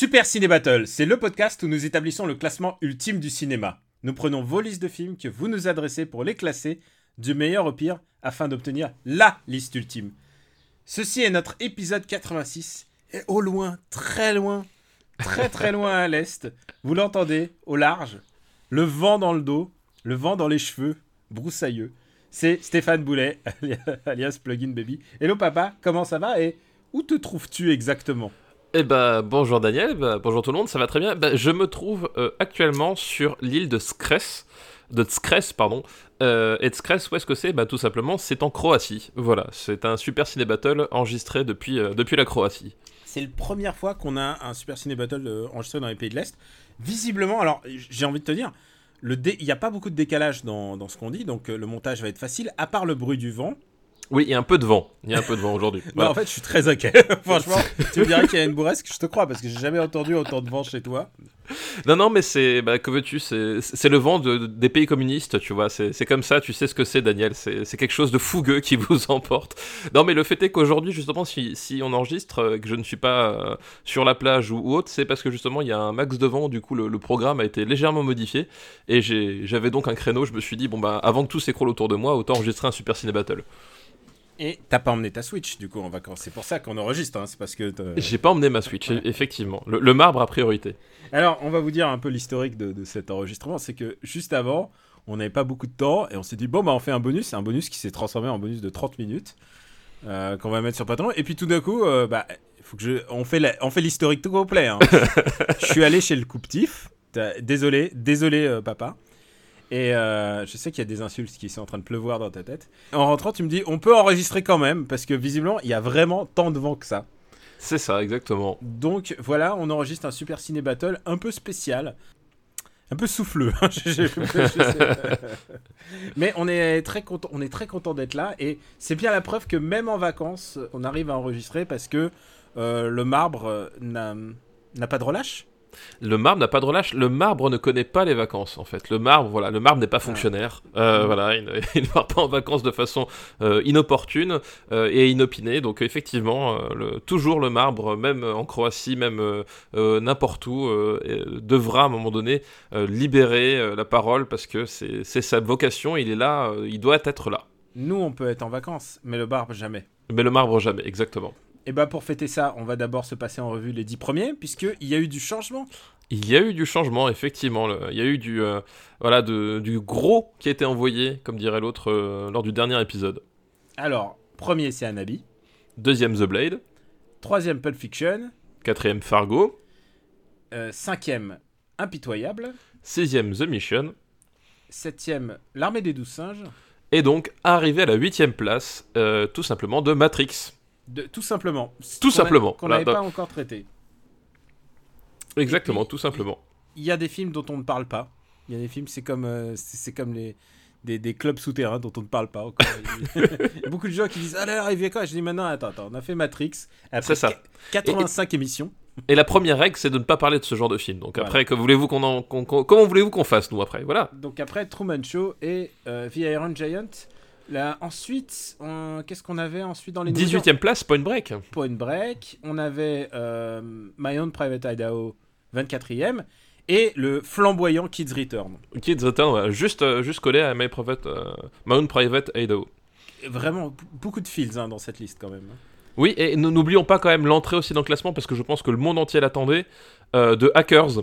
Super Ciné Battle, c'est le podcast où nous établissons le classement ultime du cinéma. Nous prenons vos listes de films que vous nous adressez pour les classer du meilleur au pire afin d'obtenir LA liste ultime. Ceci est notre épisode 86 et au loin, très loin, très très loin à l'est, vous l'entendez, au large, le vent dans le dos, le vent dans les cheveux, broussailleux. C'est Stéphane Boulet, alias Plugin Baby. Hello papa, comment ça va et où te trouves-tu exactement? Eh ben, bonjour Daniel, bah, bonjour tout le monde, ça va très bien. Bah, je me trouve euh, actuellement sur l'île de Skres, de Skres, pardon. Euh, et Skres, où est-ce que c'est? Bah tout simplement, c'est en Croatie. Voilà, c'est un super ciné battle enregistré depuis, euh, la Croatie. C'est la première fois qu'on a un Super Ciné Battle enregistré dans les pays de l'Est. Visiblement, alors j'ai envie de te dire, il n'y a pas beaucoup de décalage dans, ce qu'on dit, donc le montage va être facile, à part le bruit du vent. Oui, il y a un peu de vent. Il y a un peu de vent aujourd'hui. Voilà. en fait, je suis très inquiet. Franchement, tu me dirais qu'il y a une bourrasque, je te crois, parce que j'ai jamais entendu autant de vent chez toi. Non, non, mais c'est, bah, que veux-tu, c'est, c'est le vent de- des pays communistes, tu vois. C'est, comme ça, tu sais ce que c'est, Daniel. C'est, quelque chose de fougueux qui vous emporte. Non, mais le fait est qu'aujourd'hui, justement, si, si on enregistre, euh, que je ne suis pas euh, sur la plage ou, ou autre, c'est parce que justement, il y a un max de vent. Du coup, le, le programme a été légèrement modifié. Et j'avais donc un créneau. Je me suis dit, bon, bah, avant que tout s'écroule autour de moi, autant enregistrer un Super Ciné Battle. Et t'as pas emmené ta Switch, du coup, en vacances. C'est pour ça qu'on enregistre, hein, c'est parce que. J'ai pas emmené ma Switch, effectivement. Le, le marbre a priorité. Alors, on va vous dire un peu l'historique de, de cet enregistrement. C'est que juste avant, on n'avait pas beaucoup de temps et on s'est dit, bon, bah, on fait un bonus. C'est un bonus qui s'est transformé en bonus de 30 minutes euh, qu'on va mettre sur Patreon. Et puis tout d'un coup, euh, bah, il faut que je. On fait la- on fait l'historique tout complet. hein. je suis allé chez le couptif. Désolé, désolé, euh, papa. Et euh, je sais qu'il y a des insultes qui sont en train de pleuvoir dans ta tête. En rentrant, tu me dis, on peut enregistrer quand même, parce que visiblement, il y a vraiment tant de vent que ça. C'est ça, exactement. Donc voilà, on enregistre un Super Ciné Battle un peu spécial. Un peu souffleux. hein, je- je- je sais. Mais on est très content, on est très content d'être là et c'est bien la preuve que même en vacances, on arrive à enregistrer parce que euh, le marbre euh, n'a pas de relâche. Le marbre n'a pas de relâche. Le marbre ne connaît pas les vacances, en fait. Le marbre, voilà, le marbre n'est pas fonctionnaire. Euh, Voilà, il ne, il ne part pas en vacances de façon euh, inopportune euh, et inopinée. Donc, effectivement, le- toujours le marbre, même en Croatie, même n'importe où, devra à un moment donné libérer la parole parce que c'est sa vocation. Il est là, il doit être là. Nous, on peut être en vacances, mais le marbre jamais. Mais le marbre jamais, exactement. Et bah pour fêter ça, on va d'abord se passer en revue les dix premiers, puisqu'il y a eu du changement. Il y a eu du changement, effectivement. le- Il y a eu du, euh, voilà, de- du gros qui a été envoyé, comme dirait l'autre, euh, lors du dernier épisode. Alors, premier c'est Anabi, Deuxième The Blade, troisième Pulp Fiction, quatrième Fargo, euh, cinquième Impitoyable, sixième The Mission, septième L'Armée des Douze Singes, et donc arrivé à la huitième place, tout simplement de Matrix. De, tout simplement. Tout simplement, Qu'on n'avait pas encore traité. Exactement, puis, tout simplement. Il y a des films dont on ne parle pas. Il y a des films, c'est comme, euh, c'est comme les, des, des clubs souterrains dont on ne parle pas encore. Il y a beaucoup de gens qui disent Ah là, arrivé quoi Je dis maintenant, attends, attends, on a fait Matrix. Après C'est ça. qu- 85 émissions. Et la première règle, c'est de ne pas parler de ce genre de film. Donc Voilà. après, que voulez-vous qu'on en, qu'on- qu'on- comment voulez-vous qu'on fasse nous après? Voilà. Donc après Truman Show et euh, The Iron Giant. Là, ensuite, on- qu'est-ce qu'on avait ensuite dans les nouveautés 18ème place, Point Break. Point Break. On avait euh, My Own Private Idaho, 24e. Et le flamboyant Kids Return. Kids Return, juste, euh, juste collé à My Private, euh, My Own Private Idaho. Vraiment, beaucoup de fils hein, dans cette liste quand même. Oui, et n'oublions pas quand même l'entrée aussi dans le classement parce que je pense que le monde entier l'attendait euh, de Hackers.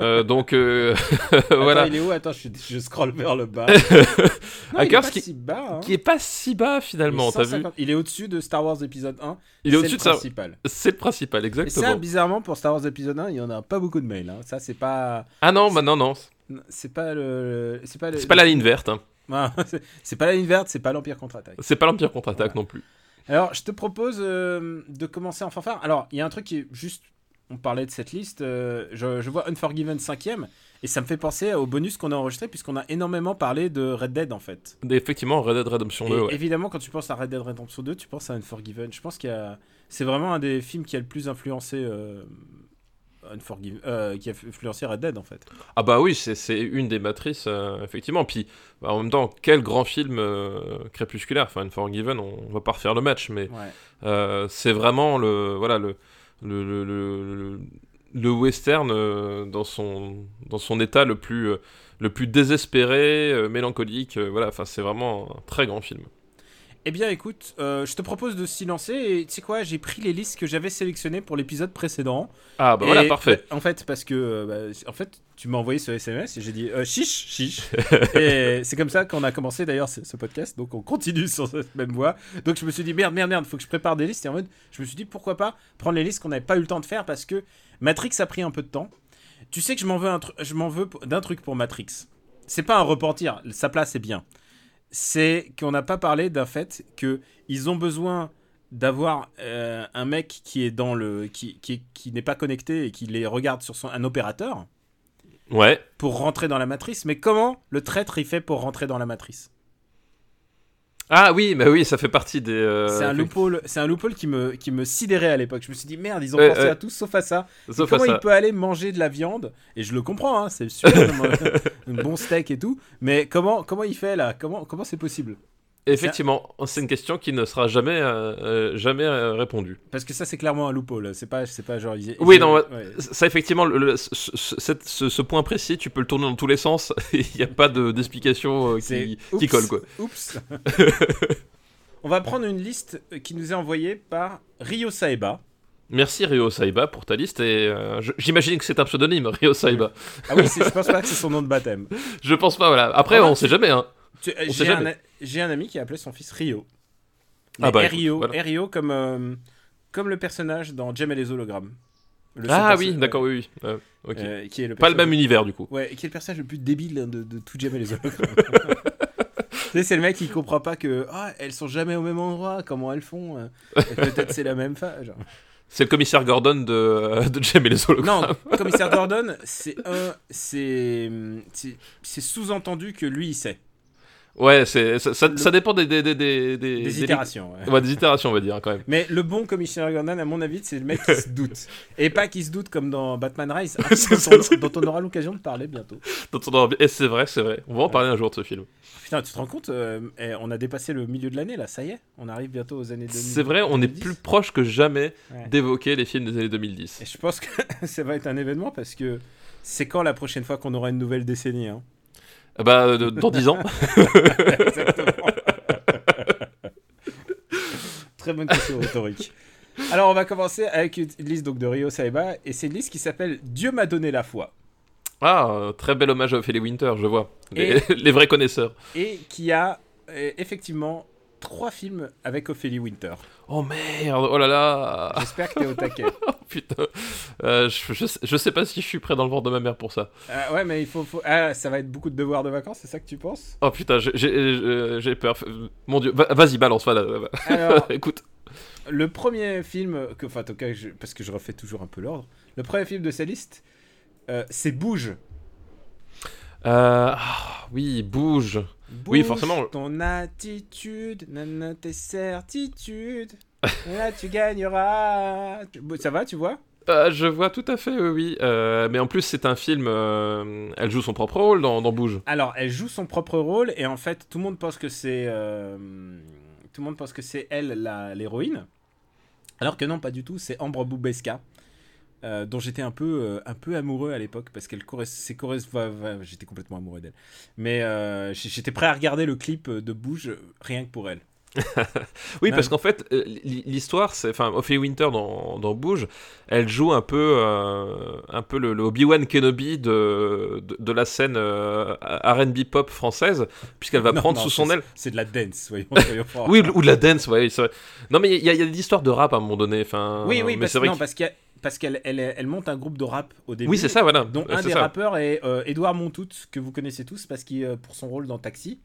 Euh, donc euh, voilà, il est où Attends, je, je scroll vers le bas. non, il est Hackers pas qui- si bas. hein. qui est pas si bas finalement, Il est t'as vu 150 Il est au-dessus de Star Wars épisode 1. Il est au-dessus de ça. principal. C'est le principal, Et exactement. ça, bizarrement, pour Star Wars épisode 1, il y en a pas beaucoup de mails. hein. Ça, c'est pas. Ah non, bah non, non, C'est pas le. C'est pas, le... pas la ligne verte. hein. Ah, c'est- pas la ligne verte, c'est pas l'Empire contre-attaque. C'est pas l'Empire contre-attaque non plus. Alors, je te propose euh, de commencer en fanfare. Alors, il y a un truc qui est juste on parlait de cette liste, euh, je, je vois Unforgiven 5ème, et ça me fait penser au bonus qu'on a enregistré, puisqu'on a énormément parlé de Red Dead en fait. Effectivement, Red Dead Redemption 2, Et ouais. évidemment, quand tu penses à Red Dead Redemption 2, tu penses à Unforgiven. Je pense qu'il y a. C'est vraiment un des films qui a le plus influencé. euh, Unforgiven, euh, qui a influencé Red Dead en fait. Ah bah oui, c'est une des matrices, euh, effectivement. Puis bah, en même temps, quel grand film euh, crépusculaire. Enfin, Unforgiven, on, on va pas refaire le match, mais Ouais. c'est vraiment le voilà le le, western euh, dans son dans son état le plus euh, le plus désespéré, euh, mélancolique. voilà, c'est vraiment un très grand film. Eh bien, écoute, euh, je te propose de s'y lancer. Et tu sais quoi, j'ai pris les listes que j'avais sélectionnées pour l'épisode précédent. Ah bah Et, voilà, parfait. en fait, parce que euh, bah, en fait, tu m'as envoyé ce SMS et j'ai dit euh, chiche, chiche. et c'est comme ça qu'on a commencé d'ailleurs ce, ce podcast. Donc on continue sur cette même voie. Donc je me suis dit merde, merde, merde, faut que je prépare des listes. Et en mode, je me suis dit pourquoi pas prendre les listes qu'on n'avait pas eu le temps de faire parce que Matrix a pris un peu de temps. Tu sais que je m'en veux, un je m'en veux d'un truc pour Matrix. C'est pas un repentir, sa place est bien. C'est qu'on n'a pas parlé d'un fait que ils ont besoin d'avoir euh, un mec qui est dans le qui, qui, qui n'est pas connecté et qui les regarde sur son un opérateur Ouais. pour rentrer dans la matrice. Mais comment le traître il fait pour rentrer dans la matrice? Ah oui, bah oui, ça fait partie des. euh, C'est un loophole, c'est un loophole qui me qui me sidérait à l'époque. Je me suis dit merde, ils ont Ouais, pensé ouais. à tout sauf à ça. À comment ça. il peut aller manger de la viande? Et je le comprends, hein, c'est super, un bon steak et tout. Mais comment comment il fait là? Comment comment c'est possible? Effectivement, c'est une question qui ne sera jamais euh, euh, jamais euh, répondue. Parce que ça c'est clairement un loophole. C'est pas c'est pas genre. ils- Oui, non, ouais. Ça, effectivement, le- le- ce, ce- cette- ce- ce point précis, tu peux le tourner dans tous les sens. Il n'y a pas de- d'explication euh, qui, oups, qui colle, quoi. Oups. On va prendre une liste qui nous est envoyée par Ryo Saeba. Merci Ryo Saiba pour ta liste. Et euh, j'imagine que c'est un pseudonyme, Ryo Saiba. Ah oui, c'est- je pense pas que c'est son nom de baptême. Je pense pas, voilà. Après, Ah, on tu- sait jamais, hein. Euh, J'ai un, ami qui a appelé son fils Rio. Ah bah, écoute, Rio, voilà. Rio comme, euh, comme le personnage dans Jem et les hologrammes. Le Ah oui, d'accord, oui, oui. Euh, ok. euh, qui est le pas le même univers, du coup. Ouais, qui est le personnage le plus débile de, de tout Jem et les hologrammes. C'est le mec qui comprend pas que ah, elles sont jamais au même endroit, comment elles font Peut-être c'est la même phase. C'est le commissaire Gordon de, de Jem et les hologrammes. Non, commissaire Gordon, c'est un, c'est, c'est, c'est sous-entendu que lui il sait. Ouais, c'est, ça, ça, Le- ça dépend des, des, des, des, Des itérations. ouais. Ouais, des itérations, on va dire, quand même. Mais le bon commissaire Gordon, à mon avis, c'est le mec qui se doute. Et pas qui se doute comme dans Batman Rise, dont, on, dont on aura l'occasion de parler bientôt. Dont on aura- Et c'est vrai, c'est vrai. On va en parler un jour de ce film. Putain, tu te rends compte euh, eh, On a dépassé le milieu de l'année là, ça y est On arrive bientôt aux années 2000. C'est vrai, on est 2010. plus proche que jamais Ouais. d'évoquer les films des années 2010. Et je pense que ça va être un événement parce que c'est quand la prochaine fois qu'on aura une nouvelle décennie hein? Bah, euh, dans 10 ans. Exactement. Très bonne question rhétorique. Alors, on va commencer avec une liste donc, de Rio Saiba, et c'est une liste qui s'appelle Dieu m'a donné la foi, Ah, euh, très bel hommage à Ophélie Winter, je vois. Les, Et- les vrais connaisseurs. et qui a euh, effectivement trois films avec Ophélie Winter. Oh merde, oh là là. J'espère que t'es au taquet. Oh putain. Euh, je, je, sais- je sais pas si je suis prêt dans le ventre de ma mère pour ça. Ah, ouais, mais il faut, faut- Ah, ça va être beaucoup de devoirs de vacances, c'est ça que tu penses? Oh putain, j'ai- peur. Mon dieu, Va- vas-y, balance, voilà. Alors, Écoute. le premier film, que, enfin, en tout cas, je- parce que je refais toujours un peu l'ordre, le premier film de sa liste, euh, c'est Bouge. Euh, ah, oui, bouge. Oui, forcément. Ton attitude, nana, tes certitudes. Là, tu gagneras. Ça va, tu vois? Euh, je vois tout à fait, oui, oui. Euh, mais en plus, c'est un film. euh, elle joue son propre rôle dans, dans Bouge. Alors, elle joue son propre rôle et en fait, tout le monde pense que c'est tout le monde pense que c'est elle l'héroïne. Alors que non, pas du tout. C'est Ambre Boubeska. Euh, dont j'étais un peu euh, un peu amoureux à l'époque parce qu'elle c'est j'étais complètement amoureux d'elle mais euh, j'étais prêt à regarder le clip de Bouge rien que pour elle Oui, parce qu'en fait, l'histoire, c'est. Enfin, Ophélie Winter dans, dans Bouge, elle joue un peu, euh, un peu le, le Obi-Wan Kenobi de, de, de la scène euh, RB pop française, puisqu'elle va Non, prendre non, sous son aile. c'est de la dance forts. Oui, ou de la dance, vrai. Non, mais il y, a- a des histoires de rap à un moment donné. Enfin, Oui, oui, mais parce, vrai que- parce, qu'il y a- parce qu'elle elle, elle monte un groupe de rap au début. Oui, c'est ça, voilà. Dont Euh, un des ça. rappeurs est euh, Edouard Montout, que vous connaissez tous, parce qu'il euh, pour son rôle dans Taxi.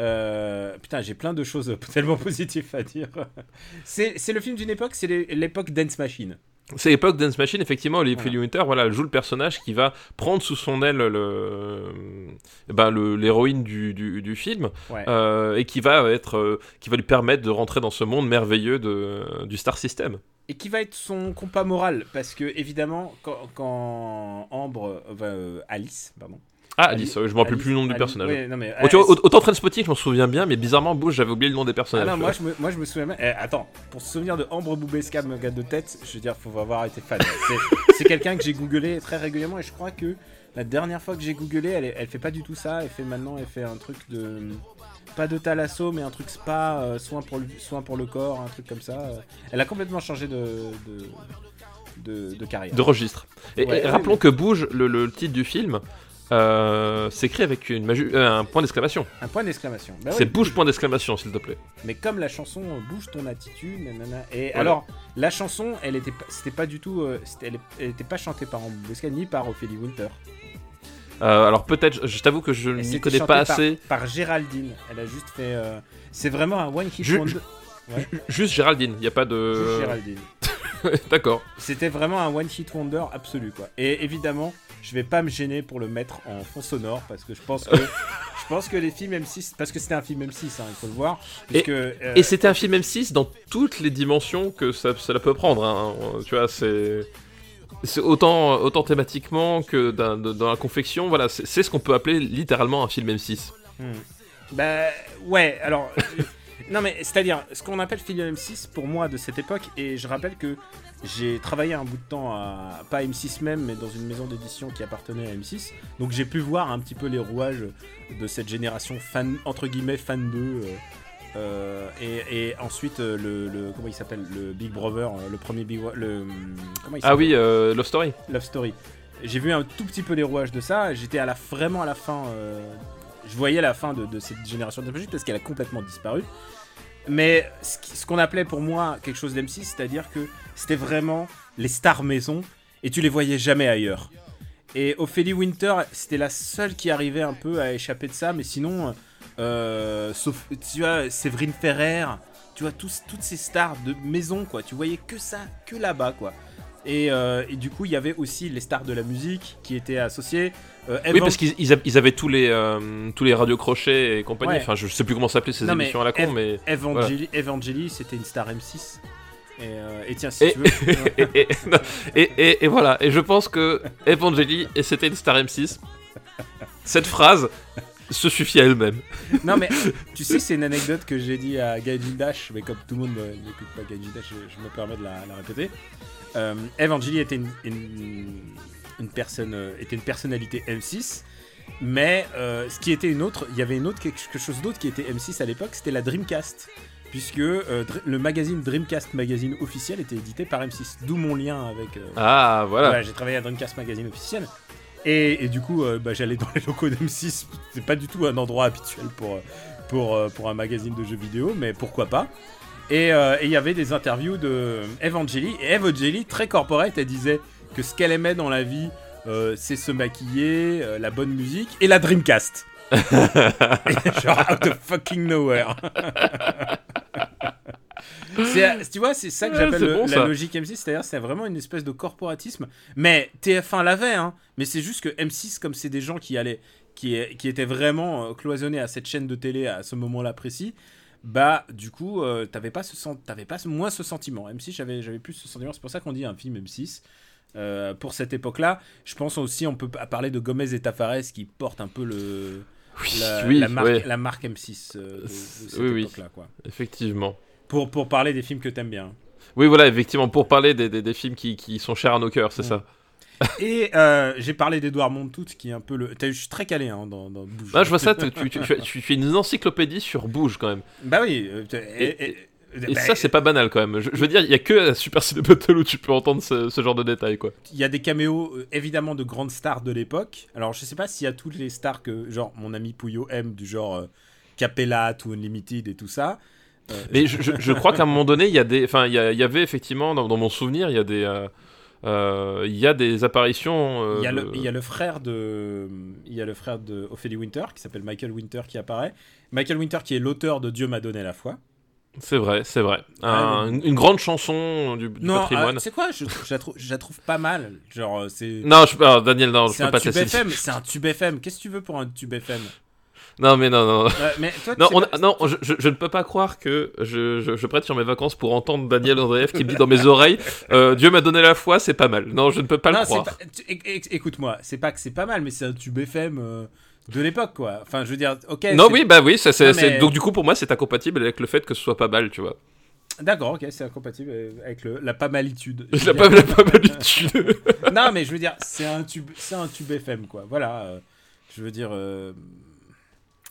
Euh, putain, j'ai plein de choses tellement positives à dire. C'est le film d'une époque, c'est l'é- l'époque Dance Machine. C'est l'époque Dance Machine, effectivement, Olivia Voilà. Winter, voilà, joue le personnage qui va prendre sous son aile le, ben, le- l'héroïne du, du, du film Ouais. euh, et qui va être, euh, qui va lui permettre de rentrer dans ce monde merveilleux de, du Star System. Et qui va être son compas moral, parce que évidemment, quand, quand Ambre, euh, euh, Alice, pardon. Ah, Alice, je me rappelle Alice- plus le nom du personnage. ouais, non, mais, Bon, tu vois, au- autant Trainspotting, je m'en souviens bien, mais bizarrement, Bouge, j'avais oublié le nom des Ah personnages. non, moi je, me, moi je me souviens même. eh, attends, pour se souvenir de Ambre Boubeska, me gars de tête, je veux dire, faut avoir été fan. C'est- quelqu'un que j'ai googlé très régulièrement et je crois que la dernière fois que j'ai googlé, elle, elle fait pas du tout ça. Elle fait maintenant, elle fait un truc de. Pas de thalasso, mais un truc spa, euh, soin, pour le, soin pour le corps, un truc comme ça. Elle a complètement changé de, de, de, de carrière. de registre. Et, Ouais, et ouais, rappelons que Bouge, le, le titre du film, euh, s'écrit avec une euh, un point d'exclamation. Un point d'exclamation. Bah C'est oui, Bouge, point d'exclamation, s'il te plaît. Mais comme la chanson euh, bouge ton attitude, nanana. Et Voilà. alors, la chanson, elle était, pas- c'était pas du tout, euh, elle, elle était pas chantée par Ambre Boubeska ni par Ophélie Winter. Euh, alors peut-être, je t'avoue que je n'y connais pas assez. Par, Géraldine. Elle a juste fait. C'est vraiment un one hit Ju- wonder. ju- Juste Géraldine, il n'y a pas Juste de. Géraldine. D'accord. C'était vraiment un one hit wonder absolu quoi. Et évidemment, je vais pas me gêner pour le mettre en fond sonore parce que je pense que je pense que les films M6 parce que c'était un film M6 hein, il faut le voir puisque euh, Et c'était un film M6 dans toutes les dimensions que ça, cela peut prendre. hein. Tu vois, c'est. C'est autant, autant thématiquement que dans, la confection, voilà, c'est ce qu'on peut appeler littéralement un film M6. Hmm. Bah ouais, alors non mais c'est-à-dire ce qu'on appelle film M6 pour moi de cette époque et je rappelle que j'ai travaillé un bout de temps à pas M6 même mais dans une maison d'édition qui appartenait à M6 donc j'ai pu voir un petit peu les rouages de cette génération fan entre guillemets fan 2 euh, euh, et, et ensuite euh, le, le- comment il s'appelle le Big Brother le premier Big le comment il Ah oui, euh, Love Story. Love Story. J'ai vu un tout petit peu les rouages de ça. J'étais à la vraiment à la fin. je voyais la fin de, de cette génération de parce qu'elle a complètement disparu. Mais ce qu'on appelait pour moi quelque chose d'M6, c'est-à-dire que c'était vraiment les stars maison et tu les voyais jamais ailleurs. Et Ophélie Winter, c'était la seule qui arrivait un peu à échapper de ça, mais sinon, euh, sauf, tu vois, Séverine Ferrer, tu vois, tous, toutes ces stars de maison, quoi. Tu voyais que ça, que là-bas, quoi. Et, euh, et du coup, il y avait aussi les stars de la musique qui étaient associées. Euh, Oui, parce qu'ils ils a- ils avaient tous les, euh, tous les radiocrochets et compagnie. Ouais. Enfin, je sais plus comment s'appelaient ces Non, émissions à la con, mais. Evangeli, Evangeli, c'était une star M6. Et, euh, et tiens, si Et- tu veux. et, non, voilà, et je pense que Evangeli, et c'était une star M6, cette phrase se suffit à elle-même. non, mais tu sais, c'est une anecdote que j'ai dit à Gaijin Dash, mais comme tout le monde n'écoute pas Gaijin Dash, je, je me permets de la, la répéter. Euh, Evangeli était une, une, une personne, euh, était une personnalité M6, mais euh, ce qui était une autre, il y avait une autre, quelque chose d'autre qui était M6 à l'époque, c'était la Dreamcast. Puisque euh, le magazine Dreamcast Magazine officiel était édité par M6, d'où mon lien avec. Ah, voilà. Ouais, j'ai travaillé à Dreamcast Magazine officiel. Et, et du coup, bah, j'allais dans les locaux d'M6. C'est pas du tout un endroit habituel pour, pour, pour un magazine de jeux vidéo, mais pourquoi pas. Et euh, et il y avait des interviews de Evangeli. Et Evangeli, très corporate, elle disait que ce qu'elle aimait dans la vie, euh, c'est se maquiller, euh, la bonne musique et la Dreamcast. Genre out of fucking nowhere. Tu vois, c'est ça que j'appelle bon, la logique M6, c'est-à-dire c'est vraiment une espèce de corporatisme. Mais TF1 l'avait, hein. Mais c'est juste que M6, comme c'est des gens qui allaient, qui, qui étaient vraiment cloisonnés à cette chaîne de télé à ce moment-là précis, bah du coup, euh, t'avais pas ce t'avais pas moins ce sentiment. M6, j'avais, j'avais plus ce sentiment. C'est pour ça qu'on dit un film M6. euh, pour cette époque-là, je pense aussi on peut parler de Gomez et Tafares qui portent un peu le Oui, la, oui, la marque, ouais, la marque M6 euh, de, de cette Oui, oui. époque-là, quoi. effectivement. Pour, pour parler des films que t'aimes bien. Oui, voilà, effectivement, pour parler des, des, des films qui, qui sont chers à nos cœurs, c'est Ouais. ça. Et euh, j'ai parlé d'Edouard Montout, qui est un peu le. Je suis très calé hein, dans, dans Bouge. Ah, je vois ça, tu, tu, tu, tu- tu fais une encyclopédie sur Bouge quand même. Bah oui. euh, Et- et, et- Et bah, ça, c'est pas banal quand même. Je, je veux dire, il y a que à Super Ciné Battle où tu peux entendre ce, ce genre de détails, quoi. Il y a des caméos euh, évidemment de grandes stars de l'époque. Alors je sais pas s'il y a toutes les stars que genre mon ami Pouillot aime, du genre euh, Capella, ou Unlimited et tout ça. Euh, Mais je, je- je crois qu'à un moment donné, il y a des, enfin, il y, avait effectivement dans, dans mon souvenir, il y a des, euh, il y a des apparitions. euh, Il y, a le, il y a le frère de, il y a le frère de Ophélie Winter qui s'appelle Michael Winter qui apparaît. Michael Winter qui est l'auteur de Dieu m'a donné la foi. C'est vrai, c'est vrai. Un- une, une grande chanson du, du Non, patrimoine. euh, c'est quoi? Je, je la trouve, je la trouve pas mal. Genre, euh, c'est. non, je, alors, Daniel, non, je peux un pas tube. FM, c'est un tube FM. Qu'est-ce que tu veux pour un tube FM Non, mais non, non. Mais toi, Non, on pas- non je, je- je ne peux pas croire que je, je, prête sur mes vacances pour entendre Daniel Andreev qui me dit dans mes oreilles euh, Dieu m'a donné la foi, c'est pas mal. Non, je ne peux pas Non, le croire. pas- Écoute-moi, c'est pas que c'est pas mal, mais c'est un tube FM euh, de l'époque, quoi. Enfin, je veux dire, ok. Non, oui, bah oui, ça, Non, mais- donc du coup pour moi c'est incompatible avec le fait que ce soit pas mal, tu vois. D'accord, ok, c'est incompatible euh, avec le, la pas malitude. La pas, la pas malitude. non, mais je veux dire, c'est un tube, c'est un tube FM, quoi. Voilà. euh, je veux dire, euh,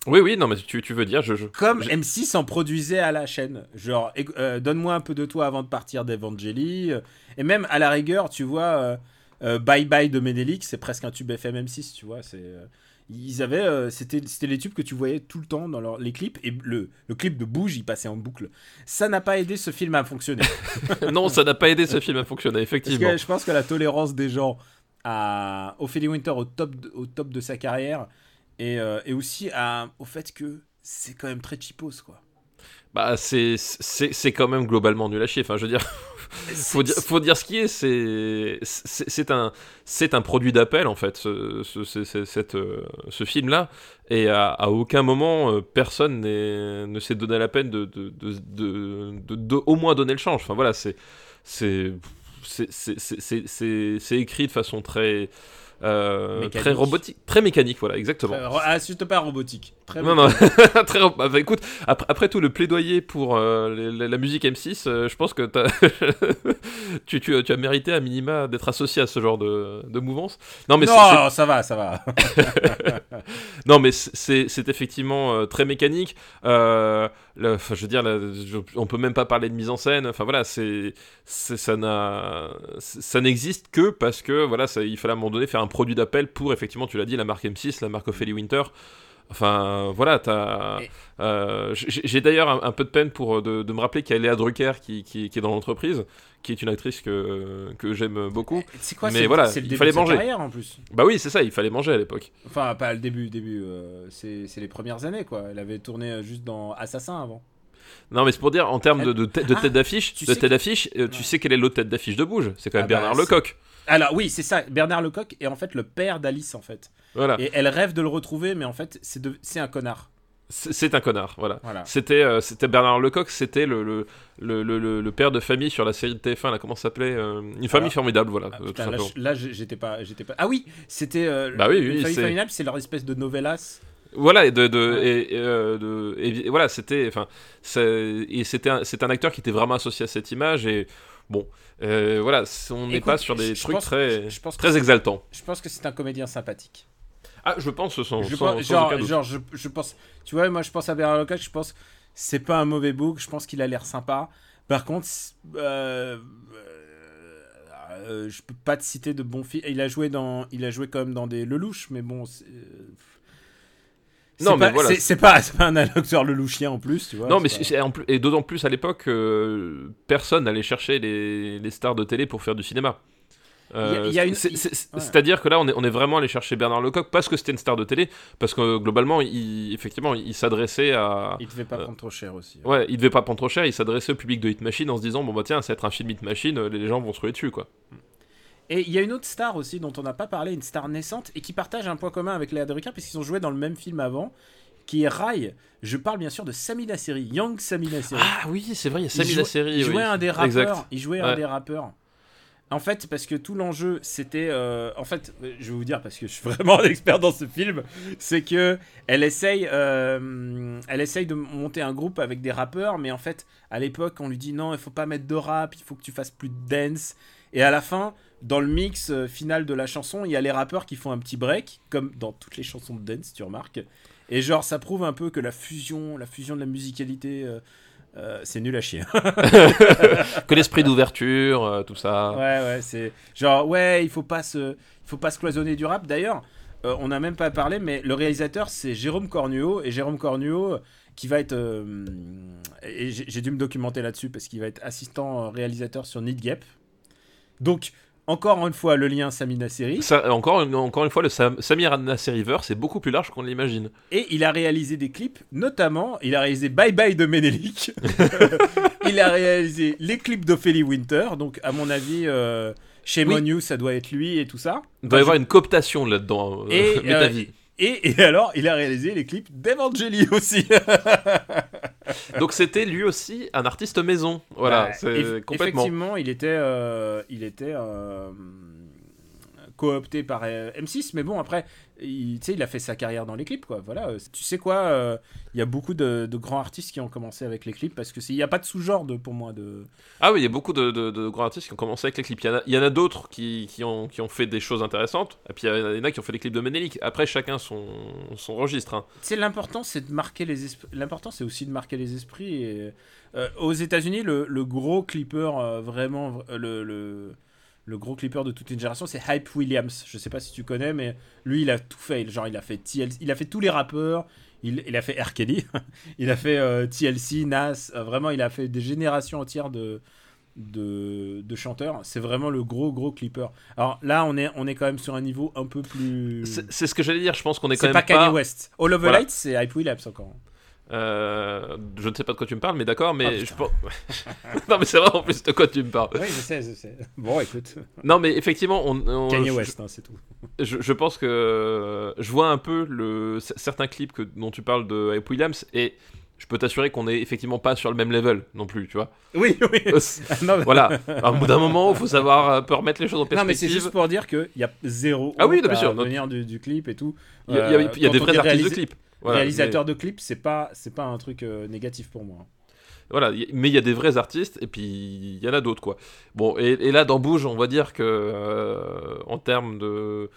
oui, oui, non, mais tu, tu veux dire, je. je- comme je- M6 en produisait à la chaîne. Genre, euh, donne-moi un peu de toi avant de partir d'Evangeli. euh, et même à la rigueur, tu vois, euh, euh, Bye Bye de Menelik, c'est presque un tube FM M6, tu vois. C'est, ils avaient, c'était, c'était les tubes que tu voyais tout le temps dans leur- les clips. Et le, le clip de Bouge, il passait en boucle. Ça n'a pas aidé ce film à fonctionner. non, ça n'a pas aidé ce film à fonctionner, Parce effectivement. que je pense que la tolérance des gens à Ophélie Winter au top de, au top de sa carrière et, euh, et aussi au fait que c'est quand même très cheapos quoi. Bah, c'est, quand même globalement nul à chier. Enfin, je veux dire, faut dire, faut dire ce qui est. C'est, un, un produit d'appel en fait, ce, ce, ce, ce- cette, euh, ce film-là. Et à, aucun moment, euh, personne ne s'est donné la peine de, de, de, de, au moins donner le change. Enfin voilà, c'est écrit de façon très, euh, très robotique, très mécanique. Voilà, exactement. Ah, surtout pas robotique. Très Non, bien. non, très ro- bah, écoute, après, après tout le plaidoyer pour euh, les- la, musique M6, euh, je pense que tu, tu, tu as mérité à minima d'être associé à ce genre de, de mouvance. Non, mais c'est- non, ça va, ça va. non, mais c'est- effectivement très mécanique. Euh, enfin, je veux dire, on peut même pas parler de mise en scène. Enfin voilà, c'est ça n'a ça n'existe que parce que voilà, il fallait à un moment donné faire un produit d'appel pour effectivement, tu l'as dit, la marque M6, la marque Ophélie Winter. Enfin voilà, t'as. Et- euh, j'ai d'ailleurs un, un peu de peine pour euh, de, de me rappeler qu'il y a Léa Drucker qui, qui, qui est dans l'entreprise, qui est une actrice que, que j'aime beaucoup. C'est quoi Mais voilà, le il fallait de sa manger. carrière en plus. Bah oui, c'est ça, il fallait manger à l'époque. Enfin, pas le début, début. euh, c'est les premières années quoi. Elle avait tourné juste dans Assassin avant. Non, mais c'est pour dire, en termes de, de, tête- de Ah, tête d'affiche, tu de sais tête d'affiche, tu sais quelle est l'autre tête d'affiche de Bouge? C'est quand même Ah bah, Bernard Lecoq. Alors oui, c'est ça. Bernard Lecoq est en fait le père d'Alice en fait. Voilà, Et elle rêve de le retrouver, mais en fait c'est de- un connard. c'est un connard, voilà. Voilà. C'était euh, c'était Bernard Lecoq, c'était le, le, le, le, le- le père de famille sur la série de TF1, là, comment ça s'appelait euh, Une famille formidable, voilà, Ah, euh, tout putain, là, j'étais pas. Ah oui, c'était. euh, Bah oui, Une oui, famille c'est- formidable, c'est leur espèce de novellas. Voilà, et, de, et, et, euh, de- et voilà, c'était, enfin, c'était un, un acteur qui était vraiment associé à cette image et bon, euh, voilà, on n'est pas sur des je- trucs pense- très, je- pense exaltants. Je pense que c'est un comédien sympathique. Ah, je pense sans, Je sans- pense- sans genre, genre, je, je pense. Tu vois, moi, je pense à Bernard Lecoq. Je pense, c'est pas un mauvais book. Je pense qu'il a l'air sympa. Par contre, euh, euh, euh, je peux pas te citer de bons films. Il a joué dans, il a joué quand même dans des Lelouch, mais bon. c'est Non, mais pas- voilà. c'est- pas, pas un acteur lelouchien en plus, tu vois. Non, mais c'est en plus- et d'autant plus à l'époque, euh, personne n'allait chercher les, les stars de télé pour faire du cinéma. Euh, une- ouais. C'est-à-dire que là, on est, on est vraiment allé chercher Bernard Lecoq parce que c'était une star de télé, parce que euh, globalement, il, effectivement, il s'adressait à. pas- Il devait pas euh, prendre trop cher aussi. Ouais, il devait pas prendre trop cher, il s'adressait au public de Hit Machine en se disant bon bah tiens, ça va être un film Hit Machine, euh, les gens vont se ruer dessus quoi. Et il y a une autre star aussi dont on n'a pas parlé, une star naissante, et qui partage un point commun avec Léa Drucker, puisqu'ils ont joué dans le même film avant, qui est Rai. Je parle bien sûr de Sami Nasseri, Young Sami Nasseri. Ah oui, c'est vrai, il y a Sami Nasseri. il jouait oui. un des rappeurs. Il jouait un Ouais. des rappeurs. En fait, parce que tout l'enjeu, c'était. euh, en fait, euh, je vais vous dire, parce que je suis vraiment un expert dans ce film, c'est que elle essaye, euh, elle essaye de monter un groupe avec des rappeurs, mais en fait, à l'époque, on lui dit non, il faut pas mettre de rap, il faut que tu fasses plus de dance. Et à la fin, dans le mix final de la chanson, il y a les rappeurs qui font un petit break, comme dans toutes les chansons de dance, tu remarques. Et genre, ça prouve un peu que la fusion, la fusion de la musicalité, euh, c'est nul à chier. que l'esprit d'ouverture, euh, tout ça. Ouais, ouais, c'est genre, ouais, il faut pas se, il faut pas se cloisonner du rap. D'ailleurs, euh, on n'a même pas parlé, mais le réalisateur, c'est Jérôme Cornuau. Et Jérôme Cornuau, qui va être. et j'ai dû me documenter là-dessus parce qu'il va être assistant réalisateur sur Need Gap. Donc, encore une fois le lien Samina Seri. Ça, encore, une- encore une fois, le Sam- Samir Nasser River, c'est beaucoup plus large qu'on l'imagine. Et il a réalisé des clips, notamment, il a réalisé Bye Bye de Menelik. il a réalisé les clips d'Ophélie Winter. Donc, à mon avis, euh, Oui. on You, ça doit être lui et tout ça. Il doit y avoir une cooptation là-dedans, euh, Et, euh. Et, et alors, il a réalisé les clips d'Evangeli aussi. Donc c'était lui aussi un artiste maison. Voilà, c'est complètement. Effectivement, il était, euh, il était euh, coopté par euh, M6, mais bon, après, il, tu sais, il a fait sa carrière dans les clips, quoi. Voilà, euh, tu sais quoi, euh, il y a beaucoup de, de grands artistes qui ont commencé avec les clips parce que il n'y a pas de sous-genre de, pour moi de. Ah oui, il y a beaucoup de, de- de grands artistes qui ont commencé avec les clips. Il y en a, il y en a d'autres qui, qui ont, qui ont fait des choses intéressantes. Et puis il y en a- qui ont fait les clips de Menelik. Après, chacun son, son registre. hein. Tu sais, l'important, c'est de marquer les esprits. L'important, c'est aussi de marquer les esprits. Et, euh, aux États-Unis, le, le gros clipper, euh, vraiment, le, le, le gros clipper de toute une génération, c'est Hype Williams. Je sais pas si tu connais, mais lui, il a tout fait. Genre, il a fait TLC, il a fait tous les rappeurs. Il, il a fait R. Kelly, il a fait euh, TLC, Nas. euh, vraiment, il a fait des générations entières de, de, de chanteurs. C'est vraiment le gros, gros clipper. Alors là, on est, on est quand même sur un niveau un peu plus. C'est c'est ce que j'allais dire. Je pense qu'on est quand C'est même pas Kanye West. All of the Voilà. Lights, c'est Hype Williams encore. Euh, je ne sais pas de quoi tu me parles, mais d'accord, mais Oh, je pense. non, mais c'est vrai en plus de quoi tu me parles. Oui, je sais, je sais. Bon, écoute, Non, mais effectivement, on, on- Kanye West, hein, c'est tout. Je, je pense que euh, je vois un peu le, certains clips que, dont tu parles de Hype Williams et je peux t'assurer qu'on est effectivement pas sur le même level non plus, tu vois. Oui, oui. Euh, non, mais- voilà, un bout d'un moment, il faut savoir un peu remettre les choses en Non, mais c'est perspective. juste pour dire qu'il y a zéro. Ah oui, bien sûr, venir du, du clip et tout. Il y a, il y a- il y a Euh, des vrais dit artistes de clips. Voilà, réalisateur de clips, c'est pas, c'est pas un truc euh, négatif pour moi. voilà, y- mais il y a des vrais artistes et puis il y en a d'autres, quoi. Bon, et, et là, dans Bouge, on va dire que euh, en termes de.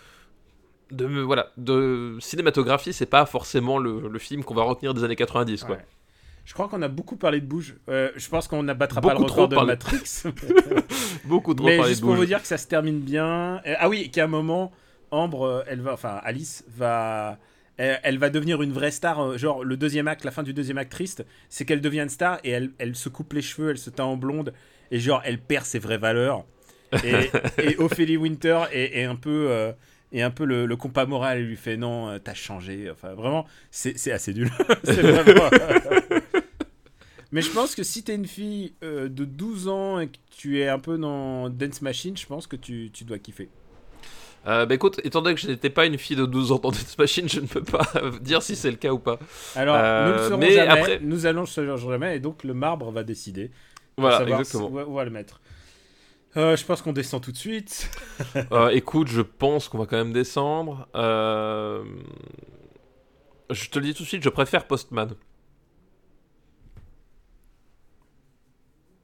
De, voilà, de cinématographie, c'est pas forcément le, le film qu'on va retenir des années 90, quoi. Ouais. Je crois qu'on a beaucoup parlé de bouge. Euh, je pense qu'on n'abattra pas le record de. Matrix. Beaucoup trop mais parlé juste de pour Bouge. vous dire que ça se termine bien. Ah oui, qu'à un moment, Ambre, elle va, enfin Alice va, elle, elle va devenir une vraie star. euh, Genre le deuxième acte, la fin du deuxième acte triste, c'est qu'elle devient une star et elle, elle se coupe les cheveux, elle se teint en blonde et genre elle perd ses vraies valeurs. Et, et Ophélie Winter est, est un peu, euh, est un peu le, le compas moral. Elle lui fait non, euh, t'as changé. Enfin vraiment, c'est assez nul. Vraiment- Mais je pense que si t'es une fille euh, de 12 ans et que tu es un peu dans Dance Machine, je pense que tu, tu dois kiffer. Euh, bah écoute, étant donné que je n'étais pas une fille de 12 ans dans Death Machine, je ne peux pas dire si c'est le cas ou pas. Alors, Euh, nous le saurons mais jamais, après- nous allons le savoir jamais, et donc le marbre va décider. de Voilà, exactement. Où, où on va le mettre. Euh, je pense qu'on descend tout de suite. Euh, écoute, je pense qu'on va quand même descendre. Euh, Je te le dis tout de suite, je préfère Postman.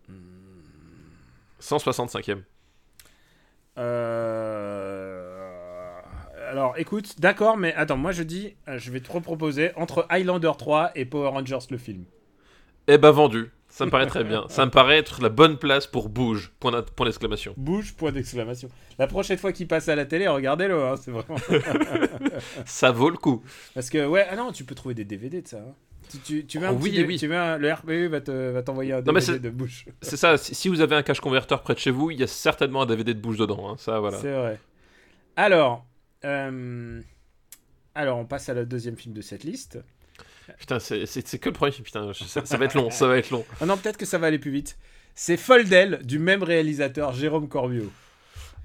Hmm. 165ème. Alors, écoute, d'accord, mais attends, moi je dis, euh, je vais te reproposer entre Highlander 3 et Power Rangers le film. Eh ben vendu. Ça me paraît très bien. Ça me paraît être la bonne place pour bouge. Point d'exclamation. Bouge, point d'exclamation. La prochaine fois qu'il passe à la télé, regardez-le, hein, c'est vraiment. Ça vaut le coup. Parce que, ouais, ah non, tu peux trouver des DVD de ça. hein. Tu, tu, tu veux un Oh, petit oui, oui. tu veux un- le RPU va te- va t'envoyer un DVD de bouche. C'est ça. Si, si vous avez un cache converteur près de chez vous, il y a certainement un DVD de bouge dedans. hein. Ça, voilà. C'est vrai. Alors, euh, alors, on passe à la deuxième film de cette liste. Putain, c'est que le premier film. Putain, ça, ça va être long. Ça va être long. Ah non, peut-être que ça va aller plus vite. C'est Foldel du même réalisateur, Jérôme Corbiot.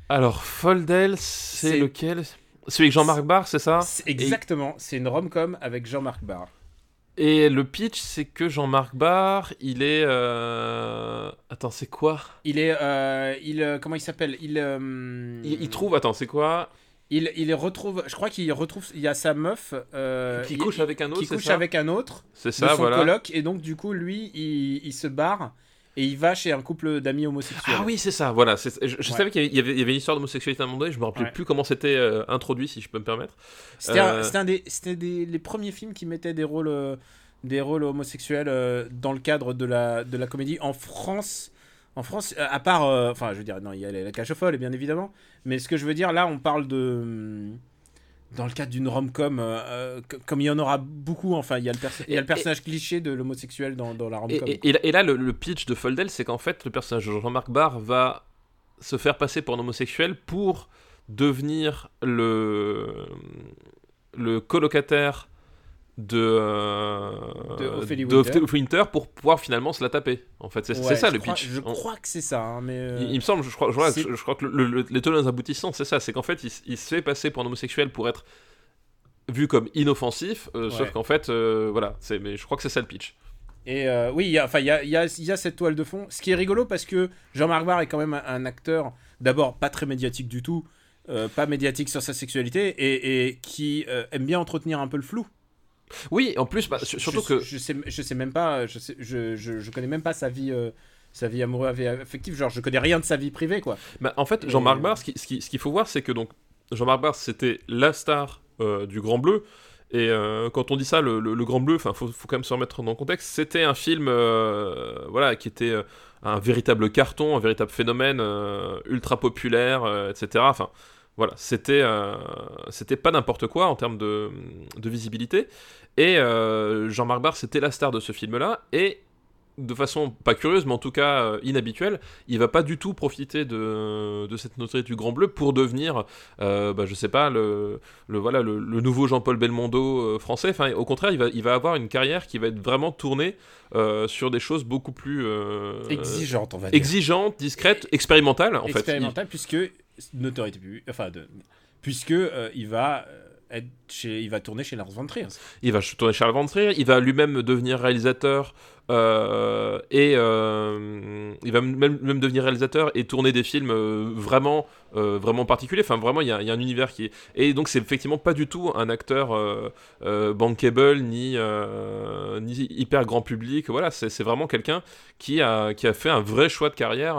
Alors, Foldel, c'est lequel? Celui avec Jean-Marc Barr, c'est ça? Exactement, c'est une rom-com avec Jean-Marc Barr. Et le pitch, c'est que Jean-Marc Barr, il est. euh, Attends, c'est quoi? Il est, euh, il, euh, comment il s'appelle? Il, il, il trouve. Attends, c'est quoi? Il, il retrouve, je crois qu'il retrouve, il y a sa meuf euh, Qui couche avec un autre, qui couche ça avec un autre C'est de ça, son voilà. coloc, et donc du coup lui, il, il se barre et il va chez un couple d'amis homosexuels. Ah oui, c'est ça, voilà. Je, je Ouais. savais qu'il y avait, il y avait une histoire d'homosexualité à un moment donné, je me rappelais Ouais. plus comment c'était euh, introduit, si je peux me permettre. C'était un, Euh, un des, c'était des les premiers films qui mettaient des rôles, des rôles homosexuels dans le cadre de la, de la comédie en France. En France, euh, à part, euh, enfin, je veux dire, non, il y a la cage aux folles, bien évidemment. Mais ce que je veux dire, là, on parle de, hum, dans le cadre d'une rom-com, euh, comme il y en aura beaucoup. Enfin, il y a le, perso- il y a le Et- personnage cliché de l'homosexuel dans, dans la rom-com. et- là- et là, le, le pitch de Foldel, c'est qu'en fait, le personnage de Jean-Marc Barr va se faire passer pour un homosexuel pour devenir le, le colocataire de, euh, De Winter. Pour pouvoir finalement se la taper. En fait, c'est Ouais, ça le crois- pitch. Je On- crois que c'est ça, hein, mais. euh, il, il me semble, je crois, je crois, je, que le, le- les tenants aboutissants, c'est ça, c'est qu'en fait, il, se fait passer pour un homosexuel pour être vu comme inoffensif, euh, sauf qu'en fait, euh, voilà, c'est, mais je crois que c'est ça le pitch. Et oui, il y a- enfin, il y a, y, a, il y a cette toile de fond. Ce qui est rigolo parce que Jean-Marc Barr est quand même un, un acteur, d'abord pas très médiatique du tout, pas médiatique sur sa sexualité, et, et qui aime bien entretenir un peu le flou. Oui, en plus, bah, surtout je, que je sais, je sais même pas, je, sais, je, je, je connais même pas sa vie, euh, sa vie amoureuse et affective. Genre, je connais rien de sa vie privée, quoi. Bah, en fait, Jean-Marc Barr, ce qui- ce qui- ce qu'il faut voir, c'est que donc Jean-Marc Barr, c'était la star euh, du Grand Bleu. Et euh, quand on dit ça, le, le- le Grand Bleu, enfin, faut, faut quand même se remettre dans le contexte. C'était un film, euh, voilà, qui était euh, un véritable carton, un véritable phénomène euh, ultra populaire, euh, etc. Enfin, voilà, c'était, euh, c'était pas n'importe quoi en termes de, de visibilité. Et euh, Jean-Marc Barr, c'était la star de ce film-là. Et de façon pas curieuse, mais en tout cas euh, inhabituelle, il va pas du tout profiter de, de cette notoriété du Grand Bleu pour devenir, euh, bah, je sais pas, le, le, voilà, le, le nouveau Jean-Paul Belmondo euh, français. Enfin, au contraire, il va, il va avoir une carrière qui va être vraiment tournée sur des choses beaucoup plus euh, Exigeante, on va dire. exigeantes, discrètes, expérimentales. En fait. expérimental puisque notoriété publique, enfin de, puisque euh, il va euh, être chez, il va tourner chez Lars von Trier. Il, va tourner Charles Van Trier, il va lui-même devenir réalisateur euh, et il va même, même devenir réalisateur et tourner des films vraiment, vraiment particuliers. Enfin, vraiment, il y, a, y a un univers qui est. Et donc, c'est effectivement pas du tout un acteur bankable ni, ni hyper grand public. Voilà, c'est vraiment quelqu'un qui a, qui a fait un vrai choix de carrière,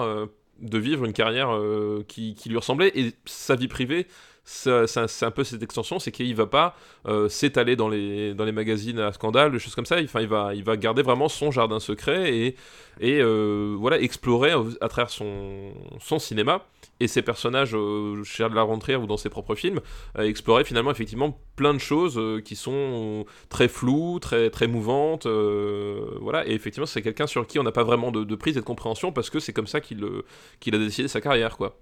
de vivre une carrière euh, qui, qui lui ressemblait et sa vie privée. C'est un peu cette extension, c'est qu'il va pas euh, s'étaler dans les, magazines à scandale, des choses comme ça. Enfin, il va, garder vraiment son jardin secret et, euh, voilà, explorer à travers son, cinéma et ses personnages euh, chez de la rentrée ou dans ses propres films, euh, explorer finalement effectivement plein de choses qui sont très floues, très, très mouvantes. voilà, et effectivement, c'est quelqu'un sur qui on n'a pas vraiment de, prise et de compréhension parce que c'est comme ça qu'il qu'il a décidé sa carrière, quoi.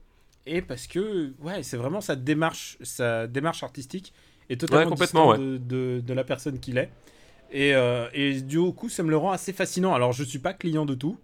Et parce que ouais, c'est vraiment sa démarche, sa démarche artistique est totalement Ouais, complètement, distante de, de, de la personne qu'il est. Et, euh, et du coup, ça me le rend assez fascinant. Alors, je suis pas client de tout.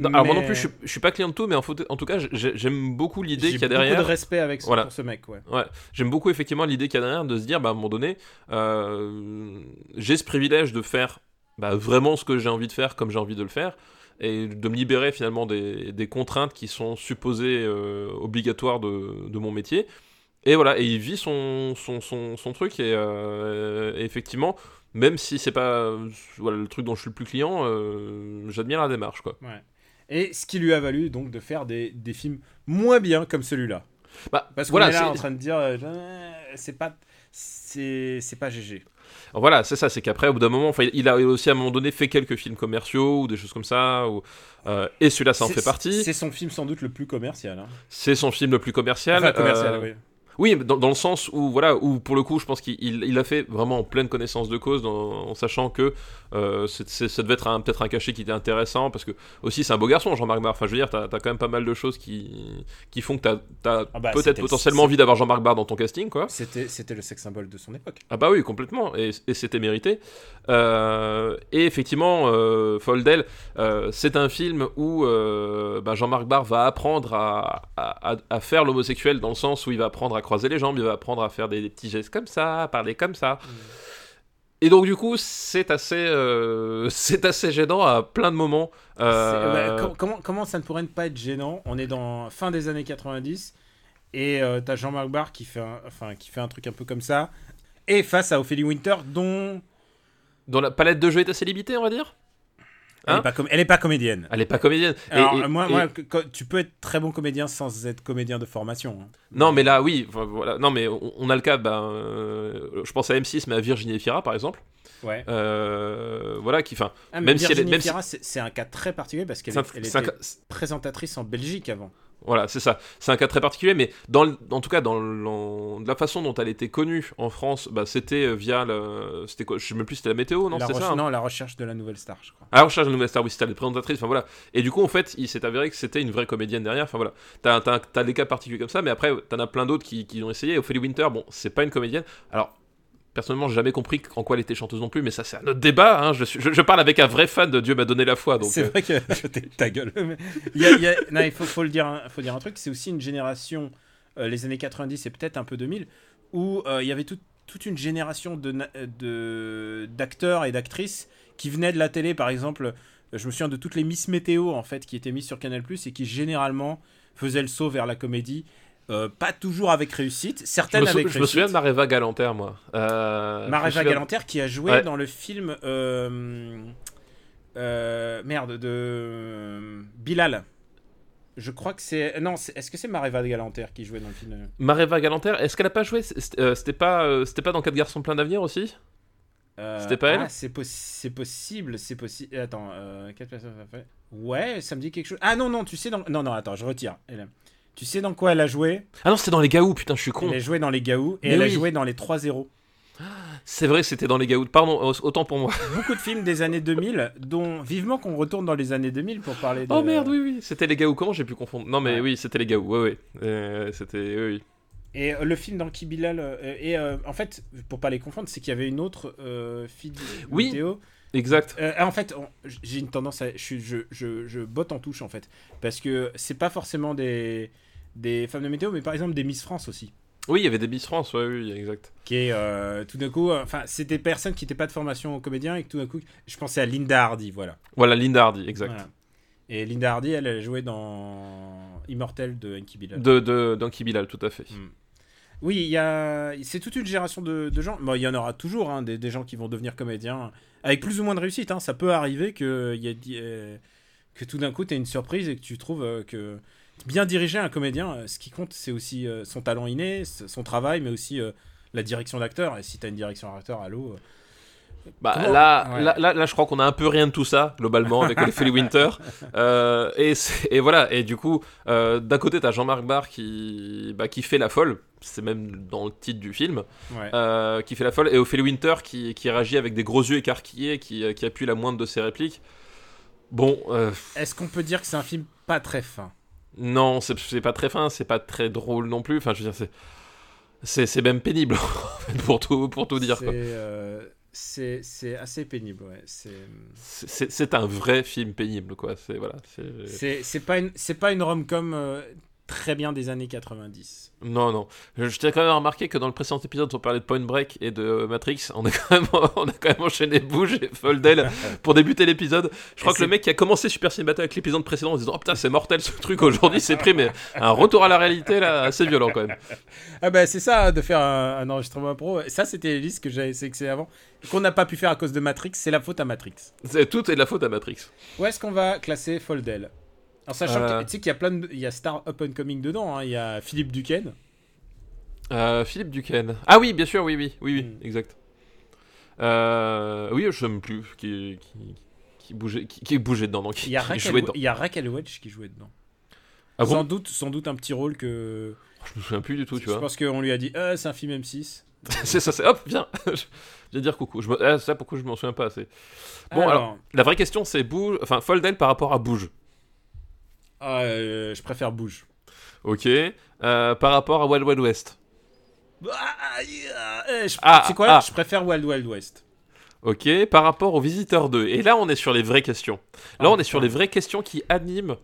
Non, Alors moi non plus, je suis, je suis pas client de tout, mais en, tout cas, j'ai- j'aime beaucoup l'idée J'ai qu'il y a beaucoup derrière. de respect avec ce, Voilà. pour ce mec, ouais. Ouais, j'aime beaucoup effectivement l'idée qu'il y a derrière de se dire, bah, à un moment donné, euh, j'ai ce privilège de faire bah, vraiment ce que j'ai envie de faire comme j'ai envie de le faire, et de me libérer finalement des, des contraintes qui sont supposées euh, obligatoires de, de mon métier. Et voilà, et il vit son, son, son, son truc, et, euh, et effectivement, même si c'est pas voilà, le truc dont je suis le plus client, euh, j'admire la démarche, quoi. ouais. Et ce qui lui a valu donc de faire des, des films moins bien comme celui-là. Bah, Parce qu'on voilà, est là en train de dire, c'est pas, c'est pas GG. Voilà, c'est ça, c'est qu'après, au bout d'un moment, enfin, il a aussi à un moment donné fait quelques films commerciaux ou des choses comme ça, ou, euh, et celui-là, ça en fait partie. C'est son film sans doute le plus commercial. hein. C'est son film le plus commercial. Enfin, commercial, euh, oui. Oui, dans, dans le sens où, voilà, où pour le coup, je pense qu'il il- il a fait vraiment en pleine connaissance de cause, dans- en sachant que euh, ça devait être un- peut-être un cachet qui était intéressant, parce que aussi c'est un beau garçon, Jean-Marc Barr. Enfin, je veux dire, t'as as quand même pas mal de choses qui, qui font que t'as as, Ah bah, peut-être potentiellement envie d'avoir Jean-Marc Barr dans ton casting, quoi. C'était le sex symbole de son époque. Ah bah oui, complètement, et, et c'était mérité. Euh, et effectivement, euh, Foldel, c'est un film où bah, Jean-Marc Barr va apprendre à, à- à- à faire l'homosexuel dans le sens où il va apprendre à croiser les jambes, il va apprendre à faire des, des petits gestes comme ça, à parler comme ça. Et donc du coup, c'est assez, euh, c'est assez gênant à plein de moments. Euh, bah, com- comment, comment ça ne pourrait ne pas être gênant? On est dans fin des années 90 et euh, t'as Jean-Marc Barr qui fait, un, enfin, qui fait un truc un peu comme ça. Et face à Ophélie Winter, dont dont la palette de jeux est assez limitée, on va dire? Elle Hein n'est pas, com- elle est pas comédienne. Elle est pas comédienne. Et- Alors, et- moi, et- tu peux être très bon comédien sans être comédien de formation. hein. Non, mais là, oui, voilà. Non, mais on, a le cas, ben, euh, je pense à M6, mais à Virginie Efira, par exemple. Ouais. Euh, voilà, qui, enfin, Ah, même si elle est- Virginie même Fira, c'est c'est un cas très particulier parce qu'elle est- un était présentatrice en Belgique avant. Voilà, c'est ça. C'est un cas très particulier, mais dans, le- en tout cas, dans le- la façon dont elle était connue en France, bah, c'était euh, via le. C'était quoi Je sais même plus, c'était la météo, non la ça hein Non, la recherche de la nouvelle star, je crois. À la recherche de nouvelle star, oui, c'était la présentatrice, enfin voilà. Et du coup, en fait, il s'est avéré que c'était une vraie comédienne derrière, enfin voilà. T'as, t'as, t'as des cas particuliers comme ça, mais après, t'en as plein d'autres qui, qui ont essayé. Ophélie Winter, bon, c'est pas une comédienne. Alors, personnellement, j'ai jamais compris en quoi elle était chanteuse non plus, mais ça, c'est un autre débat. Hein. Je, suis- je, je parle avec un vrai fan de Dieu m'a donné la foi, donc. C'est euh, vrai que ta gueule. Il y a- il y a- non, il faut, faut le dire, un- faut dire un truc. C'est aussi une génération, euh, les années 90 et peut-être un peu 2000, où euh, il y avait tout- toute une génération de d'acteurs et d'actrices qui venaient de la télé. Par exemple, je me souviens de toutes les Miss Météo en fait qui étaient mises sur Canal+ et qui généralement faisaient le saut vers la comédie. Euh, pas toujours avec réussite, Je certaines sou- avec je me réussite. souviens de Mareva Galanter, moi. Euh, je Mareva souviens- Galanter qui a joué Ouais. dans le film euh, euh, merde de Bilal. Je crois que c'est non, est-ce que c'est Mareva Galanter qui jouait dans le film Mareva Galanter, est-ce qu'elle a pas joué? C'était pas, c'était pas dans 4 garçons plein d'avenir aussi? C'était pas elle? Ah, c'est possi- c'est possible, c'est possible. Attends, euh, quelle personne ça fait Ouais, ça me dit quelque chose. Ah non non, tu sais dans non non, attends, je retire. Elle Tu sais dans quoi elle a joué Ah non, c'était dans les Gaou, putain, je suis con. Elle a joué dans les Gaou et Mais elle a oui. joué dans les 3-0. C'est vrai, c'était dans les Gaou. Pardon, au- autant pour moi. Beaucoup de films des années 2000, dont vivement qu'on retourne dans les années 2000 pour parler de. Oh merde, oui, oui, c'était les Gaou. Comment j'ai pu confondre Non, mais Ouais. oui, c'était les Gaou. Ouais, ouais. Euh, c'était. Oui, oui. Et euh, le film d'Anki Bilal, euh, et euh, en fait, pour pas les confondre, c'est qu'il y avait une autre fille de Oui. vidéo. Exact. Euh, en fait, j'ai une tendance à. Je, je, je botte en touche en fait. Parce que c'est pas forcément des, des femmes de météo, mais par exemple des Miss France aussi. Oui, il y avait des Miss France, ouais, oui, exact. Qui est euh, tout d'un coup. euh, Enfin, c'est des personnes qui n'étaient pas de formation comédien et que tout d'un coup. Je pensais à Linda Hardy, voilà. Voilà, Linda Hardy, exact. Voilà. Et Linda Hardy, elle, a joué dans Immortel de Anki Bilal. De, de Bilal, tout à fait. Mm. Oui, il y a, c'est toute une génération de, de gens. Bon, il y en aura toujours hein, des, des gens qui vont devenir comédiens avec plus ou moins de réussite. hein. Ça peut arriver que, y a, que tout d'un coup, tu as une surprise et que tu trouves euh, que bien diriger un comédien, euh, ce qui compte, c'est aussi euh, son talent inné, son travail, mais aussi euh, la direction d'acteur. Et si tu as une direction d'acteur, allô. euh, Bah, Comment- là, Ouais. là, là, là, je crois qu'on a un peu rien de tout ça, globalement, avec Ophélie Winter. Euh, et, et voilà, et du coup, euh, d'un côté, t'as Jean-Marc Barr qui, bah, qui fait la folle, c'est même dans le titre du film, ouais. euh, qui fait la folle, et Ophélie Winter qui, qui réagit avec des gros yeux écarquillés, qui, qui appuie la moindre de ses répliques. Bon, Est-ce qu'on peut dire que c'est un film pas très fin? Non, c'est pas très fin, c'est pas très drôle non plus, enfin, je veux dire, c'est. C'est même pénible, pour tout, pour tout dire. C'est euh, assez pénible. Ouais. C'est. Un vrai film pénible, quoi. C'est voilà. c'est- C'est c'est pas une c'est pas une rom-com euh, très bien des années 90. Non, non. Je, tiens quand même à remarquer que dans le précédent épisode, on parlait de Point Break et de Matrix. On a quand même, on a quand même enchaîné Bouge et Foldel pour débuter l'épisode. Je crois Et que le mec qui a commencé Super Cinémato avec l'épisode précédent en se disant Oh putain, c'est mortel ce truc aujourd'hui, c'est pris, mais un retour à la réalité là, assez violent quand même. Ah bah c'est ça de faire un, un enregistrement pro. Ça c'était les listes que j'avais sélectionnées avant qu'on n'a pas pu faire à cause de Matrix. C'est la faute à Matrix. C'est- Tout est de la faute à Matrix. Où est-ce qu'on va classer Foldel? En sachant Euh. que tu sais qu'il y a plein de il y a Star Up and Coming dedans. hein. Il y a Philippe Duquesne. Euh, Philippe Duquesne. Ah oui, bien sûr, oui, oui, oui, oui, Mm. exact. Euh, oui, je sais même plus qui, qui, qui bougeait, qui, qui bougeait dedans, donc Il y a Raquel, jouait dedans. il y a Raquel Welch qui jouait dedans. Ah sans bon doute sans doute un petit rôle que Je me souviens plus du tout, tu je vois. pense qu'on lui a dit euh, c'est un film M6. c'est ça, c'est hop, viens. je viens dire coucou. Je me... ah, ça, pourquoi je m'en souviens pas assez. Bon, alors, la vraie question, c'est bouge, enfin Foldel par rapport à bouge. Ah, euh, je préfère Bouge. Ok. Euh, par rapport à Wild Wild West. Ah, yeah, eh, je- Ah, c'est quoi? ah. Je préfère Wild Wild West. Ok. Par rapport au Visiteur 2. Et là, on est sur les vraies questions. Là, Ah, on est sur les vraies questions qui animent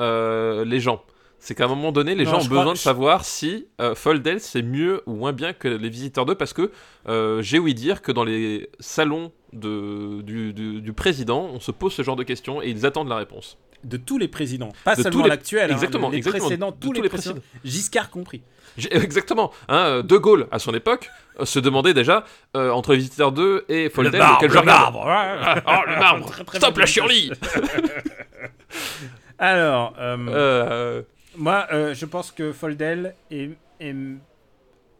euh, les gens. C'est qu'à un moment donné, les Non, gens ont besoin de savoir si euh, Foldel c'est mieux ou moins bien que les Visiteurs 2 parce que euh, j'ai ouï dire que dans les salons de, du, du- du président, on se pose ce genre de questions et ils attendent la réponse. De tous les présidents, pas De seulement tous les- l'actuel, hein, exactement, les exactement, précédents, de tous, les, précédents, Giscard compris. Exactement. Hein, euh, de Gaulle, à son époque, euh, se demandait déjà euh, entre Visiteurs 2 et Foldel lequel je regarde. Ah, oh, le marbre Très, très Stop la. Shirley Alors, euh, Euh, moi, je pense que Foldel est, est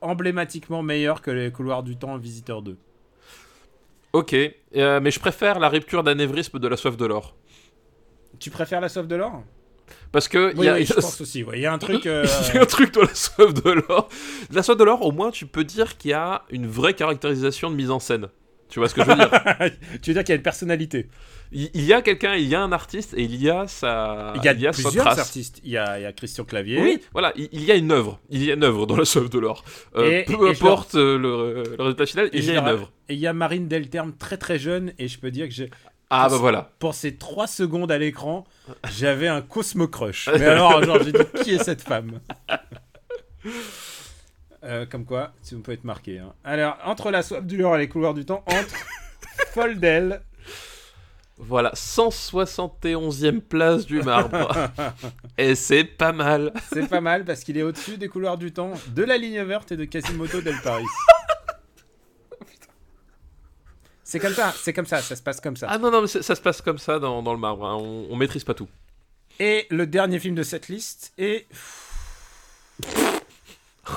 emblématiquement meilleur que les couloirs du temps Visiteur 2. Ok, mais je préfère la rupture d'anévrisme de la soif de l'or. Tu préfères la sauve de l'or Parce que Oui, il y a, oui, je pense aussi. ouais. Il y a un truc. euh, il y a un truc dans la soif de l'or. La soif de l'or, au moins, tu peux dire qu'il y a une vraie caractérisation de mise en scène. Tu vois ce que je veux dire tu veux dire qu'il y a une personnalité il, il y a quelqu'un, il y a un artiste et il y a sa, Il y a, sa plusieurs trace. artistes. Il y a, il y a Christian Clavier. Oui, voilà, il, il y a une œuvre. Il y a une œuvre dans la soif de l'or. Euh, peu et importe euh, le, le résultat final, il y a une œuvre. Et il y a Marine Delterme très très jeune. Et je peux dire que j'ai. Ah bah voilà. Pour ces 3 secondes à l'écran, j'avais un Cosmo Crush. Mais alors, genre, j'ai dit qui est cette femme? Euh, Comme quoi, si vous pouvez être marqué. hein. Alors, entre la soif du l'or et les couloirs du temps, entre Foldel. Voilà, 171e place du marbre. et c'est pas mal. C'est pas mal parce qu'il est au-dessus des couloirs du temps, de la ligne verte et de Quasimodo del Paris. C'est comme ça, c'est comme ça, ça se passe comme ça. Ah non, non, mais ça se passe comme ça dans, dans le marbre. hein. On, on maîtrise pas tout. Et le dernier film de cette liste est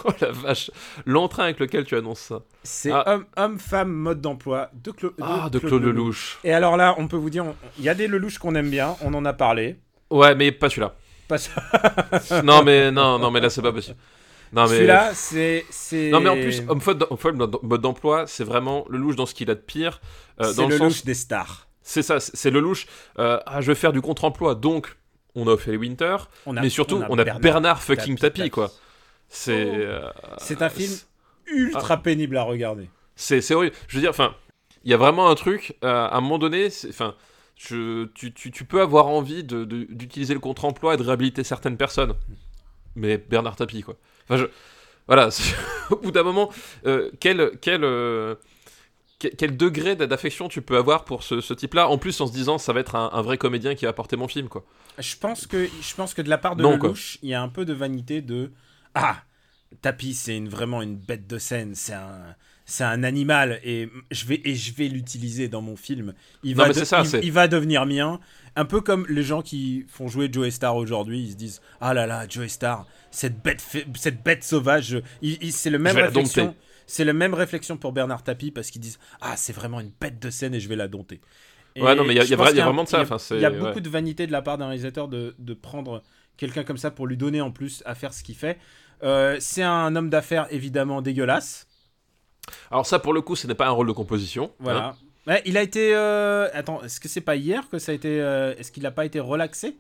Oh la vache. L'entrain avec lequel tu annonces ça. c'est Ah. homme, homme, femme, mode d'emploi de, Cla- Ah, de Claude Lelouch. Et alors là, on peut vous dire, il y a des Lelouch qu'on aime bien, on en a parlé. Ouais, mais pas celui-là. Pas ça. non, mais non, non, mais là, c'est pas possible. Non, mais... Celui-là, c'est, c'est. Non, mais en plus, homme faute mode d'emploi, c'est vraiment le louche dans ce qu'il a de pire. euh, c'est dans le, sens. des stars. C'est ça, c'est le louche. euh, ah, je vais faire du contre-emploi. Donc, on a Ophélie Winter. On a- mais surtout, on a, Bernard, fucking Tapie, Tapie, quoi. C'est. Oh. euh, C'est un film c'est- ultra pénible à regarder. C'est c'est horrible. Je veux dire, enfin, il y a vraiment un truc, euh, à un moment donné, enfin, je, tu, tu, tu peux avoir envie de- de- d'utiliser le contre-emploi et de réhabiliter certaines personnes. Mais Bernard Tapie, quoi. Enfin, je, voilà, au bout d'un moment, euh, quel, quel, euh, quel, quel degré d'affection tu peux avoir pour ce, ce type-là, en plus en se disant ça va être un, un vrai comédien qui va porter mon film, quoi. Je pense que, je pense que de la part de Non, quoi. Lelouch, il y a un peu de vanité de ah Tapi c'est une, vraiment une bête de scène, c'est un c'est un animal et je vais et je vais l'utiliser dans mon film. Il Non, va de- ça, il va devenir mien. Un peu comme les gens qui font jouer Joe Star aujourd'hui, ils se disent ah là là Joe Star cette bête cette bête sauvage. Il- il- c'est le même réflexion. C'est la même réflexion pour Bernard Tapie parce qu'ils disent ah c'est vraiment une bête de scène et je vais la dompter. Et Ouais, non, mais il y a- y y vraiment de ça, il y a- ouais. beaucoup de vanité de la part d'un réalisateur de, de prendre quelqu'un comme ça pour lui donner en plus à faire ce qu'il fait. Euh, c'est un homme d'affaires évidemment dégueulasse. Alors ça, pour le coup, ce n'est pas un rôle de composition. hein. Ouais, il a été. euh, Attends, est-ce que c'est pas hier que ça a été. euh, Est-ce qu'il n'a pas été relaxé?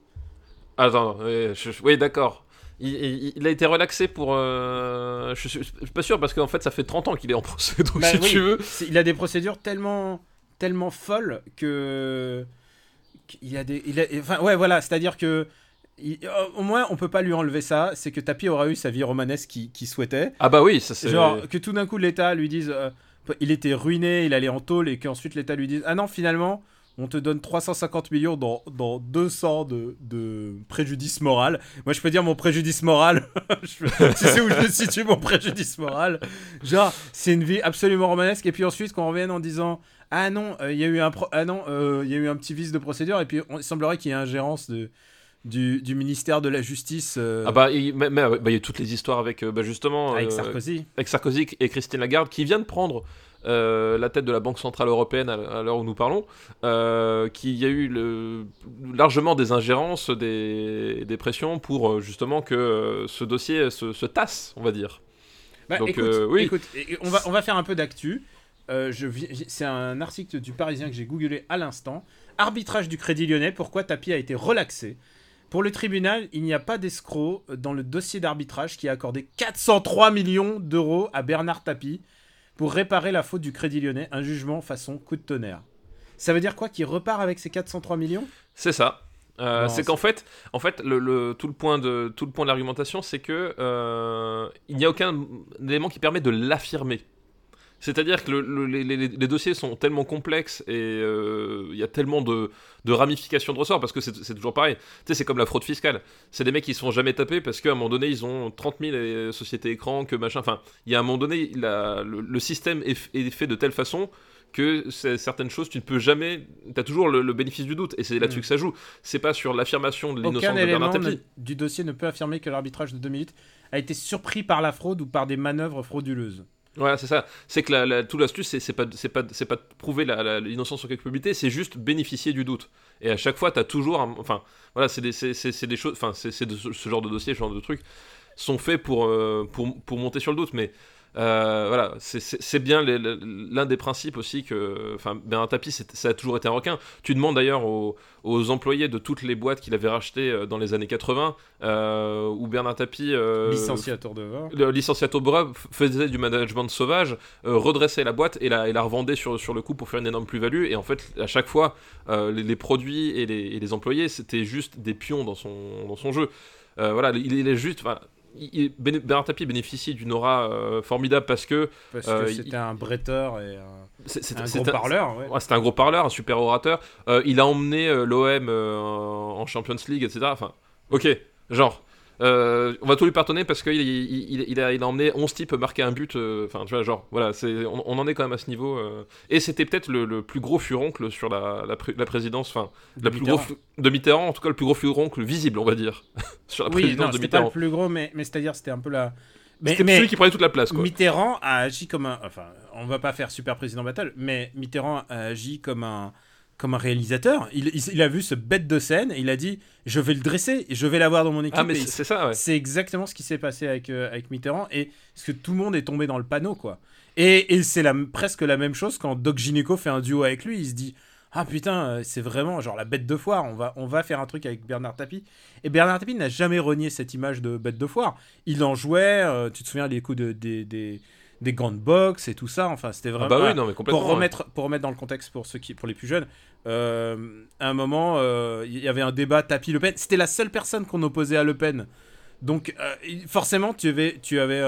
Attends, oui, je- je- oui, d'accord. Il, il- il a été relaxé pour. euh, je, suis, je suis pas sûr parce qu'en fait ça fait 30 ans qu'il est en procès, donc Bah si oui, tu veux. Il a des procédures tellement, tellement folles que. Il a des. Il a... Enfin, ouais, voilà, c'est-à-dire que. il- Au moins, on peut pas lui enlever ça. C'est que Tapi aura eu sa vie romanesque qu'il souhaitait. Ah bah oui, ça c'est. Genre que tout d'un coup l'État lui dise euh, il était ruiné, il allait en tôle et qu'ensuite l'État lui dise ah non finalement on te donne 350 millions dans, dans 200 de, de préjudice moral. Moi je peux dire mon préjudice moral. Tu sais où je situe mon préjudice moral. Genre c'est une vie absolument romanesque et puis ensuite qu'on revienne en disant ah non euh, il y a eu un pro- ah euh, il y a eu un petit vice de procédure et puis il semblerait qu'il y ait ingérence de du, du ministère de la justice euh, Ah bah il mais- mais, bah, il y a toutes les histoires avec euh, bah, justement avec euh, Sarkozy. avec Sarkozy et Christine Lagarde qui vient de prendre euh, la tête de la Banque Centrale Européenne à l'heure où nous parlons, euh, qu'il y a eu le, largement des ingérences, des, des pressions pour justement que ce dossier se, se tasse, on va dire. Bah, Donc, écoute, euh, oui. écoute, on, va, on va faire un peu d'actu. Euh, c'est un article du Parisien que j'ai googlé à l'instant. Arbitrage du Crédit Lyonnais, pourquoi Tapi a été relaxé? Pour le tribunal, il n'y a pas d'escroc dans le dossier d'arbitrage qui a accordé 403 millions d'euros à Bernard Tapie pour réparer la faute du Crédit Lyonnais, un jugement façon coup de tonnerre. Ça veut dire quoi Qu'il repart avec ces 403 millions? C'est ça. Euh, c'est c'est- qu'en fait, en fait, le, le- tout le point de tout le point de l'argumentation, c'est que euh, il n'y a aucun élément qui permet de l'affirmer. C'est-à-dire que le- le- les, les- les dossiers sont tellement complexes et euh, il y a tellement de, de ramifications de ressorts parce que c'est toujours pareil. Tu sais, c'est comme la fraude fiscale. C'est des mecs qui se sont jamais tapés parce qu'à un moment donné, ils ont 30 000 euh, sociétés écrans, que machin. Enfin, il y a un moment donné, la- le, le système est, fait de telle façon que c'est- certaines choses, tu ne peux jamais. Tu as toujours le, bénéfice du doute et c'est là-dessus Mm. que ça joue. C'est pas sur l'affirmation de l'innocence de Bernard Tapie. du dossier ne peut affirmer que l'arbitrage de 2008 a été surpris par la fraude ou par des manœuvres frauduleuses. Voilà, c'est ça. C'est que la, la, tout l'astuce, c'est, pas, pas, pas de prouver l'innocence la culpabilité, c'est juste bénéficier du doute. Et à chaque fois, t'as toujours, un- enfin, voilà, c'est des, des choses, enfin, c'est, ce genre de dossier, ce genre de trucs sont faits pour, euh, pour, pour monter sur le doute, mais euh, voilà, c'est, bien l'un des principes aussi que, enfin, Bernard Tapie, ça a toujours été un requin. Tu demandes d'ailleurs aux, aux employés de toutes les boîtes qu'il avait rachetées euh, dans les années 80, euh, où Bernard Tapie euh, Licencié à tour de vin. le licenciato Bra faisait du management sauvage, redressait la boîte et la, et la revendait sur, sur le coup pour faire une énorme plus-value. Et en fait, à chaque fois, les, les produits et les, et les employés, c'était juste des pions dans son, dans son jeu. Euh, voilà, il, il est juste. voilà, Bernard Tapie bénéficie d'une aura euh, formidable parce que Parce Euh, que il- c'était un bretteur et un, c'est un gros parleur. ouais. Ouais, c'était un gros parleur, un super orateur. Euh, il a emmené euh, l'OM euh, en Champions League, etc. Enfin, ok, genre. Euh, on va tout lui pardonner parce qu'il il, il, il a, il a emmené 11 types marquer un but. euh, Enfin, tu vois, genre, voilà, on, on en est quand même à ce niveau. euh. et c'était peut-être le, le plus gros furoncle sur la, la, pré- la présidence, enfin, la plus gros Mitterrand. fu- de Mitterrand, en tout cas le plus gros furoncle visible, on va dire, sur la Oui, présidence non, de c'était pas le Mitterrand. plus gros, mais, mais c'est-à-dire c'était un peu la. Mais, celui qui prenait toute la place, quoi. Mitterrand a agi comme un. Enfin, on va pas faire super président battle, mais Mitterrand a agi comme un comme un réalisateur. Il, a vu ce bête de scène et il a dit je vais le dresser, je vais l'avoir dans mon équipe. Ah, mais Et c'est, ça, ouais. C'est exactement ce qui s'est passé avec, euh, avec Mitterrand et parce que tout le monde est tombé dans le panneau quoi. Et, et c'est la, presque la même chose quand Doc Gineco fait un duo avec lui. Il se dit ah putain euh, c'est vraiment genre la bête de foire. On va on va faire un truc avec Bernard Tapie. Et Bernard Tapie n'a jamais renié cette image de bête de foire. Il en jouait. euh, tu te souviens les coups de, des des des grandes box et tout ça. Enfin c'était Ah vraiment bah oui, non, mais complètement. pour ouais. remettre pour remettre dans le contexte pour ceux qui pour les plus jeunes. euh, à un moment, euh, il y avait un débat Tapie Le Pen. C'était la seule personne qu'on opposait à Le Pen. Donc euh, forcément, tu avais, tu avais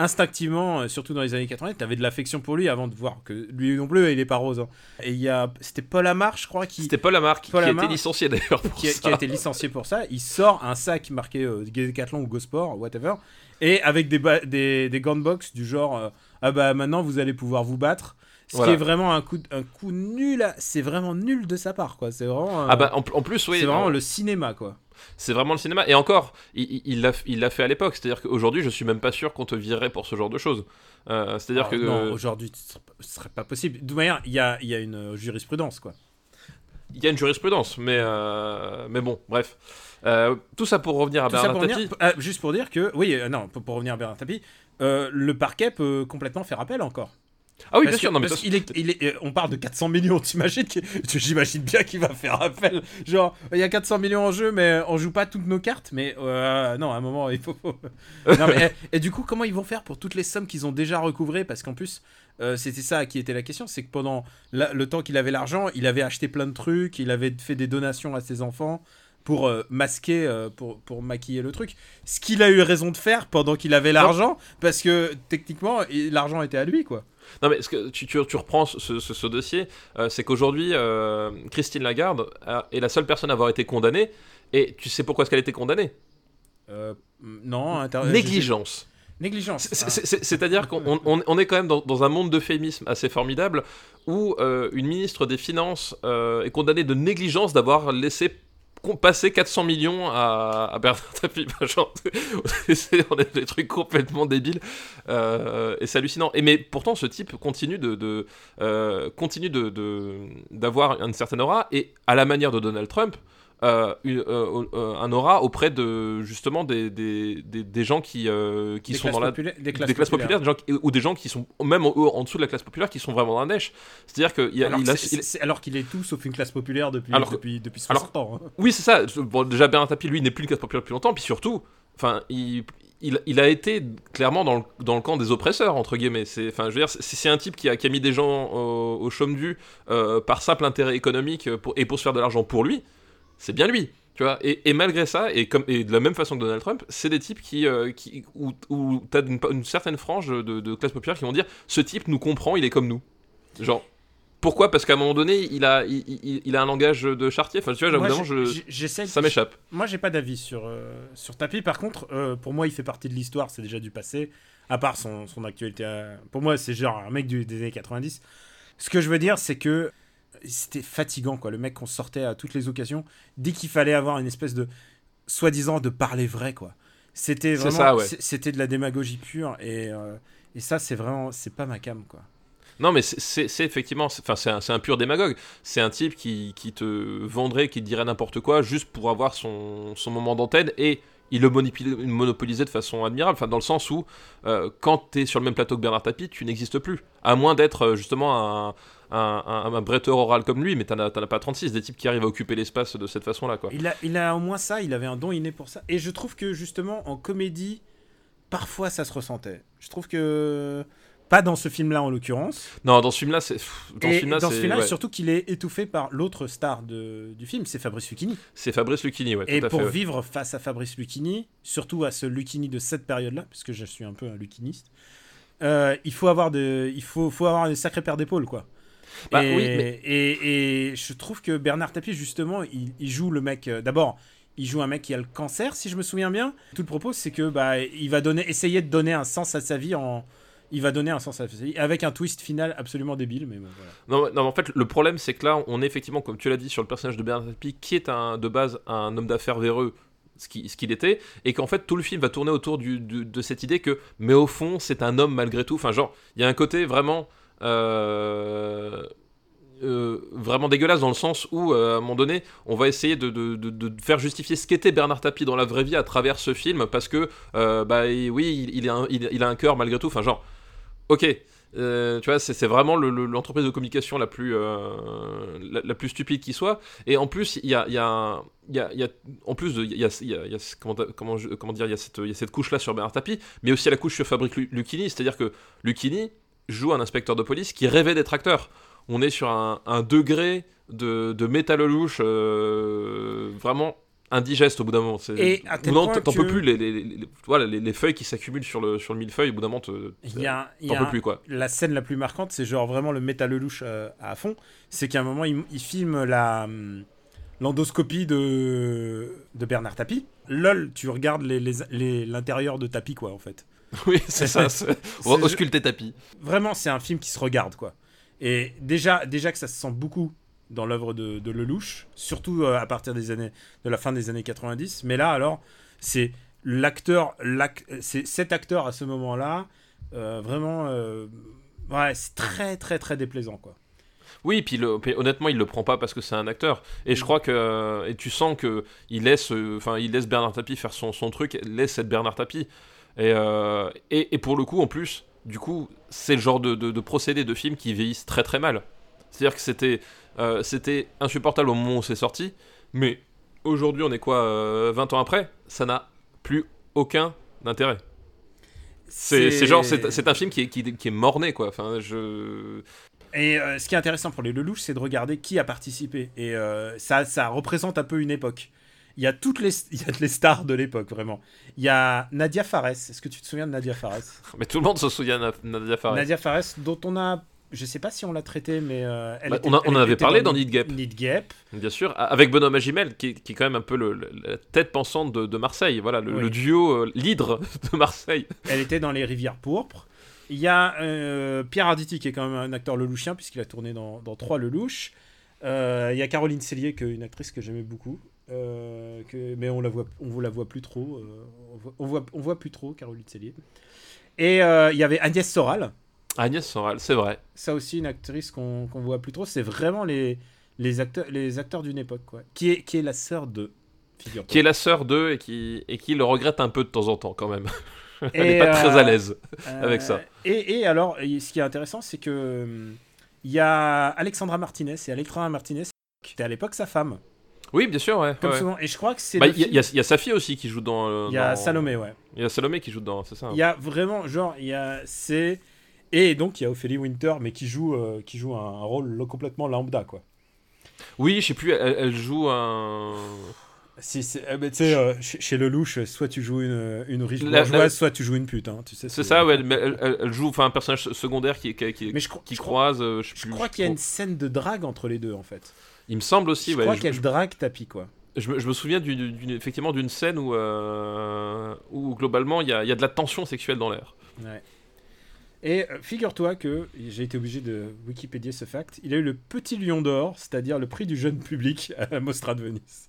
instinctivement, euh, surtout dans les années 80, tu avais de l'affection pour lui avant de voir que lui non plus, il est pas rose. hein. Et il y a, c'était Paul Amar, je crois, qui, C'était Paul Lamarck qui, Paul qui a été licencié d'ailleurs pour qui, a, ça. qui a été licencié pour ça. Il sort un sac marqué euh, Decathlon ou Go Sport, whatever, et avec des, des, des gants de boxe du genre euh, ah bah maintenant vous allez pouvoir vous battre. Ce Voilà. qui est vraiment un coup, un coup nul, c'est vraiment nul de sa part quoi. C'est vraiment, euh, Ah bah en, en plus, oui. c'est vraiment euh, le cinéma quoi. C'est vraiment le cinéma. Et encore, il- l'a il fait à l'époque. C'est-à-dire qu'aujourd'hui, je suis même pas sûr qu'on te virerait pour ce genre de choses. Euh, C'est-à-dire Ah, que. non, aujourd'hui, ce serait pas- possible. De toute manière, il y a, il y a une jurisprudence quoi. Il y a une jurisprudence, mais, euh, mais bon, bref. Euh, tout ça pour revenir à Tout Bernard Tapie. juste pour dire que, oui, non, pour, pour revenir à Bernard Tapie, le parquet peut complètement faire appel encore. Ah oui, Parce bien sûr. Non, mais parce qu'il est, il est- euh, on parle de 400 millions, t'imagines J'imagine bien qu'il va faire appel. Genre, il y a 400 millions en jeu, mais on joue pas toutes nos cartes. Mais euh, non, à un moment, il faut. Non, mais, et, et du coup, comment ils vont faire pour toutes les sommes qu'ils ont déjà recouvrées? Parce qu'en plus, euh, c'était ça qui était la question c'est que pendant la- le temps qu'il avait l'argent, il avait acheté plein de trucs, il avait fait des donations à ses enfants pour euh, masquer, euh, pour, pour maquiller le truc. Ce qu'il a eu raison de faire pendant qu'il avait l'argent, parce que techniquement, il- l'argent était à lui, quoi. Non, mais ce que tu, tu, tu reprends ce, ce- ce dossier, euh, c'est qu'aujourd'hui, euh, Christine Lagarde a- est la seule personne à avoir été condamnée. Et tu sais pourquoi est-ce qu'elle a été condamnée? Euh, non, Négligence. Négligence. C'est- c'est- c'est- C'est-à-dire qu'on on- on est quand même dans, dans un monde d'euphémisme assez formidable où euh, une ministre des Finances euh, est condamnée de négligence d'avoir laissé passer 400 millions à, à Bernard Tapie. Genre, on a des trucs complètement débiles euh, et c'est hallucinant. Et mais pourtant, ce type continue de, de, euh, continue de de- d'avoir une certaine aura et à la manière de Donald Trump. Euh, euh, euh, un aura auprès de justement des, des, des, des gens qui, euh, qui sont dans la des classes classes, populaires. gens ou des gens qui sont même en, en dessous de la classe populaire qui sont vraiment dans la dèche. C'est-à-dire qu'il a, Alors, il a- c'est- il- c'est- alors qu'il est tout sauf une classe populaire depuis, Alors depuis, depuis alors- 60 ans. hein. oui, c'est ça. Bon, déjà Bernard Tapie, lui, n'est plus une classe populaire depuis longtemps, puis surtout, enfin, il, il, il a été clairement dans le, dans le camp des oppresseurs entre guillemets. C'est, enfin, je veux dire, c'est, un type qui a, qui a mis des gens au, au chaume du euh, par simple intérêt économique pour, et pour se faire de l'argent pour lui. C'est bien lui. Tu vois, et, et malgré ça, et, comme, et de la même façon que Donald Trump, c'est des types qui, euh, qui, où, où tu as une, une certaine frange de, de classe populaire qui vont dire ce type nous comprend, il est comme nous. Genre, pourquoi? Parce qu'à un moment donné, il a, il, il- il a un langage de chartier. Enfin, tu vois, Moi, je, ça m'échappe. Moi, j'ai pas d'avis sur, euh, sur Tapi. Par contre, euh, pour moi, il fait partie de l'histoire. C'est déjà du passé. À part son, son actualité. euh, Pour moi, c'est genre un mec du- des années 90. Ce que je veux dire, c'est que c'était fatigant, quoi. Le mec qu'on sortait à toutes les occasions, dès qu'il fallait avoir une espèce de soi-disant de parler vrai, quoi. C'était vraiment, ouais. c'était de la démagogie pure et, euh, Et ça, c'est vraiment, c'est pas ma cam, quoi. Non, mais c'est- effectivement, c'est- enfin, c'est un, un pur démagogue. C'est un type qui, qui te vendrait, qui te dirait n'importe quoi juste pour avoir son, son moment d'antenne et il le monopoli- monopolisait de façon admirable. Enfin, dans le sens où, euh, quand tu es sur le même plateau que Bernard Tapie, tu n'existes plus. À moins d'être euh, justement un, un, bretteur oral comme lui, mais t'en as, as pas 36, des types qui arrivent à occuper l'espace de cette façon-là. Il a, il a au moins ça, il avait un don inné pour ça. Et je trouve que justement, en comédie, parfois ça se ressentait. Je trouve que. Pas dans ce film-là en l'occurrence. Non, dans ce film-là, c'est. Dans Et ce film-là, dans ce film-là, ouais, surtout qu'il est étouffé par l'autre star de- du film, c'est Fabrice Lucchini. c'est Fabrice Lucchini, ouais, Et à pour fait. ouais. vivre face à Fabrice Lucchini, surtout à ce Lucchini de cette période-là, puisque je suis un peu un Luchiniste, euh, il faut avoir de, il faut, faut avoir une sacrée paire d'épaules, quoi. Bah et, oui, mais- et, et je trouve que Bernard Tapie, justement, il, il joue le mec. euh, D'abord, il joue un mec qui a le cancer, si je me souviens bien. Tout le propos, c'est que bah, il va donner, essayer de donner un sens à sa vie en. Il va donner un sens à vie avec un twist final absolument débile, mais voilà. Non, non, en fait, le problème, c'est que là, on est effectivement, comme tu l'as dit, sur le personnage de Bernard Tapie, qui est un, de base un homme d'affaires véreux, ce qui- ce qu'il était, et qu'en fait, tout le film va tourner autour de cette idée que, mais au fond, c'est un homme malgré tout. Enfin, genre, il y a un côté vraiment. euh, euh, vraiment dégueulasse dans le sens où, euh, à un moment donné, on va essayer de, faire justifier ce qu'était Bernard Tapie dans la vraie vie à travers ce film, parce que, bah, oui, il, est un- il a un cœur malgré tout. Enfin, genre, ok, euh, tu vois, c'est vraiment le- le- l'entreprise de communication la plus, euh, la, plus stupide qui soit. Et en plus, il y a, en plus comment, comment, dire, y a cette, couche-là sur Bernard Tapie, mais aussi la couche sur Fabrice Lu- Lucchini, c'est-à-dire que Lucchini joue un inspecteur de police qui rêvait d'être acteur. On est sur un, un degré de, de métal louche euh, vraiment indigeste au bout d'un moment. Et à tel moment, t'en peux plus, les, les, les- voilà, les, les feuilles qui s'accumulent sur le, sur le millefeuille, au bout d'un moment, t'en peux plus, quoi. la scène la plus marquante, c'est genre vraiment le métal louche euh, à fond. C'est qu'à un moment, il, il filme la hum, l'endoscopie de, de Bernard Tapie. Lol, tu regardes les- les- les- l'intérieur de Tapie, quoi, en fait. Oui, c'est ça. c'est- On va ausculter tapis. Vraiment, c'est un film qui se regarde, quoi. Et déjà, déjà que ça se sent beaucoup dans l'œuvre de, de Lelouch, surtout euh, à partir des années, de la fin des années 90. Mais là, alors, c'est l'acteur, l'ac- c'est cet acteur à ce moment-là, euh, vraiment, euh, ouais, c'est très, très, très déplaisant, quoi. Oui, puis, le- puis honnêtement, il le prend pas parce que c'est un acteur. Et je crois que et tu sens que il laisse, enfin, il laisse Bernard Tapie faire son, son truc, laisse être Bernard Tapie. Et, euh, et, et pour le coup, en plus, du coup, c'est le genre de, de, de procédé de film qui vieillissent très très mal. C'est-à-dire que c'était euh, c'était insupportable au moment où c'est sorti, mais aujourd'hui, on est quoi, euh, 20 ans après, ça n'a plus aucun intérêt. C'est genre, c'est c'est un film qui est, qui, qui est morné, quoi. Enfin, je. Et euh, ce qui est intéressant pour les Lelouch, c'est de regarder qui a participé. Et euh, ça, ça représente un peu une époque. Il y a toutes les, il y a les stars de l'époque, vraiment. Il y a Nadia Fares. Est-ce que tu te souviens de Nadia Fares? Mais tout le monde se souvient de Nadia Fares. Nadia Fares, dont on a. Je sais pas si on l'a traité, mais. euh, elle Bah, était- on, a- elle on en avait parlé dans Need Need Gap, Need Gap. bien sûr, avec Benoît Magimel, qui, qui est quand même un peu le- le- la tête pensante de, de Marseille, voilà, le, Oui. le duo, euh, l'hydre de Marseille. Elle était dans Les Rivières Pourpres. Il y a euh, Pierre Arditi, qui est quand même un acteur lelouchien, puisqu'il a tourné dans, dans trois Lelouch. Euh, il y a Caroline Cellier, qui est une actrice que j'aimais beaucoup. euh, que, mais on la voit, on la voit plus trop. euh, on, voit, on, voit, on voit plus trop Caroline Cellier. Et il y avait Agnès Soral. Agnès Soral, c'est vrai. Ça aussi, une actrice qu'on qu'on voit plus trop. C'est vraiment les, les, acteurs, les acteurs d'une époque, quoi. Qui est, qui est la sœur de. Qui est la sœur d'eux et qui, et qui le regrette un peu de temps en temps quand même. Elle n'est pas très euh, à l'aise. Euh, avec ça. Et, et alors, ce qui est intéressant, c'est que hum, il y a Alexandra Martinez et Alexandra Martinez qui était à l'époque sa femme, Oui, bien sûr, ouais. comme ouais. souvent. Et je crois que c'est. Bah, Il y, a- y y sa fille aussi qui joue dans. euh, il y a dans- Salomé, ouais. Il y a Salomé qui joue dans, c'est ça. hein. Il y a vraiment, genre, il y a c'est et donc il y a Ophélie Winter, mais qui joue, euh, qui joue un, un rôle complètement lambda, quoi. Oui, je sais plus, elle, elle joue un. Si, c'est- eh ben, tu sais, euh, chez, chez Lelouch, soit tu joues une, une riche La- bourgeoise, la- soit tu joues une pute, hein, tu sais. C'est ça, ouais, mais elle, elle- elle joue enfin, un personnage secondaire qui, qui, qui, Mais je, cro- qui je crois, croise. euh, je sais je plus, crois je qu'il y a une scène de drague entre les deux, en fait. Il me semble aussi, je ouais. crois je- qu'elle drague Tapi, quoi. Je me, je me souviens d'une, d'une- effectivement d'une scène où, euh, où globalement il y a, il y a de la tension sexuelle dans l'air. Ouais. Et euh, figure-toi que j'ai été obligé de Wikipédier ce fact. Il a eu le petit lion d'or, c'est-à-dire le prix du jeune public à la Mostra de Venise.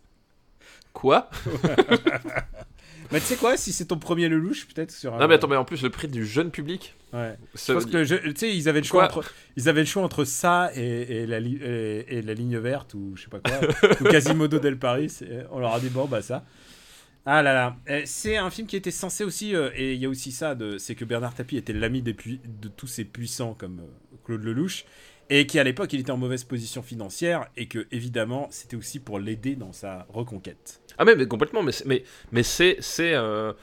Quoi? Mais tu sais quoi, si c'est ton premier Lelouch, peut-être sur un... Non mais attends, mais en plus le prix du jeune public. Ouais. ça- Je pense que tu sais, ils avaient le choix entre, ils avaient le choix entre ça et, et la, li- et, et la ligne verte ou je sais pas quoi, ou Quasimodo del Paris. On leur a dit bon bah ça. Ah là là, Euh, c'est un film qui était censé aussi, euh, et il y a aussi ça, c'est que Bernard Tapie était l'ami de tous ces puissants comme euh, Claude Lelouch, et qu'à l'époque il était en mauvaise position financière, et que évidemment c'était aussi pour l'aider dans sa reconquête. Ah mais, mais complètement, mais c'est- mais, mais c'est c'est euh,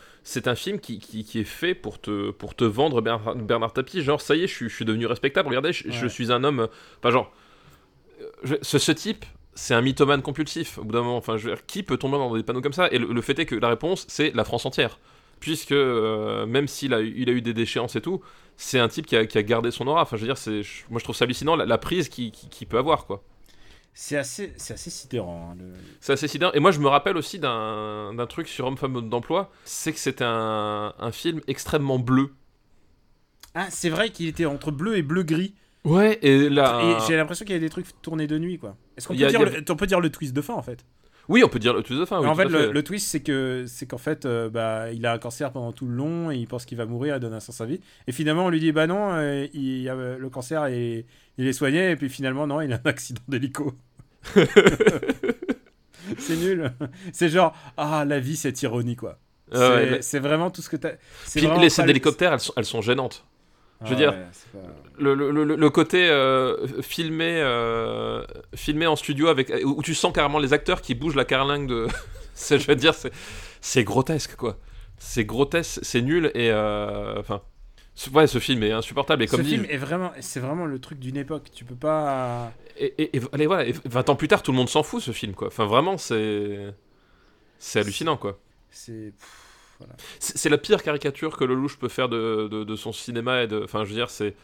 un film qui, qui, qui est fait pour te pour te vendre Bernard, Bernard Tapie, genre ça y est, je suis, je suis devenu respectable. Regardez, je, je suis un homme, enfin genre je- ce, ce type. C'est un mythomane compulsif, au bout d'un moment. Enfin, je veux dire, qui peut tomber dans des panneaux comme ça? Et le, le fait est que la réponse, c'est la France entière. Puisque, euh, même s'il a, eu- il a eu des déchéances et tout, c'est un type qui a, qui a gardé son aura. Enfin, je veux dire, c'est, moi je trouve ça hallucinant, la, la prise qu'il qui, peut avoir, quoi. C'est assez, c'est assez sidérant. hein, le- C'est assez sidérant. Et moi, je me rappelle aussi d'un d'un truc sur Homme-Femme d'Emploi, c'est que c'était un, un film extrêmement bleu. Ah, c'est vrai qu'il était entre bleu et bleu-gris. Ouais, et là... Et j'ai l'impression qu'il y a des trucs tournés de nuit, quoi. Est-ce qu'on peut, dire a- le- on peut dire le twist de fin, en fait? Oui, on peut dire le twist de fin. oui, En fait, le, le twist, c'est que c'est qu'en fait, euh, bah, il a un cancer pendant tout le long et il pense qu'il va mourir et donner un sens à sa vie. Et finalement, on lui dit, bah non, euh, il, a, euh, le cancer, est, il est soigné. Et puis finalement, non, il a un accident d'hélico. c'est nul. C'est genre, ah, la vie, c'est ironie, quoi. Ah c'est ouais, vraiment tout ce que t'as. c'est Puis vraiment les scènes d'hélicoptère, elles sont, elles sont gênantes. Je veux Ah dire, ouais, c'est pas- Le, le, le, le côté euh, filmé, euh, filmé en studio avec où tu sens carrément les acteurs qui bougent la carlingue de. c'est- je veux dire, c'est, c'est grotesque quoi. C'est grotesque, c'est nul et euh, enfin. ce- Ouais, ce film est insupportable et Ce comme dit, film est vraiment, c'est vraiment le truc d'une époque. Tu peux pas. et, et- et- allez, voilà, et 20 ans plus tard, tout le monde s'en fout ce film quoi. Enfin, vraiment, c'est. C'est hallucinant quoi. C'est. Voilà. C'est la pire caricature que Lelouch peut faire de, de, de son cinéma et de. Enfin, je veux dire, c'est.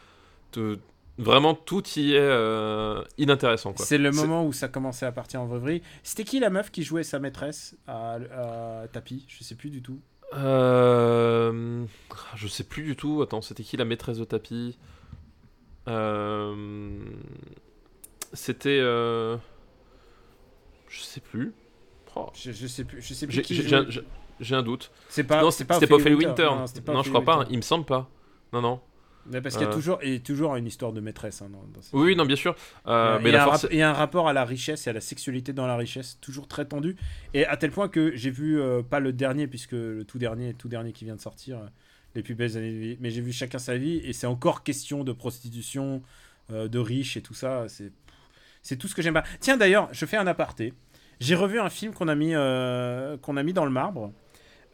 Vraiment, tout y est euh, inintéressant quoi. C'est le moment où ça commençait à partir en vraiverie. C'était qui la meuf qui jouait sa maîtresse à, à Tapi? Je sais plus du tout. Euh... Je sais plus du tout. Attends, c'était qui la maîtresse de tapis Euh, C'était. euh, Je sais plus. Oh, Je, je sais plus. Je sais plus qui j'ai- un doute. C'est pas. non, c'était pas Winter. Winter. Non, c'était pas Non, je crois pas. Il me semble pas. Non, non. Mais Parce qu'il y a Euh. toujours, y a toujours une histoire de maîtresse. hein, dans, dans ces- Oui, non, bien sûr. Euh, Il y a- mais il y a un force. rap- il y a un rapport à la richesse et à la sexualité dans la richesse, toujours très tendu. Et à tel point que j'ai vu, euh, pas le dernier, puisque le tout dernier, tout dernier qui vient de sortir, euh, les plus belles années de vie, mais j'ai vu chacun sa vie, et c'est encore question de prostitution, euh, de riches et tout ça. C'est, tout ce que j'aime pas. Tiens, d'ailleurs, je fais un aparté. J'ai revu un film qu'on a mis, euh, qu'on a mis dans le marbre.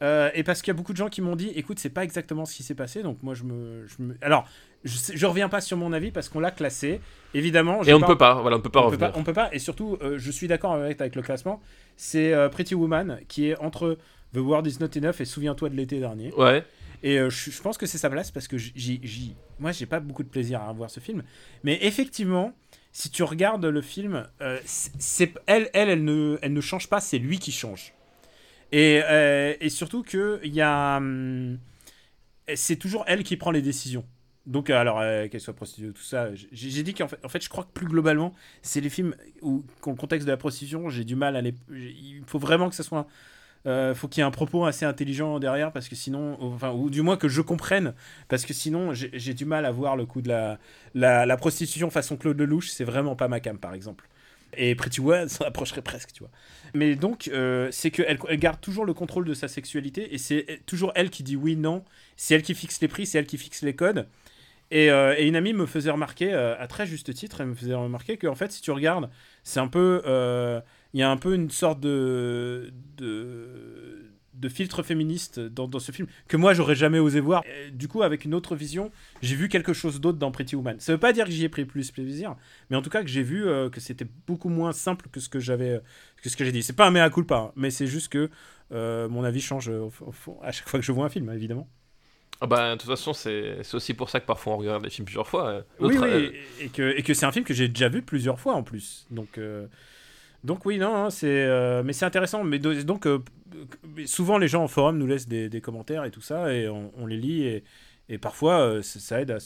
Euh, et parce qu'il y a beaucoup de gens qui m'ont dit, écoute, c'est pas exactement ce qui s'est passé, donc moi je me, je me- alors je, reviens pas sur mon avis parce qu'on l'a classé. Évidemment, Et j'ai on ne peut pas. Voilà, on peut pas on peut revenir. pas, on peut pas, et surtout, euh, je suis d'accord avec, avec le classement. C'est euh, Pretty Woman qui est entre The World Is Not Enough et Souviens-toi de l'été dernier. Ouais. Et je, je pense que c'est sa place parce que j'y- moi, j'ai pas beaucoup de plaisir à voir ce film. Mais effectivement, si tu regardes le film, c'est- elle, elle, elle ne, elle ne change pas, c'est lui qui change. Et, euh, et surtout que y a, hum, c'est toujours elle qui prend les décisions. Donc, euh, alors, euh, qu'elle soit prostituée ou tout ça, j'ai, dit qu'en fait, en fait, je crois que plus globalement, c'est les films où, dans le contexte de la prostitution, j'ai du mal à les. Il faut vraiment que ça soit. Euh, faut qu'il y ait un propos assez intelligent derrière parce que sinon, enfin, ou du moins que je comprenne, parce que sinon j'ai j'ai du mal à voir le coup de la, la, la prostitution façon Claude Lelouch, c'est vraiment pas ma cam par exemple. Et Pretty Woman s'en approcherait presque, tu vois. Mais donc, euh, c'est qu'elle elle garde toujours le contrôle de sa sexualité et c'est toujours elle qui dit oui, non. C'est elle qui fixe les prix, c'est elle qui fixe les codes. Et, euh, une amie me faisait remarquer, euh, à très juste titre, elle me faisait remarquer qu'en fait, si tu regardes, c'est un peu. Il y a un peu une sorte de. de de filtre féministe dans, dans ce film que moi j'aurais jamais osé voir. Et du coup, avec une autre vision, j'ai vu quelque chose d'autre dans Pretty Woman. Ça veut pas dire que j'y ai pris plus plaisir, mais en tout cas que j'ai vu euh, que c'était beaucoup moins simple que ce que j'avais, que ce que j'ai dit. C'est pas un mea culpa, hein, mais c'est juste que euh, mon avis change au- à chaque fois que je vois un film, évidemment. Ah bah, de toute façon, c'est c'est aussi pour ça que parfois on regarde des films plusieurs fois. euh. Oui, euh, et, et que, et que c'est un film que j'ai déjà vu plusieurs fois en plus. Donc, euh, donc oui, non, hein, c'est, euh, mais c'est intéressant. Mais do- donc, euh, souvent les gens en forum nous laissent des, des commentaires et tout ça, et on, on les lit. Et, Et parfois, euh, ça, ça aide à,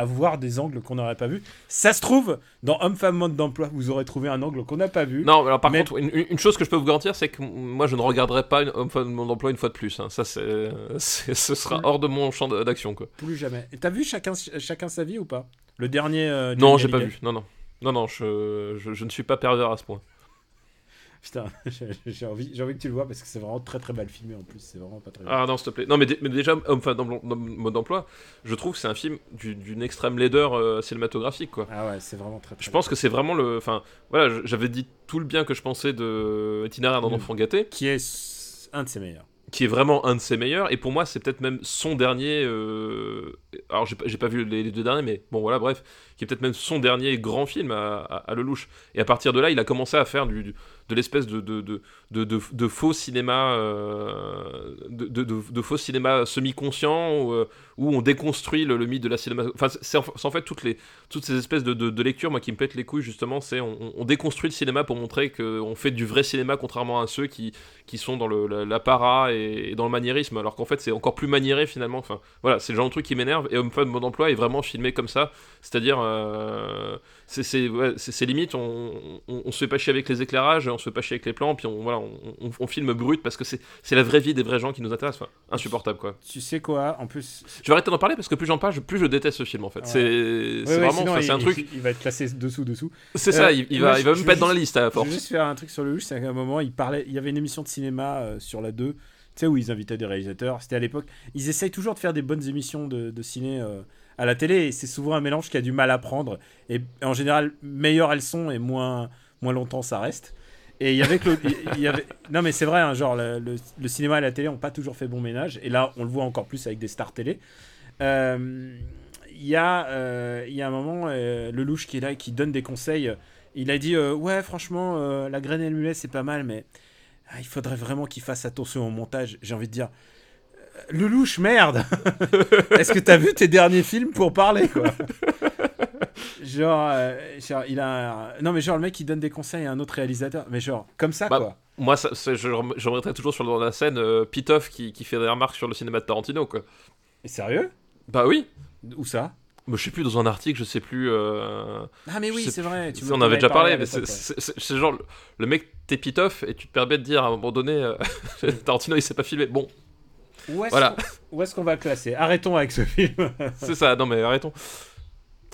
à voir des angles qu'on n'aurait pas vus. Ça se trouve, dans Homme-Femme Mode d'Emploi, vous aurez trouvé un angle qu'on n'a pas vu. Non, alors par Mais- contre, une, une chose que je peux vous garantir, c'est que moi, je ne regarderai pas homme femme mon emploi une fois de plus. hein. Ça, c'est, c'est- ce sera hors de mon champ d'action, quoi. Plus jamais. Et T'as vu chacun, chacun sa vie ou pas? Le dernier. Non, j'ai pas vu. Non, non. Non, non, je, je, je ne suis pas pervers à ce point. Putain, j'ai- envie, j'ai envie que tu le vois parce que c'est vraiment très très mal filmé en plus. C'est vraiment pas très bien. Ah non, s'il te plaît. Non, mais, mais déjà, femme dans, dans mode d'emploi, je trouve que c'est un film du- d'une extrême laideur euh, cinématographique, quoi. Ah ouais, c'est vraiment très très Je pense que c'est vraiment le. Enfin, voilà, j'avais dit tout le bien que je pensais de Itinéraire d'un Mm. enfant gâté, Qui est un de ses meilleurs. qui est vraiment un de ses meilleurs, et pour moi, c'est peut-être même son dernier. euh, Alors, j'ai j'ai pas vu les, deux derniers, mais bon, voilà, bref, qui est peut-être même son dernier grand film à, à, à Lelouch. Et à partir de là, il a commencé à faire de l'espèce de, faux cinéma, euh, de, faux cinéma semi-conscient, où, euh, on déconstruit le, mythe de la cinéma. Enfin, c'est en, fait toutes, les, toutes ces espèces de, lectures, moi, qui me pètent les couilles, justement, c'est on, on déconstruit le cinéma pour montrer qu'on fait du vrai cinéma, contrairement à ceux qui, qui sont dans le, la, la para et, et dans le maniérisme, alors qu'en fait, c'est encore plus maniéré, finalement. Enfin, voilà, c'est le genre de truc qui m'énerve, et Homme Femme Mode d'Emploi est vraiment filmé comme ça, c'est-à-dire, euh, c'est ouais, limite, on, on, on se fait pas chier avec les éclairages, on se fait pas chier avec les plans, puis on, voilà, on, filme brut parce que c'est la vraie vie des vrais gens qui nous intéressent. Enfin, insupportable quoi. Tu sais quoi En plus. Je vais arrêter d'en parler parce que plus j'en parle, je- plus je déteste ce film en fait. Ouais. C'est Ouais, vraiment, c'est un truc. il- il va être classé dessous dessous. C'est ça, il, va, il va je- même je pas être dans la liste à Je force. veux juste faire un truc sur le c'est qu'à un moment, il parlait, il y avait une émission de cinéma euh, sur la 2, tu sais, où ils invitaient des réalisateurs. C'était à l'époque. Ils essayent toujours de faire des bonnes émissions de, de ciné euh, à la télé, et c'est souvent un mélange qui a du mal à prendre. Et en général, meilleures elles sont, et moins, moins longtemps ça reste. Et il y avait que. Non, mais c'est vrai, hein, genre, le, cinéma et la télé n'ont pas toujours fait bon ménage, et là, on le voit encore plus avec des stars télé. Euh, Il y, a, euh, il y a un moment, euh, Lelouch qui est là et qui donne des conseils. Il a dit Ouais, franchement, la graine et le mulet, c'est pas mal, mais ah, il faudrait vraiment qu'il fasse attention au montage. J'ai envie de dire euh, Lelouch, merde Est-ce que t'as vu tes derniers films pour parler, quoi Genre, euh, genre, il a. un- Non, mais genre, le mec, il donne des conseils à un autre réalisateur. Mais genre, comme ça, Bah, quoi. Moi, ça, je, je remettrai toujours sur le devant de la scène euh, Pitoff qui, qui fait des remarques sur le cinéma de Tarantino quoi. Et sérieux? Bah oui. Où ça? Je sais plus dans un article, je sais plus. euh, Ah, mais oui, c'est vrai. Tu on en avait déjà parlé, mais c'est genre le, mec t'es Pitoff et tu te permets de dire à un moment donné euh, Tarantino il s'est pas filmé. Bon, Où est-ce Voilà. qu'on- est-ce qu'on va classer? Arrêtons avec ce film. c'est ça. Non mais arrêtons.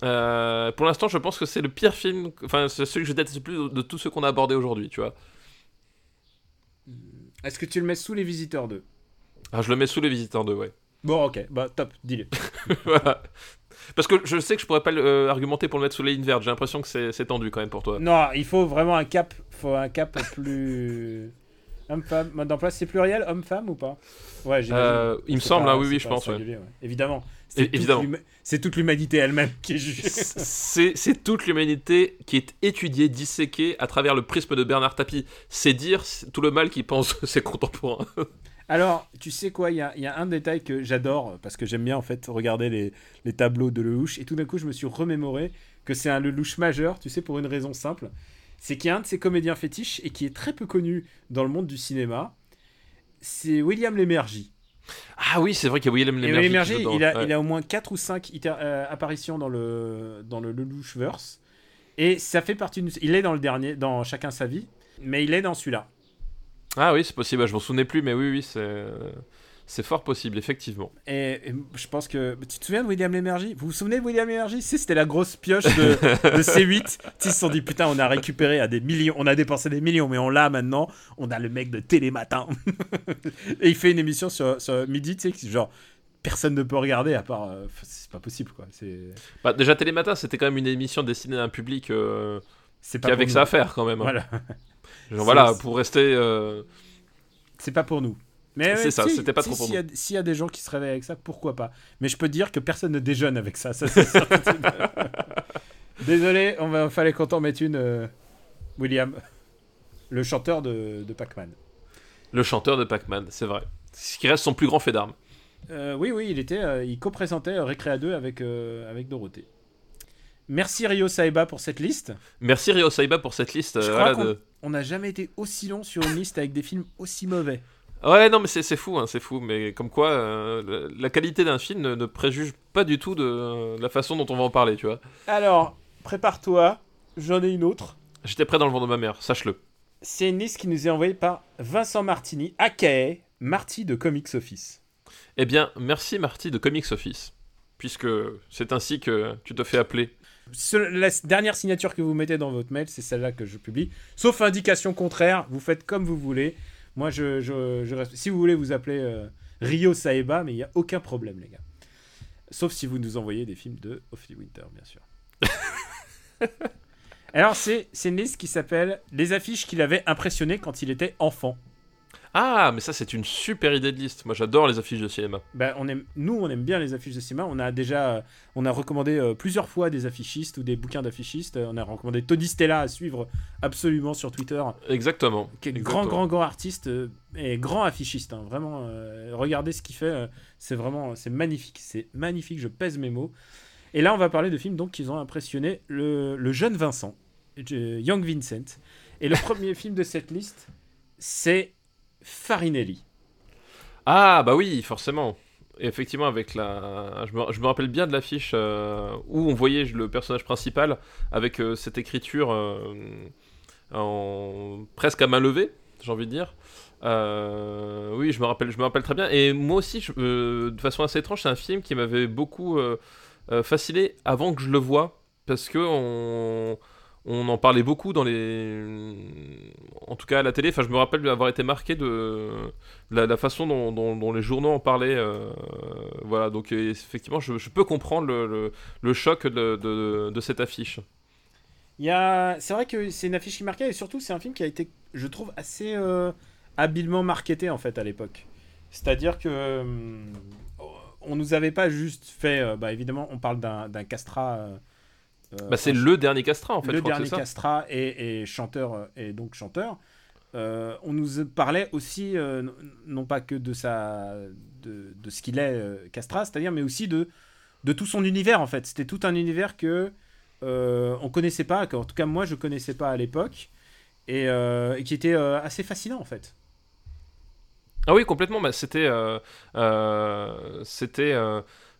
Euh, pour l'instant, je pense que c'est le pire film, enfin c'est celui que je déteste le plus de, tous ceux qu'on a abordés aujourd'hui, tu vois. Est-ce que tu le mets sous les visiteurs 2 Ah, je le mets sous les visiteurs 2, ouais. Bon, ok, bah top, dis-le. voilà. Parce que je sais que je pourrais pas euh, argumenter pour le mettre sous les lignes vertes. J'ai l'impression que c'est tendu quand même pour toi. Non, il faut vraiment un cap, faut un cap plus. Homme-femme, mode d'emploi, c'est pluriel, homme-femme ou pas? Ouais, j'imagine. Euh, il me semble, pas- hein, oui, oui, je pense. ouais. Évidemment. C'est toute évidemment. l'huma- C'est toute l'humanité elle-même qui est jugée. C'est toute l'humanité qui est étudiée, disséquée à travers le prisme de Bernard Tapie. C'est dire tout le mal qu'il pense ses contemporains. Alors, tu sais quoi, il y a, il y a un détail que j'adore, parce que j'aime bien en fait regarder les, les tableaux de Lelouch, et tout d'un coup je me suis remémoré que c'est un Lelouch majeur, tu sais, pour une raison simple. C'est qu'il y a un de ses comédiens fétiches, et qui est très peu connu dans le monde du cinéma, c'est William Lémergie. Ah oui, c'est vrai qu'il y a William Lémergie. Il, a, ouais. il a au moins 4 ou 5 apparitions dans le, dans le Lelouchverse, et ça fait partie. Il est dans le dernier, dans Chacun sa vie, mais il est dans celui-là. Ah oui, c'est possible. Je m'en souvenais plus, mais oui, oui, c'est c'est fort possible, effectivement. Et, et je pense que. Tu te souviens de William Lémergie? Vous vous souvenez de William Lémergie? Si, c'était la grosse pioche de, de C8. Tu sais, Ils se sont dit, putain, on a récupéré à des millions, on a dépensé des millions, mais on l'a maintenant. On a le mec de Télématin. et il fait une émission sur, sur midi, tu sais, genre. Personne ne peut regarder à part. euh, c'est pas possible, quoi. C'est Bah, déjà, Télématin, c'était quand même une émission destinée à un public euh, c'est qui avait que ça à faire quand même. hein. Voilà. Genre, voilà, pour rester. euh, C'est pas pour nous. Mais C'est ouais, ça, si- c'était pas si- trop pour s'il y a- S'il y a des gens qui se réveillent avec ça, pourquoi pas Mais je peux te dire que personne ne déjeune avec ça. Désolé, on va fallait qu'on t'en mette une, euh, William, le chanteur de, de Pac-Man. le chanteur de Pac-Man, c'est vrai. Ce qui reste son plus grand fait d'armes. Euh, oui, oui, il était, il co-présentait Récréa 2 avec avec Dorothée. Merci Rio Saeba pour cette liste. Merci Rio Saiba pour cette liste. Je crois voilà, de- on n'a jamais été aussi long sur une liste avec des films aussi mauvais. Ouais, non, mais c'est c'est fou, hein, c'est fou. Mais comme quoi, euh, la qualité d'un film ne, ne préjuge pas du tout de, euh, la façon dont on va en parler, tu vois. Alors, prépare-toi, j'en ai une autre. J'étais prêt dans le ventre de ma mère, sache-le. C'est une liste qui nous est envoyée par Vincent Martini, aka Marty de Comics Office. Eh bien, merci Marty de Comics Office, puisque c'est ainsi que tu te fais appeler. La dernière signature que vous mettez dans votre mail, c'est celle-là que je publie. Sauf indication contraire, vous faites comme vous voulez. Moi, je, je, je reste- Si vous voulez vous appeler euh, Rio Saeba, mais il n'y a aucun problème, les gars. Sauf si vous nous envoyez des films de Ophi Winter, bien sûr. Alors, c'est c'est une liste qui s'appelle Les affiches qu'il avait impressionnées quand il était enfant. Ah, mais ça, c'est une super idée de liste. Moi, j'adore les affiches de cinéma. Ben, on aime, nous, on aime bien les affiches de cinéma. On a déjà, euh, on a recommandé euh, plusieurs fois des affichistes ou des bouquins d'affichistes. Euh, On a recommandé Tony Stella à suivre absolument sur Twitter, Exactement. qui est Exactement. grand, grand, grand artiste euh, et grand affichiste. hein. Vraiment, euh, regardez ce qu'il fait. c'est vraiment, c'est magnifique. C'est magnifique. Je pèse mes mots. Et là, on va parler de films donc qui ont impressionné le, le jeune Vincent, Young Vincent. Et le premier film de cette liste, c'est Farinelli. Ah, bah oui, forcément. Et effectivement, avec la. Je me, je me rappelle bien de l'affiche euh, où on voyait le personnage principal avec euh, cette écriture euh, en... presque à main levée, j'ai envie de dire. Euh, oui, je me, rappelle, je me rappelle très bien. Et moi aussi, de façon assez étrange, c'est un film qui m'avait beaucoup fasciné avant que je le voie. Parce que on en parlait beaucoup dans les. En tout cas à la télé. Enfin, je me rappelle avoir été marqué de la, façon dont, les journaux en parlaient. euh, voilà, donc euh, effectivement, je, peux comprendre le, choc de, cette affiche. A... C'est vrai que c'est une affiche qui marquait et surtout c'est un film qui a été, je trouve, assez euh, habilement marketé en fait à l'époque. C'est-à-dire que hum, on nous avait pas juste fait, euh, bah évidemment, on parle d'un d'un castrat. Euh, Bah, c'est le dernier castrat en fait, le je crois que dernier ça. castrat et, et chanteur euh, et donc chanteur. Euh, on nous parlait aussi euh, non- pas que de sa de, de ce qu'il est euh, castrat, c'est-à-dire mais aussi de de tout son univers en fait. C'était tout un univers que on connaissait pas, qu'en tout cas moi je connaissais pas à l'époque et, et qui était assez fascinant en fait. Ah oui, complètement. Bah, c'était, c'était,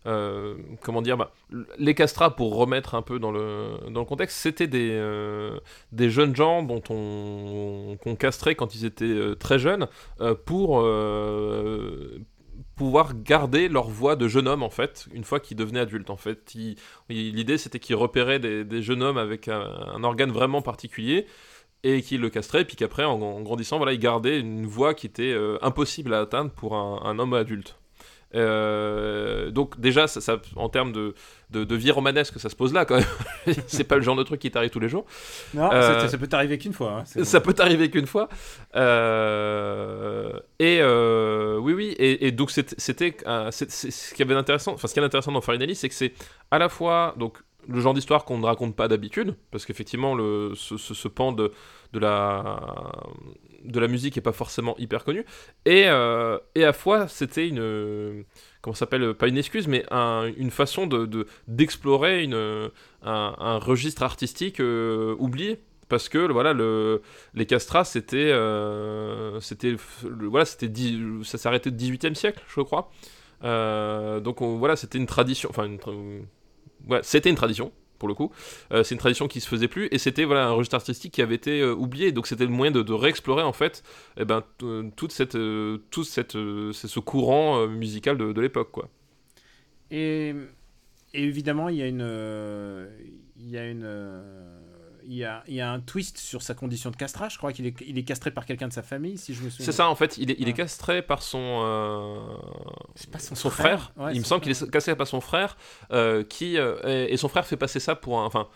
euh, comment dire, bah, les castrats pour remettre un peu dans le dans le contexte, c'était des euh, des jeunes gens dont on qu'on castrait quand ils étaient euh, très jeunes pour pouvoir garder leur voix de jeune homme en fait une fois qu'ils devenaient adultes en fait l'idée c'était qu'ils repéraient des, jeunes hommes avec un, organe vraiment particulier et qui le castrait, puis qu'après, en, grandissant, voilà, il gardait une voix qui était impossible à atteindre pour un homme adulte. Euh, donc déjà, ça, ça- en termes de, de, de vie romanesque, ça se pose là quand même. c'est pas le genre de truc qui t'arrive tous les jours. Non, Euh, ça, ça peut t'arriver qu'une fois. hein, Ça peut t'arriver qu'une fois. Euh, et oui, oui. Et, et donc c'était, ce qui avait d'intéressant. Enfin, ce qui est intéressant dans Farinelli, c'est que c'est à la fois donc le genre d'histoire qu'on ne raconte pas d'habitude, parce qu'effectivement ce, ce- ce pan de, de la de la musique est pas forcément hyper connu, et euh, et à fois c'était une comment s'appelle pas une excuse mais un- une façon de, de- d'explorer une un, registre artistique euh, oublié. Parce que voilà le les castrats c'était euh, c'était voilà ça s'arrêtait au 18e siècle je crois. Euh, donc on- voilà c'était une tradition enfin c'était une tradition pour le coup. Euh, c'est une tradition qui se faisait plus et c'était voilà un registre artistique qui avait été euh, oublié. Donc c'était le moyen de, réexplorer en fait eh ben euh, toute cette toute cette ce courant musical de, l'époque quoi. Et, et évidemment, il y a une, il y a une, il y a, il y a un twist sur sa condition de castrage. Je crois qu'il est, il est castré par quelqu'un de sa famille, si je me souviens. c'est ça en fait il est, il est Ouais. castré par son euh, C'est pas son, son frère, Ouais, il me son semble qu'il frère. est cassé par son frère, euh, qui euh, et, et son frère fait passer ça pour un, enfin,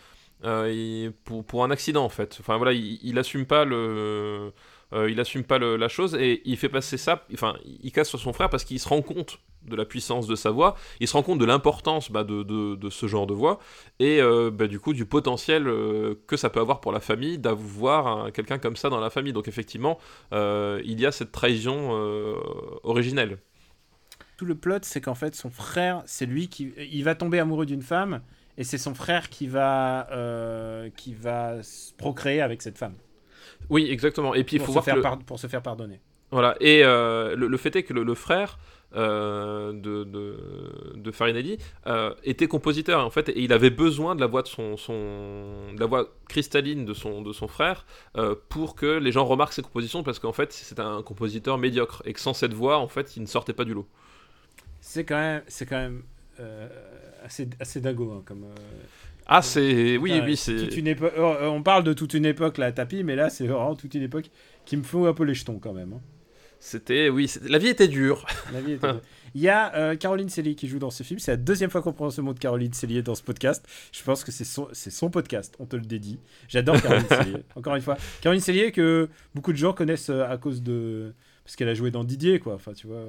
euh, pour un accident en fait. Enfin voilà, il, il assume pas le, euh, il assume pas la chose et il fait passer ça, enfin, il casse sur son frère parce qu'il se rend compte de la puissance de sa voix, il se rend compte de l'importance bah, de, ce genre de voix et euh, bah, du coup du potentiel euh, que ça peut avoir pour la famille d'avoir un- quelqu'un comme ça dans la famille. Donc effectivement, il y a cette trahison originelle. Tout le plot, c'est qu'en fait, son frère, c'est lui qui, il va tomber amoureux d'une femme, et c'est son frère qui va, qui va se procréer avec cette femme Oui, exactement. Et puis il faut que le- pour se faire pardonner. Voilà, et euh, le, le fait est que le, le frère euh, de, de, de Farinelli euh, était compositeur en fait, et il avait besoin de la voix de son, son de la voix cristalline de son, de son frère euh, pour que les gens remarquent ses compositions parce qu'en fait c'est un compositeur médiocre et que sans cette voix en fait il ne sortait pas du lot. C'est quand même, c'est quand même assez, assez dingo hein, comme. Ah c'est oui oui c'est une euh, On parle de toute une époque là, tapis, mais là c'est vraiment toute une époque qui me fout un peu les jetons quand même. hein. c'était oui la vie était dure. La vie était- Il y a euh, Caroline Cellier qui joue dans ce film. C'est la deuxième fois qu'on prend ce mot de Caroline Cellier dans ce podcast. Je pense que c'est son, son podcast. On te le dédie. J'adore Caroline Cellier. Encore une fois, Caroline Cellier que beaucoup de gens connaissent euh, à cause de parce qu'elle a joué dans Didier, quoi. Enfin, tu vois.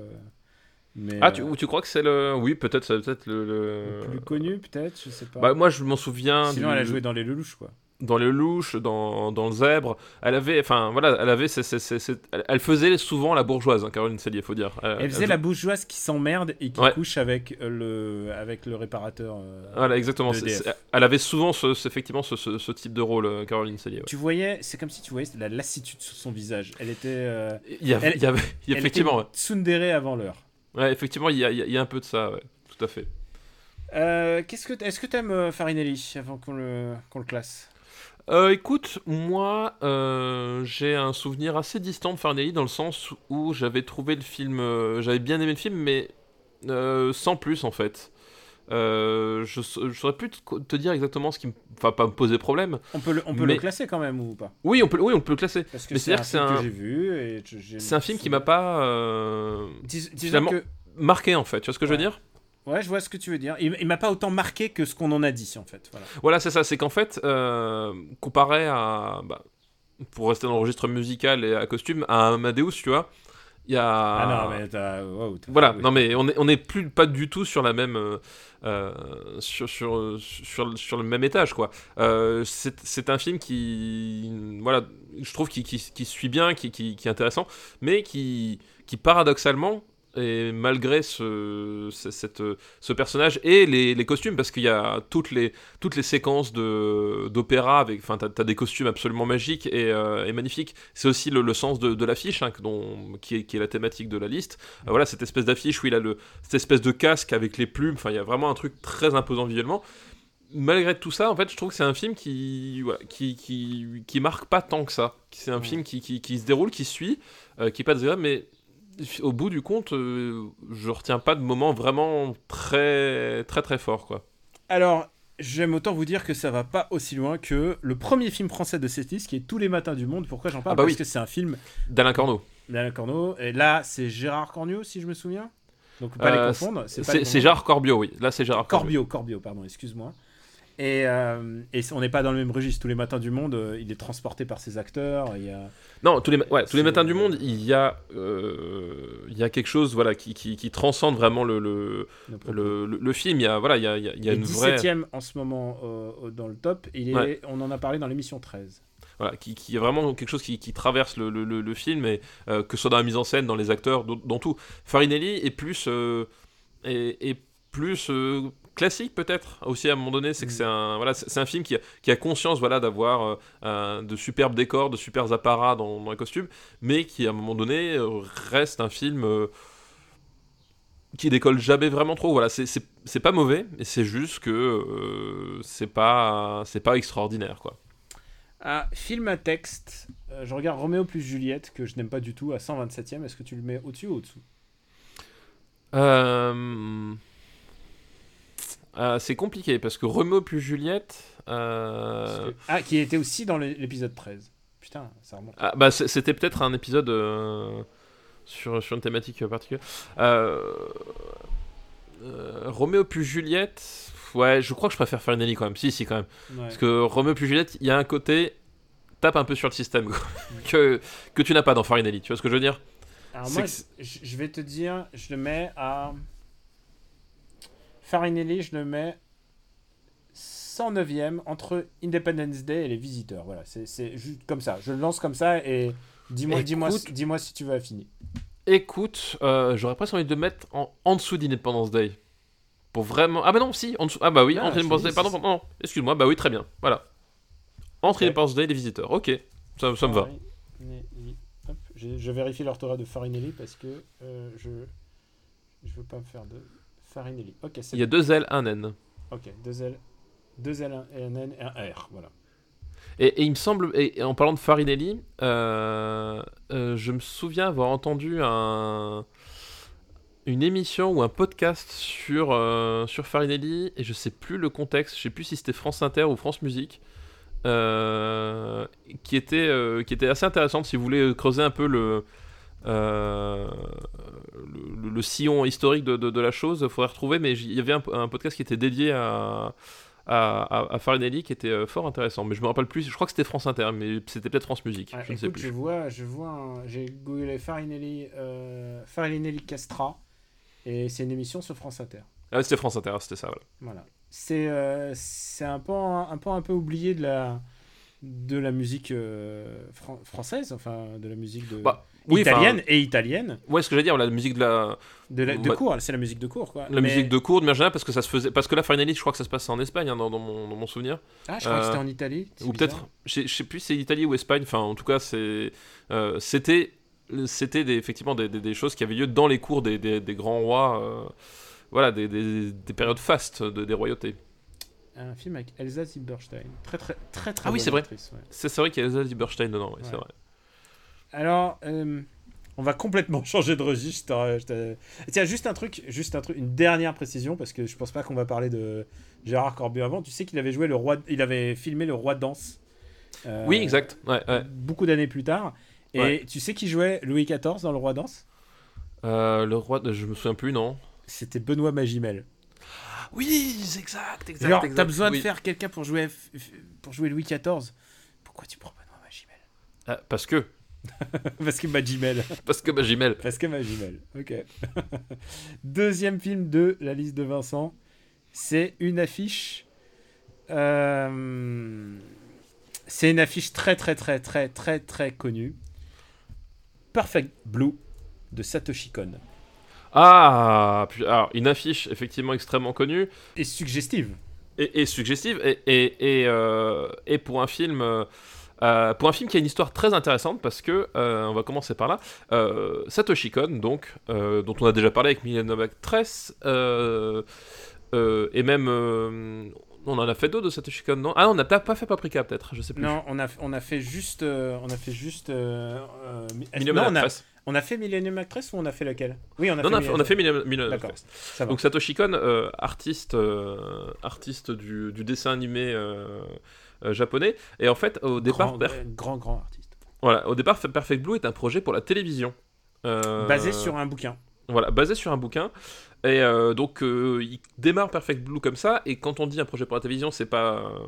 Mais Ah tu, euh, ou tu crois que c'est le oui peut-être c'est peut-être le, le- le plus connu, peut-être. Je sais pas. Bah, moi je m'en souviens Sinon, du- elle a joué dans Les Lelouch, quoi. dans le louche, dans, dans le zèbre. Elle avait, enfin voilà, elle avait, ces- ces- ces- elle- faisait souvent la bourgeoise, hein, Caroline Cellier, faut dire. Elle, Elle faisait elle- la bourgeoise qui s'emmerde et qui Ouais. couche avec euh, le avec le réparateur. euh, Voilà, exactement. de elle avait souvent ce, effectivement ce, ce- ce type de rôle, Caroline Cellier. ouais. Tu voyais, c'est comme si tu voyais la lassitude sur son visage. Elle était. euh, Il y avait, Elle- il y avait- effectivement, ouais. était tsundere avant l'heure. Ouais, effectivement, il y a, y y un peu de ça, ouais, tout à fait. Euh, qu'est-ce que est-ce que t'aimes euh, Farinelli avant qu'on le qu'on le classe? Euh, écoute, moi, euh, j'ai un souvenir assez distant de Farinelli dans le sens où j'avais trouvé le film, j'avais bien aimé le film, mais sans plus en fait. Euh, je, je saurais plus te, te dire exactement ce qui me, enfin pas me posait problème. On peut le on peut Mais- le classer quand même ou pas? Oui, on peut, oui, on peut le classer. Parce que c'est un film que que, c'est j'ai vu et je- j'ai- C'est un film qui m'a pas euh, Dis- disons finalement- que marqué en fait. Tu vois ce que je veux dire? Ouais, je vois ce que tu veux dire. Il, il m'a pas autant marqué que ce qu'on en a dit en fait. Voilà. Voilà, c'est ça. C'est qu'en fait, euh, comparé à, bah, pour rester dans le registre musical et à costume, à Amadeus, tu vois, il y a. Ah, non mais wow, Voilà, oui. non mais on est, on est plus pas du tout sur la même euh, euh, sur, sur, sur, sur le même étage quoi. Euh, c'est c'est un film qui voilà, je trouve qui, qui, qui suit bien, qui, qui, qui est intéressant, mais qui, qui paradoxalement et malgré ce, ce- cette, ce personnage et les, les costumes, parce qu'il y a toutes les, toutes les séquences d'opéra, enfin, t'as, t'as des costumes absolument magiques et, euh, et magnifiques. C'est aussi le, le sens de, de l'affiche, hein, qui, est, qui est la thématique de la liste. Euh, voilà, cette espèce d'affiche où il a le, cette espèce de casque avec les plumes, enfin, il y a vraiment un truc très imposant visuellement. Malgré tout ça, en fait, je trouve que c'est un film qui, voilà, qui, qui, qui marque pas tant que ça. C'est un Ouais. film qui, qui, qui se déroule, qui suit, euh, qui est pas désagréable, mais au bout du compte, euh, je retiens pas de moment vraiment très très très fort quoi. Alors, j'aime autant vous dire que ça va pas aussi loin que le premier film français de cette liste qui est Tous les matins du monde. Pourquoi j'en parle Ah bah Parce oui. que c'est un film D'Alain Corneau. d'Alain Corneau. Et là, c'est Gérard Cornio, si je me souviens. Donc, pas les Euh, confondre. C'est les c'est confondre. Gérard Corbio, oui. Là, c'est Gérard Corbio. Corbio, Corbio, pardon, excuse-moi. Et, euh, et on n'est pas dans le même registre. Tous les matins du monde, euh, il est transporté par ses acteurs. Il y a... Non, tous les, ma- ouais, tous les C'est- matins du monde, il y a, euh, il y a quelque chose voilà, qui, qui, qui transcende vraiment le, le, nos propos. le, le- le film. Il y a, voilà, il y a, il y a- il y a Et une vraie. 17ème en ce moment dans le top. Il est, Ouais. On en a parlé dans l'émission 13. Voilà, qui, qui est vraiment quelque chose qui, qui traverse le, film, et, que ce soit dans la mise en scène, dans les acteurs, dans, dans tout. Farinelli est plus, est, est plus classique peut-être aussi à un moment donné. C'est que Mm. c'est un, voilà, c'est un film qui a, qui a conscience voilà, d'avoir euh, de superbes décors, de superbes apparats dans, dans les costumes, mais qui à un moment donné euh, reste un film. euh, qui décolle jamais vraiment trop. Voilà, c'est- pas mauvais, mais c'est juste que c'est pas c'est pas extraordinaire quoi. Ah, film à texte. Je regarde Roméo plus Juliette, que je n'aime pas du tout, à 127ème. Est-ce que tu le mets au-dessus ou au-dessous? Euh, c'est compliqué parce que Roméo plus Juliette. euh, que- Ah, qui était aussi dans l'é- l'épisode 13. Putain, ça remonte. ah, bah, c'était peut-être un épisode euh, sur, sur une thématique particulière. Roméo plus Juliette. Ouais, je crois que je préfère Farinelli quand même. Si, si, quand même. Ouais. Parce que Roméo plus Juliette, il y a un côté. Tape un peu sur le système que, que tu n'as pas dans Farinelli. Tu vois ce que je veux dire? Alors moi, je vais te dire, je le mets à... Farinelli, je le mets 109ème entre Independence Day et Les Visiteurs. Voilà, c'est juste comme ça. Je le lance comme ça et dis-moi Écoute- dis-moi si tu veux affiner. Écoute, euh, j'aurais presque envie de mettre en, en dessous d'Independence Day. Pour vraiment. Ah bah non, si, en dessous. Ah bah oui, Ah, entre Independence Day. dis, Pardon, non, excuse-moi, bah oui, très bien. Voilà. Entre. Independence Day et les visiteurs. Ok, ça, ça me va. Farinelli, hop, je, je vérifie l'orthographe de Farinelli parce que euh, je je veux pas me faire de Farinelli. Il y a deux L, un N. Ok, deux L, deux L, un N et un R, voilà. Et, et il me semble, et, et en parlant de Farinelli, euh, euh, je me souviens avoir entendu un, une émission ou un podcast sur, euh, sur Farinelli, et je sais plus le contexte, je sais plus si c'était France Inter ou France Musique, qui, était, qui était assez intéressante si vous voulez creuser un peu le, euh, le, sillon historique de, de- de la chose, il faudrait retrouver, mais il y avait un, un podcast qui était dédié à, à, à- Farinelli qui était euh, fort intéressant, mais je me rappelle plus, je crois que c'était France Inter, mais c'était peut-être France Musique, Ah, je ne sais plus. je vois, je vois, j'ai googlé Farinelli, euh, Farinelli Castra, et c'est une émission sur France Inter. Ah, c'était France Inter, c'était ça, voilà. Voilà. C'est euh, un pan un pan un peu oublié de la de la musique euh, fran- française, enfin de la musique de Bah, oui, italienne et italienne Ouais, ce que j'allais dire, la musique de la, de, la, de bah, cours, c'est la musique de cours quoi. la Mais- musique de cours de manière générale, parce que ça se faisait, parce que là, Farinelli, je crois que ça se passe en Espagne, hein, dans, dans mon, dans mon souvenir. Ah, je crois que euh, c'était en Italie. c'est ou peut-être je sais- plus si c'est Italie ou Espagne enfin en tout cas c'est euh, c'était c'était des- effectivement des, des- des choses qui avaient lieu dans les cours des, des- grands rois euh, voilà des, des- des périodes fastes de- des royautés un film avec Elsa Zilberstein. Très très très très Ah oui, c'est vrai. ouais. c'est c'est vrai qu'il y a Elsa Lieberstein dedans c'est Ouais. vrai Alors, euh, on va complètement changer de registre. te- Tiens, juste un truc, juste un truc, une dernière précision parce que je pense pas qu'on va parler de Gérard Corbu avant. Tu sais qu'il avait joué le roi, il avait filmé le roi de danse. euh, oui exact ouais, ouais. Beaucoup d'années plus tard. Et Ouais. tu sais qui jouait Louis XIV dans le roi danse? Euh, le roi de- je me souviens plus non C'était Benoît Magimel. oui exact exact Alors, t'as besoin oui. de faire quelqu'un pour jouer pour jouer Louis XIV. Pourquoi tu prends Benoît Magimel? Ah, parce que Parce que Magimel. parce que bah, Magimel Parce que Magimel, ok. Deuxième film de la liste de Vincent, c'est une affiche. euh, C'est une affiche très très très très très très connue. Perfect Blue de Satoshi Kon. ah puis, alors une affiche effectivement extrêmement connue Et suggestive. et, et suggestive et, et, et, euh, et pour un film euh, euh, pour un film qui a une histoire très intéressante parce que euh, on va commencer par là euh, Satoshi Kon donc euh, dont on a déjà parlé avec Millennium Actress euh, euh, et même on en a fait d'autres de Satoshi Kon non? Ah on n'a pas fait Paprika peut-être je sais plus Non, on a, on a fait juste. on a fait juste. Millennium non, on a, Actress on a fait Millennium Actress ou on a fait laquelle Oui, on a non, fait. on a on a fait Millennium. Actress donc Satoshi Kon artiste artiste du, du dessin animé japonais et en fait au départ grand, euh, grand, grand artiste. Voilà, au départ, Perfect Blue est un projet pour la télévision. Euh, Basé sur un bouquin. Voilà, basé sur un bouquin. Et euh, donc, euh, il démarre Perfect Blue comme ça. Et quand on dit un projet pour la télévision, c'est pas euh,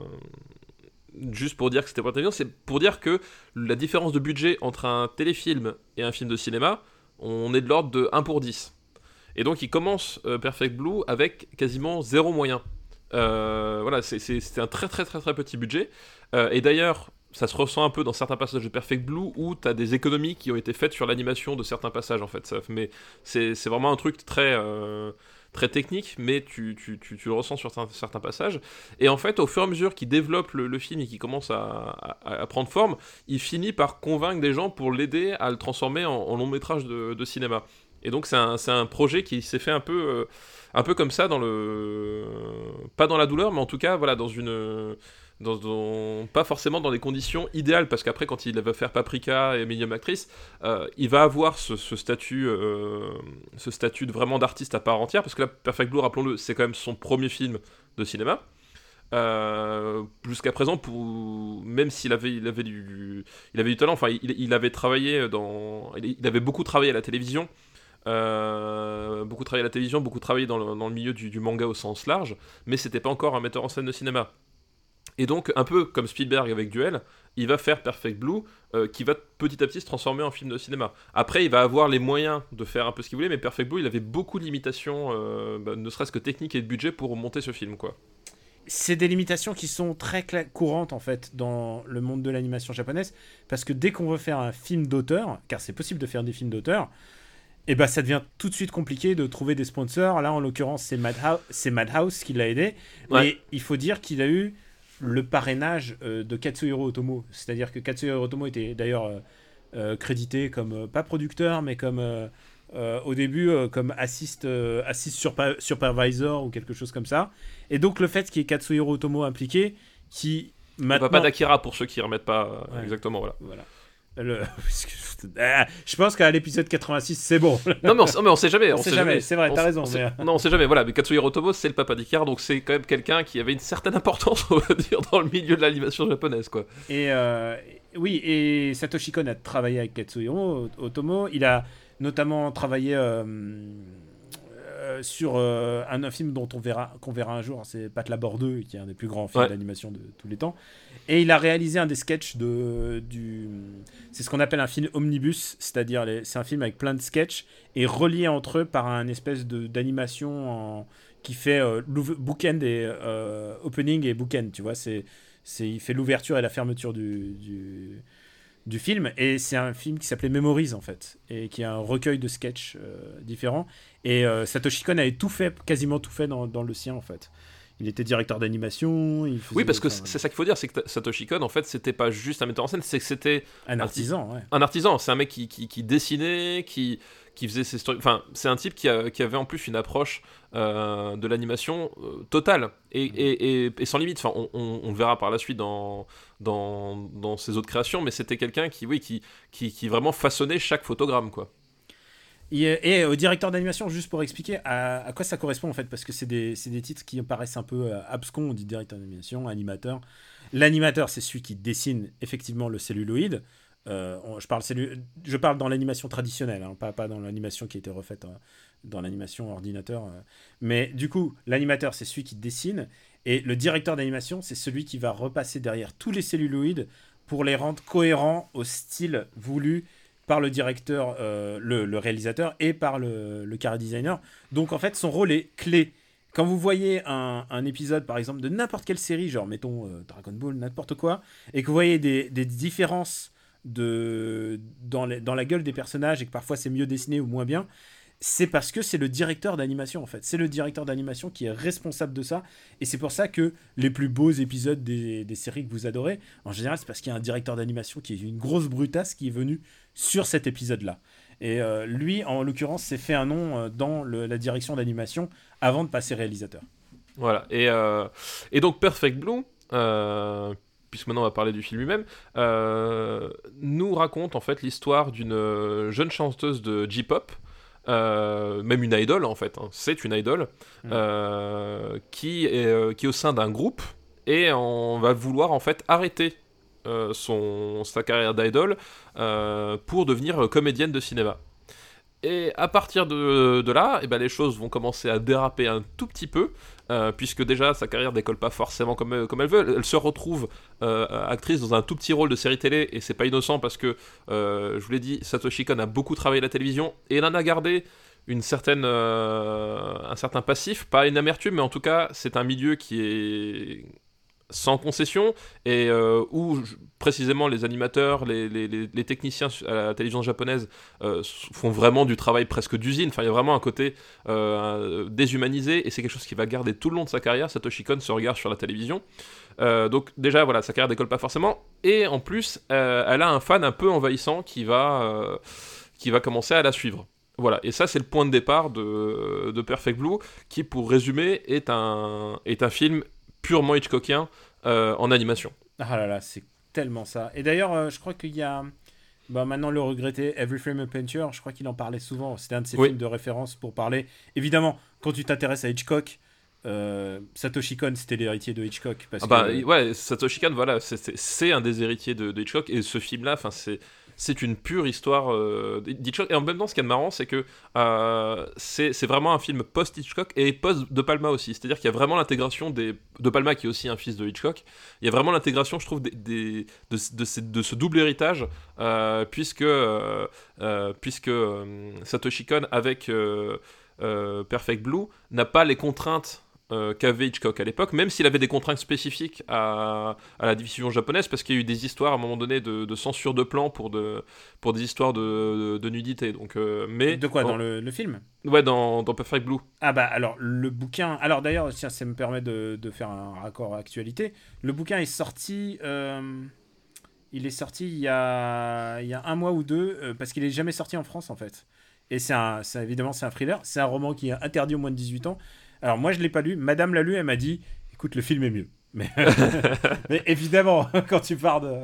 juste pour dire que c'était pour la télévision, c'est pour dire que la différence de budget entre un téléfilm et un film de cinéma, on est de l'ordre de 1 pour 10. Et donc, il commence euh, Perfect Blue avec quasiment zéro moyen. Euh, voilà, c'était un très très très très petit budget. Euh, et d'ailleurs, ça se ressent un peu dans certains passages de Perfect Blue où tu as des économies qui ont été faites sur l'animation de certains passages en fait. Mais c'est vraiment un truc très, euh, très technique, mais tu, le ressens sur certains, passages. Et en fait, au fur et à mesure qu'il développe le, film et qu'il commence à, prendre forme, il finit par convaincre des gens pour l'aider à le transformer en, long métrage de, cinéma. Et donc c'est un, projet qui s'est fait un peu, un peu comme ça dans le, pas dans la douleur, mais en tout cas voilà dans une, pas forcément dans les conditions idéales, parce qu'après, quand il va faire Paprika et Medium Actrice, euh, il va avoir ce, statut, euh, ce statut de vraiment d'artiste à part entière, parce que là, Perfect Blue, rappelons-le, c'est quand même son premier film de cinéma. Euh, jusqu'à présent, même s'il avait, du, talent, enfin, il, avait travaillé dans, il avait beaucoup travaillé à la télévision, euh, beaucoup travaillé à la télévision, beaucoup travaillé dans le, milieu du, manga au sens large, mais c'était pas encore un metteur en scène de cinéma. Et donc, un peu comme Spielberg avec Duel, il va faire Perfect Blue, euh, qui va petit à petit se transformer en film de cinéma. Après, il va avoir les moyens de faire un peu ce qu'il voulait, mais Perfect Blue, il avait beaucoup de limitations, euh, bah, ne serait-ce que techniques et de budget pour monter ce film, quoi. C'est des limitations qui sont très courantes en fait dans le monde de l'animation japonaise parce que dès qu'on veut faire un film d'auteur, car c'est possible de faire des films d'auteur, et ben ça devient tout de suite compliqué de trouver des sponsors. Là en l'occurrence c'est Madhouse, c'est Madhouse qui l'a aidé, Ouais. mais il faut dire qu'il a eu le parrainage euh, de Katsuhiro Otomo, c'est-à-dire que Katsuhiro Otomo était d'ailleurs euh, euh, crédité comme, euh, pas producteur, mais comme au début, comme assist, assist surpa- supervisor ou quelque chose comme ça. Et donc le fait qu'il y ait Katsuhiro Otomo impliqué, qui Le maintenant... papa d'Akira pour ceux qui remettent pas Ouais. exactement voilà. Voilà. Le- Ah, Je pense qu'à l'épisode 86, c'est bon. Non mais on, mais on sait jamais. On On, sait jamais, c'est vrai, t'as raison, on sait- mais- Non, on sait jamais. Voilà, mais Katsuhiro Otomo, c'est le papa d'Ikira, donc c'est quand même quelqu'un qui avait une certaine importance, on va dire, dans le milieu de l'animation japonaise, quoi. Et euh, oui, et Satoshi Kon a travaillé avec Katsuhiro Otomo. Il a notamment travaillé euh, euh, sur euh, un, un film dont on verra qu'on verra un jour, c'est Pat Labor 2, qui est un des plus grands films Ouais. d'animation de tous les temps. Et il a réalisé un des sketchs de du c'est ce qu'on appelle un film omnibus, c'est-à-dire les- c'est un film avec plein de sketchs et reliés entre eux par un espèce de d'animation qui fait euh, bookend et euh, opening et bookend, tu vois, c'est c'est il fait l'ouverture et la fermeture du, du, du film et c'est un film qui s'appelait Memories en fait et qui est un recueil de sketchs euh, différents. Et euh, Satoshi Kon avait tout fait quasiment tout fait dans, dans le sien en fait il était directeur d'animation Oui, parce que c'est ça qu'il faut dire, c'est que Satoshi Kon, en fait, c'était pas juste un metteur en scène, c'est que c'était un artisan ouais un artisan. C'est un mec qui, qui, qui dessinait, qui, qui faisait ses stories. Enfin, c'est un type qui, a- qui avait en plus une approche euh, de l'animation euh, totale et, et, et- et sans limite. Enfin, on, on- on le verra par la suite dans, dans, dans ses autres créations, mais c'était quelqu'un qui, oui, qui, qui, qui vraiment façonnait chaque photogramme, quoi. Et, au directeur d'animation, juste pour expliquer à, quoi ça correspond en fait, parce que c'est des, des titres qui paraissent un peu euh, abscons. On dit directeur d'animation, animateur. L'animateur, c'est celui qui dessine effectivement le celluloïde. Euh, je, parle cellu- je parle dans l'animation traditionnelle, hein, pas, pas dans l'animation qui a été refaite euh, dans l'animation ordinateur. euh. Mais du coup, l'animateur, c'est celui qui dessine. Et le directeur d'animation, c'est celui qui va repasser derrière tous les celluloïdes pour les rendre cohérents au style voulu par le directeur, euh, le, réalisateur et par le, le cara designer. Donc en fait, son rôle est clé. Quand vous voyez un, épisode, par exemple, de n'importe quelle série, genre mettons euh, Dragon Ball, n'importe quoi, et que vous voyez des, différences de, dans, la gueule des personnages et que parfois c'est mieux dessiné ou moins bien, c'est parce que c'est le directeur d'animation en fait. C'est le directeur d'animation qui est responsable de ça. Et c'est pour ça que les plus beaux épisodes des, des séries que vous adorez, en général, c'est parce qu'il y a un directeur d'animation qui est une grosse brutasse qui est venu sur cet épisode-là. Et euh, lui, en l'occurrence, s'est fait un nom euh, dans le- la direction d'animation avant de passer réalisateur. Voilà. Et, euh, et donc Perfect Blue, euh, puisque maintenant on va parler du film lui-même, nous raconte en fait l'histoire d'une jeune chanteuse de J-pop. même une idole en fait, hein. c'est une idole Mm. qui, est, qui est au sein d'un groupe et on va vouloir en fait arrêter son, sa carrière d'idole euh, pour devenir comédienne de cinéma. Et à partir de, là, eh ben, les choses vont commencer à déraper un tout petit peu, euh, puisque déjà sa carrière décolle pas forcément comme, comme elle veut. Elle, se retrouve euh, actrice dans un tout petit rôle de série télé, et c'est pas innocent parce que, euh, je vous l'ai dit, Satoshi Kon a beaucoup travaillé la télévision, et elle en a gardé une certaine, euh, un certain passif, pas une amertume, mais en tout cas, c'est un milieu qui est sans concession et euh, où précisément les animateurs, les, techniciens à la télévision japonaise euh, font vraiment du travail presque d'usine. Enfin, il y a vraiment un côté euh, déshumanisé et c'est quelque chose qui va garder tout le long de sa carrière. Satoshi Kon se regarde sur la télévision. Donc déjà, voilà, sa carrière décolle pas forcément. Et en plus, elle a un fan un peu envahissant qui va, qui va commencer à la suivre. Voilà, et ça c'est le point de départ de, de Perfect Blue, qui pour résumer est un, est un film purement Hitchcockien euh, en animation. Ah là là, c'est tellement ça. Et d'ailleurs, euh, je crois qu'il y a. Bah, maintenant, le regretté Every Frame a Painter, je crois qu'il en parlait souvent. C'était un de ses Oui. films de référence pour parler. Évidemment, quand tu t'intéresses à Hitchcock, euh, Satoshi Kon, c'était l'héritier de Hitchcock. Parce Ah bah que, ouais, Satoshi Kon, voilà, c'est- un des héritiers de, de Hitchcock et ce film-là, enfin c'est c'est une pure histoire euh, d'Hitchcock et en même temps, ce qui est marrant, c'est que euh, c'est vraiment un film post Hitchcock et post De Palma aussi. C'est-à-dire qu'il y a vraiment l'intégration des De Palma qui est aussi un fils de Hitchcock. Il y a vraiment l'intégration, je trouve, des, de, de, ce double héritage euh, puisque puisque Satoshi Kon avec Perfect Blue n'a pas les contraintes euh, qu'avait Hitchcock à l'époque, même s'il avait des contraintes spécifiques à, à la diffusion japonaise, parce qu'il y a eu des histoires à un moment donné de, de censure de plan pour, de, pour des histoires de, de, de nudité. Donc, euh, mais, De quoi Dans le, le film? Ouais, dans, dans Perfect Blue. Ah bah alors le bouquin, alors d'ailleurs tiens ça me permet de, de faire un raccord actualité. Le bouquin est sorti, euh, Il est sorti il y a, il y a un mois ou deux, parce qu'il est jamais sorti en France en fait. Et c'est un, c'est- évidemment c'est un thriller, c'est un roman qui est interdit aux moins de 18 ans. Alors moi je l'ai pas lu, Madame l'a lu, elle m'a dit, écoute le film est mieux. Mais, mais évidemment, quand tu pars de,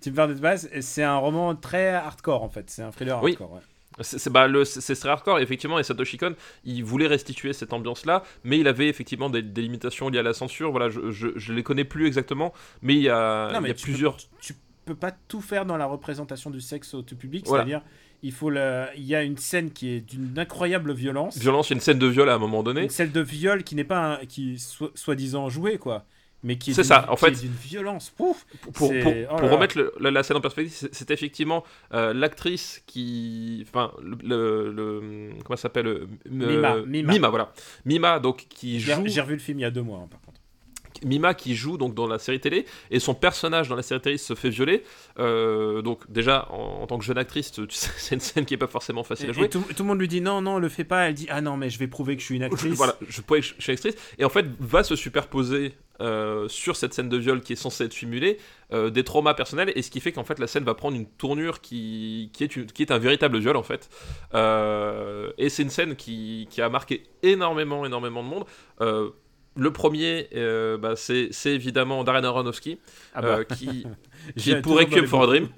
tu pars de base, c'est un roman très hardcore en fait, c'est un thriller Oui. hardcore. ouais. C'est bah, très hardcore, effectivement, et Satoshi Kon, il voulait restituer cette ambiance-là, mais il avait effectivement des, des limitations liées à la censure. Voilà, je, je, je les connais plus exactement, mais il y a, Non, il mais y a tu plusieurs. Peux, tu peux pas tout faire dans la représentation du sexe au tout public. Voilà. C'est-à-dire, il faut le, il y a une scène qui est d'une incroyable violence. Violence, il y a une scène de viol à un moment donné. Une scène de viol qui n'est pas, un- qui soi-disant jouée quoi, mais qui est C'est d'une- ça, en qui est fait. d'une violence. Pouf. Pour, pour, C'est- pour- oh pour remettre le- la, la scène en perspective, c'est effectivement euh, l'actrice qui. Enfin, le. le- le- comment ça s'appelle euh, Mima, euh, Mima. voilà. Mima, donc, qui joue. j'ai revu le film il y a deux mois hein, par contre. Mima qui joue donc dans la série télé et son personnage dans la série télé se fait violer. Euh, donc déjà en, en tant que jeune actrice, tu sais, c'est une scène qui est pas forcément facile Et, à jouer. tout, tout le monde lui dit non non le fais pas. Elle dit ah non mais je vais prouver que je suis une actrice. Voilà, je pourrais, je suis actrice et en fait va se superposer euh, sur cette scène de viol qui est censée être simulée euh, des traumas personnels et ce qui fait qu'en fait la scène va prendre une tournure qui, qui, est, une- qui est un véritable viol en fait. Et c'est une scène qui, qui a marqué énormément énormément de monde. Le premier, euh, bah, c'est évidemment Darren Aronofsky, Ah bah, euh, qui, qui est pour Requiem for a Dream,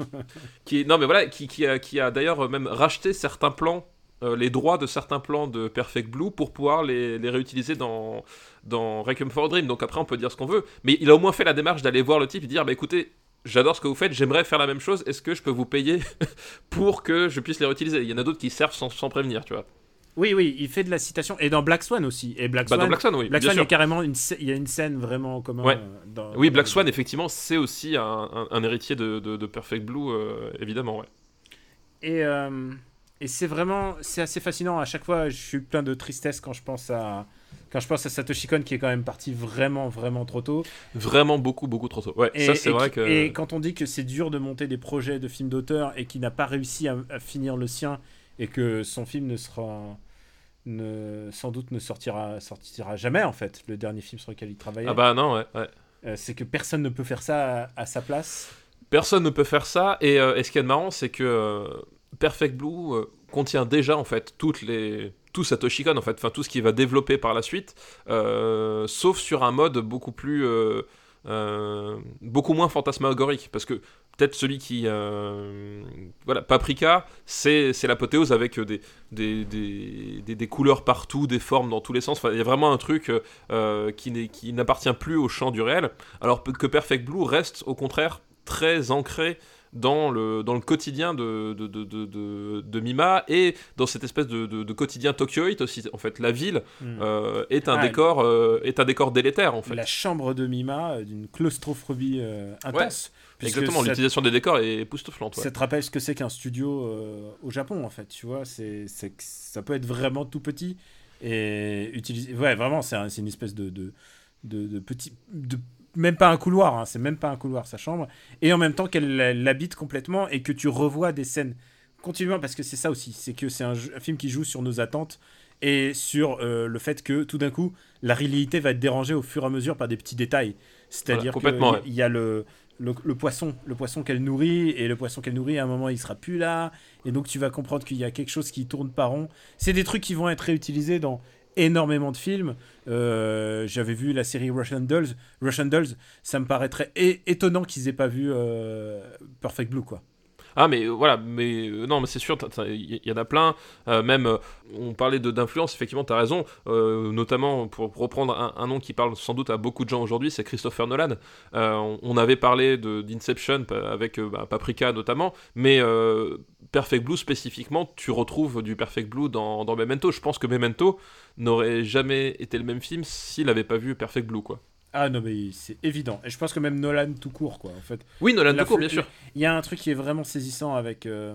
qui non mais voilà, qui, qui a, qui a d'ailleurs même racheté certains plans, euh, les droits de certains plans de Perfect Blue pour pouvoir les, les réutiliser dans dans Requiem for a Dream. Donc après on peut dire ce qu'on veut, mais il a au moins fait la démarche d'aller voir le type et dire bah écoutez. J'adore ce que vous faites, j'aimerais faire la même chose, est-ce que je peux vous payer pour que je puisse les réutiliser? Il y en a d'autres qui servent sans, sans prévenir, tu vois. Oui oui il fait de la citation et dans Black Swan aussi. Et Black Bah, Swan. dans Black Swan, oui, Black Swan, il y sûr. a carrément une, il y a une scène vraiment en commun. Ouais. euh, dans- Oui, Black Swan, effectivement, c'est aussi un, un- un héritier de, de- de Perfect Blue, euh, évidemment, ouais. Et, euh, et c'est vraiment, c'est assez fascinant. À chaque fois, je suis plein de tristesse quand je pense à, quand je pense à Satoshi Kon qui est quand même parti vraiment, vraiment trop tôt. Vraiment beaucoup, beaucoup trop tôt. Ouais, Et, ça c'est vrai que. et quand on dit que c'est dur de monter des projets de films d'auteur et qu'il n'a pas réussi à, à finir le sien et que son film ne sera, ne, sans doute ne sortira, sortira jamais en fait, le dernier film sur lequel il travaillait. Ah bah non, ouais, ouais. Euh, c'est que personne ne peut faire ça à, à sa place. Personne ne peut faire ça. Et, euh, et ce qui est marrant, c'est que euh, Perfect Blue contient déjà en fait toutes les tout Satoshi Kon en fait, enfin tout ce qu'il va développer par la suite, sauf sur un mode beaucoup plus beaucoup moins fantasmagorique parce que peut-être celui qui euh, voilà Paprika c'est l'apothéose avec des des, des, des- des couleurs partout des formes dans tous les sens enfin il y a vraiment un truc euh, qui n'appartient plus au champ du réel alors que Perfect Blue reste au contraire très ancré dans le, dans le quotidien de, de, de, de, Mima et dans cette espèce de, quotidien tokyoïte aussi. En fait, la ville Mm. euh, est, un Ah, décor, euh, est un décor délétère, en fait. La chambre de Mima, euh, d'une claustrophobie euh, intense. Exactement, l'utilisation des décors est époustouflante. ouais. Ça te rappelle ce que c'est qu'un studio euh, au Japon, en fait, tu vois. C'est, ça peut être vraiment tout petit et utiliser. Ouais, vraiment, c'est, un- c'est une espèce de, de, de, de petit. De, même pas un couloir, hein, c'est même pas un couloir, sa chambre. Et en même temps qu'elle elle l'habite complètement et que tu revois des scènes continuellement, parce que c'est ça aussi, c'est que c'est un, film qui joue sur nos attentes et sur euh, le fait que tout d'un coup, la réalité va être dérangée au fur et à mesure par des petits détails. C'est-à-dire Voilà, qu'il y a le, le, poisson, le poisson qu'elle nourrit, et le poisson qu'elle nourrit, à un moment, il sera plus là, et donc tu vas comprendre qu'il y a quelque chose qui tourne pas rond. C'est des trucs qui vont être réutilisés dans énormément de films. Euh, J'avais vu la série Russian Dolls. Russian Dolls, ça me paraîtrait étonnant qu'ils aient pas vu euh, Perfect Blue, quoi. Ah mais euh, voilà, mais euh, non mais c'est sûr, il y, en a plein. euh, même on parlait d'influence, effectivement, t'as raison. euh, notamment pour, reprendre un, nom qui parle sans doute à beaucoup de gens aujourd'hui, c'est Christopher Nolan. On, avait parlé d'Inception avec bah, Paprika notamment, mais Perfect Blue spécifiquement, tu retrouves du Perfect Blue dans, dans Memento. Je pense que Memento n'aurait jamais été le même film s'il n'avait pas vu Perfect Blue quoi. Ah non, mais c'est évident. Et je pense que même Nolan tout court, quoi, en fait. Oui, Nolan La tout court, bien sûr. Il y a un truc qui est vraiment saisissant avec. euh,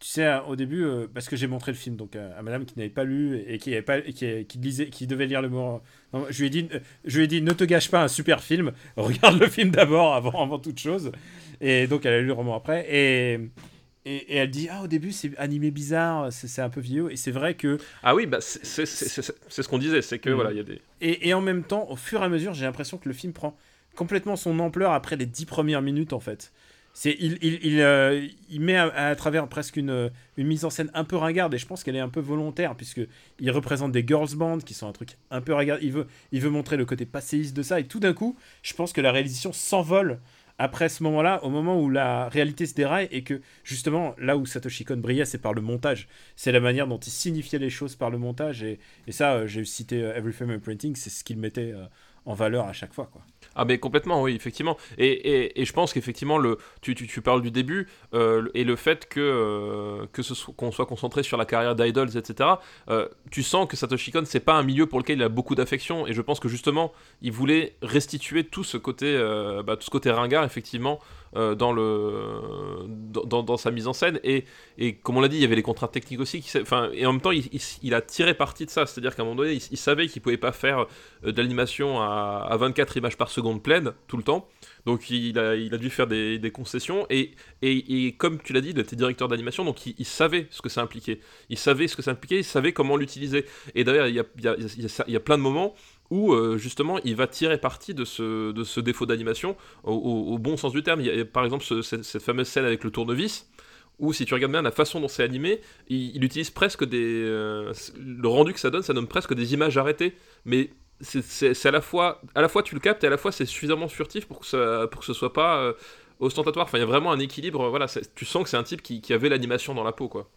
tu sais, au début, euh, parce que j'ai montré le film donc, euh, à madame qui n'avait pas lu et qui, avait pas, et qui, qui lisait, qui devait lire le mot. non, je, lui ai dit, je lui ai dit ne te gâche pas un super film, regarde le film d'abord avant, avant toute chose. Et donc, elle a lu le roman après. Et, et, et elle dit Ah, au début, c'est animé bizarre, c'est un peu vieux. Et c'est vrai que. Ah oui, bah c'est ce qu'on disait, c'est que Mhm. voilà, il y a des. Et, et en même temps, au fur et à mesure, j'ai l'impression que le film prend complètement son ampleur après les dix premières minutes, en fait. C'est, il, il, il, euh, il met à, à travers presque une, une mise en scène un peu ringarde et je pense qu'elle est un peu volontaire puisque il représente des girls bands qui sont un truc un peu ringarde. Il veut, il veut montrer le côté passéiste de ça et tout d'un coup, je pense que la réalisation s'envole après ce moment-là, au moment où la réalité se déraille et que justement là où Satoshi Kon brillait, c'est par le montage. C'est la manière dont il signifiait les choses par le montage et, ça, euh, j'ai cité euh, Every Frame Printing, c'est ce qu'il mettait euh, en valeur à chaque fois quoi. Ah mais complètement, oui, effectivement. Et, et, et je pense qu'effectivement, le, tu, tu, tu, parles du début, euh, et le fait que, euh, que ce qu'on soit concentré sur la carrière d'idols, etc., euh, tu sens que Satoshi Kon, c'est pas un milieu pour lequel il a beaucoup d'affection, et je pense que justement, il voulait restituer tout ce côté, bah, tout ce côté ringard, effectivement, euh, dans, le, dans, dans, sa mise en scène. Et, et comme on l'a dit, il y avait les contraintes techniques aussi. Qui, enfin, et en même temps, il, a tiré parti de ça. C'est-à-dire qu'à un moment donné, il, il savait qu'il pouvait pas faire euh, de l'animation à, à, 24 images par seconde pleine tout le temps. Donc il a, il a dû faire des, des concessions. Et, et, et, comme tu l'as dit, il était directeur d'animation, donc il, savait ce que ça impliquait. Il savait ce que ça impliquait, il savait comment l'utiliser. Et d'ailleurs, il y a, y a, il y a plein de moments où euh, justement il va tirer parti de ce, défaut d'animation au, bon sens du terme. Il y a par exemple ce, cette, fameuse scène avec le tournevis. Où si tu regardes bien la façon dont c'est animé, il, il, utilise presque des... Euh, le rendu que ça donne, ça donne presque des images arrêtées. Mais c'est à la fois... À la fois tu le captes et à la fois c'est suffisamment furtif pour que, ça, pour ce soit pas euh, ostentatoire. Enfin il y a vraiment un équilibre. Voilà, tu sens que c'est un type qui, qui avait l'animation dans la peau quoi.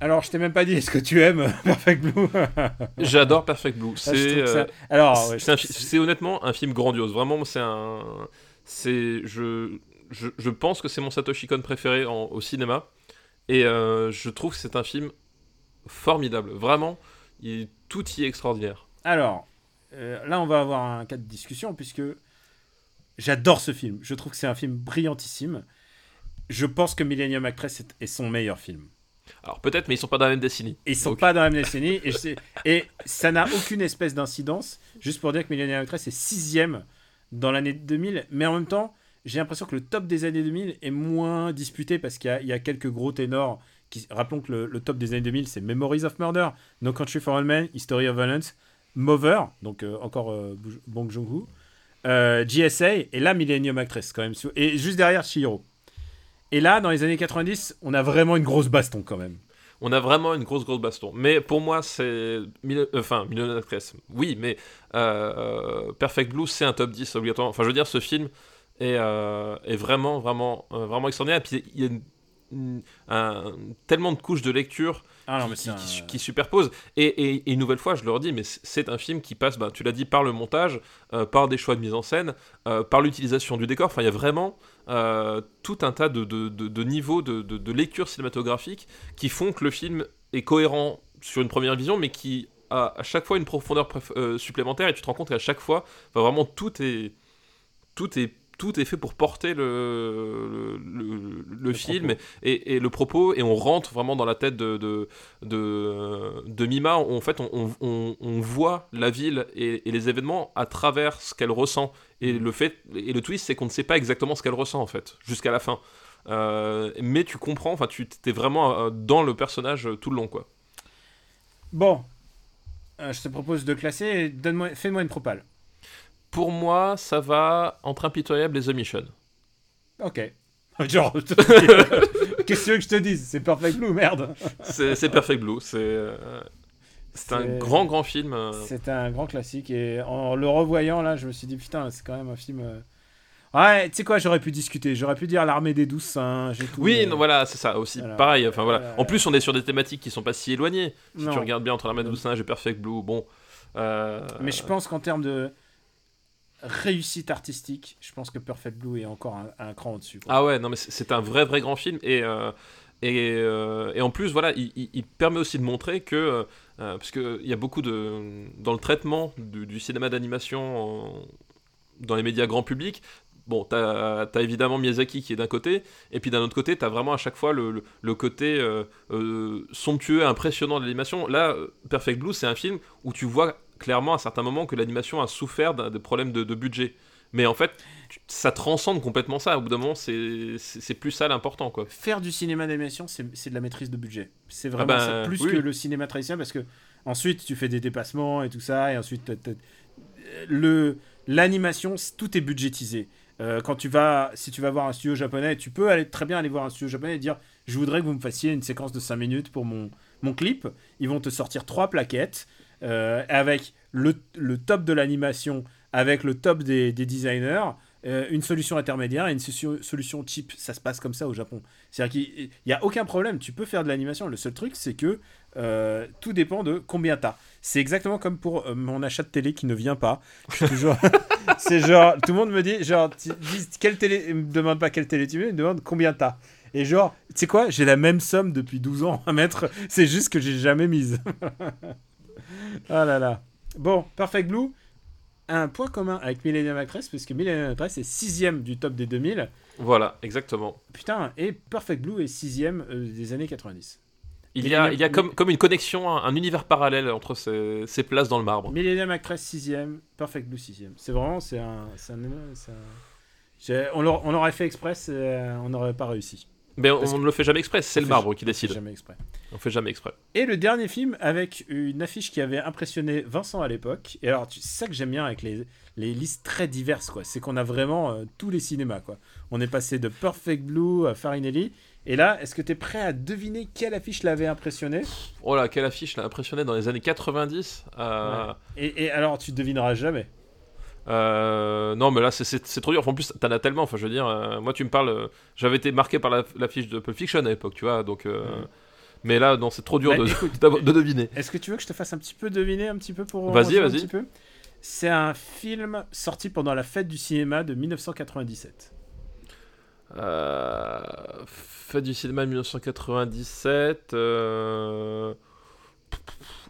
Alors, je t'ai même pas dit, est-ce que tu aimes Perfect Blue? J'adore Perfect Blue. C'est alors, ouais, c'est honnêtement un film grandiose. Vraiment, c'est un, c'est je, je, je, pense que c'est mon Satoshi Kon préféré en, au cinéma, et euh, je trouve que c'est un film formidable. Vraiment, il, tout y est extraordinaire. Alors, euh, là, on va avoir un cas de discussion puisque j'adore ce film. Je trouve que c'est un film brillantissime. Je pense que Millennium Actress est, est son meilleur film. Alors peut-être, mais ils sont pas dans la même décennie. Ils sont donc... pas dans la même décennie. et, et, ça n'a aucune espèce d'incidence. Juste pour dire que Millionaire Actress est sixième dans l'année 2000. Mais en même temps, j'ai l'impression que le top des années 2000 est moins disputé parce qu'il y, y, a quelques gros ténors. Qui, rappelons que le, le, top des années 2000, c'est Memories of Murder, No Country for All Men, History of Violence, Mover, donc euh, encore euh, Bong Joon-ho, euh, GSA, et là Millennium Actress quand même. Et juste derrière Shihiro. Et là, dans les années 90, on a vraiment une grosse baston quand même. On a vraiment une grosse, grosse baston. Mais pour moi, c'est. Mille... Enfin, Million Actress, oui, mais euh, Perfect Blue, c'est un top 10 obligatoirement. Enfin, je veux dire, ce film est, euh, vraiment, vraiment, euh, vraiment extraordinaire. Puis, il y a une, un, tellement de couches de lecture ah non, qui, un... qui, qui, superposent. Et, et, et, une nouvelle fois, je le redis, mais c'est un film qui passe, bah, tu l'as dit, par le montage, euh, par des choix de mise en scène, euh, par l'utilisation du décor. Enfin, il y a vraiment euh, tout un tas de, de, de, de niveaux de, lecture cinématographique qui font que le film est cohérent sur une première vision, mais qui a à chaque fois une profondeur supplémentaire. Et tu te rends compte qu'à chaque fois, vraiment, tout est, tout est tout est fait pour porter le, le, le, le film et, et, le propos, et on rentre vraiment dans la tête de, de, de, de Mima. En fait, on, on, on, voit la ville et, et, les événements à travers ce qu'elle ressent. Et le, fait, et le twist, c'est qu'on ne sait pas exactement ce qu'elle ressent, en fait, jusqu'à la fin. Euh, mais tu comprends, enfin, tu es vraiment euh, dans le personnage tout le long, quoi. Bon, euh, je te propose de classer. Donne-moi, fais-moi une propale pour moi, ça va entre Impitoyable et The Mission. Ok. Genre, qu'est-ce que je te dise? C'est Perfect Blue, merde. c'est Perfect Blue, c'est. Euh, c'est un grand, grand film. Euh. C'est un grand classique. Et en le revoyant, là, je me suis dit, putain, c'est quand même un film. Euh, ouais, tu sais quoi, j'aurais pu discuter. J'aurais pu dire l'armée des douze singes et tout. Oui, mais... non, voilà, c'est ça aussi. Voilà. Pareil, enfin voilà. voilà. En plus, on est sur des thématiques qui sont pas si éloignées. Si non. tu regardes bien entre l'armée des douze singes et Perfect Blue, bon. Mais je pense qu'en termes de réussite artistique, je pense que Perfect Blue est encore un, cran au-dessus. Ah ouais, non mais c'est un vrai vrai grand film et euh, euh, et, en plus voilà, il, permet aussi de montrer que euh, parce que il y a beaucoup de dans le traitement du, cinéma d'animation dans les médias grand public. Bon, t'as as évidemment Miyazaki qui est d'un côté, et puis d'un autre côté, t'as vraiment à chaque fois le, le côté somptueux, impressionnant de l'animation. Là, Perfect Blue, c'est un film où tu vois clairement à certains moments que l'animation a souffert de problèmes de, de, budget. Mais en fait, ça transcende complètement ça. Au bout d'un moment, c'est plus ça l'important. quoi. Faire du cinéma d'animation, c'est de la maîtrise de budget. C'est vraiment ah ben, plus oui. que le cinéma traditionnel parce que ensuite, tu fais des dépassements et tout ça, et ensuite, le l'animation, tout est budgétisé. Euh, quand tu vas, si tu vas voir un studio japonais, tu peux aller très bien aller voir un studio japonais et dire je voudrais que vous me fassiez une séquence de 5 minutes pour mon, mon clip. Ils vont te sortir trois plaquettes euh, avec le, le top de l'animation, avec le top des, des designers, euh, une solution intermédiaire et une so- solution cheap. Ça se passe comme ça au Japon. C'est-à-dire qu'il n'y a aucun problème, tu peux faire de l'animation. Le seul truc, c'est que euh, tout dépend de combien t'as. C'est exactement comme pour euh, mon achat de télé qui ne vient pas. Toujours. c'est genre, tout le monde me dit, genre, quelle télé, il me demande pas quelle télé tu veux, il me demande combien t'as. Et genre, tu sais quoi, j'ai la même somme depuis 12 ans à mettre, c'est juste que j'ai jamais mise. ah là là. Bon, Perfect Blue, un point commun avec Millennium Actress, parce que Millennium Actress est sixième du top des 2000. Voilà, exactement. Putain, et Perfect Blue est sixième euh, des années 90. Il y a, il y a comme, comme une connexion, un, un univers parallèle entre ces, ces places dans le marbre. Millennium Actress sixième, Perfect Blue sixième. C'est vraiment, c'est un, c'est un, un- on l'aurait fait express, euh, on n'aurait pas réussi. Mais on on ne le fait jamais exprès, c'est on le marbre qui On décide. Jamais exprès. On fait jamais exprès. Et le dernier film avec une affiche qui avait impressionné Vincent à l'époque. Et alors, c'est ça que j'aime bien avec les, les listes très diverses, quoi. C'est qu'on a vraiment euh, tous les cinémas, quoi. On est passé de Perfect Blue à Farinelli. Et là, est-ce que tu es prêt à deviner quelle affiche l'avait impressionné? Oh là, quelle affiche l'a impressionné dans les années 90 euh, et, et alors, tu devineras jamais. Euh, Non, mais là, c'est- trop dur. En plus, t'en as tellement. Enfin, je veux dire, euh, moi, tu me parles. euh, J'avais été marqué par la- l'affiche de Pulp Fiction à l'époque, tu vois. Donc, mais là, non, c'est trop dur Bah, de, écoute, de deviner. Est-ce que tu veux que je te fasse un petit peu deviner, un petit peu pour. Vas-y, vas-y. C'est un film sorti pendant la fête du cinéma de 1997. Euh, Fête du cinéma 1997. Euh...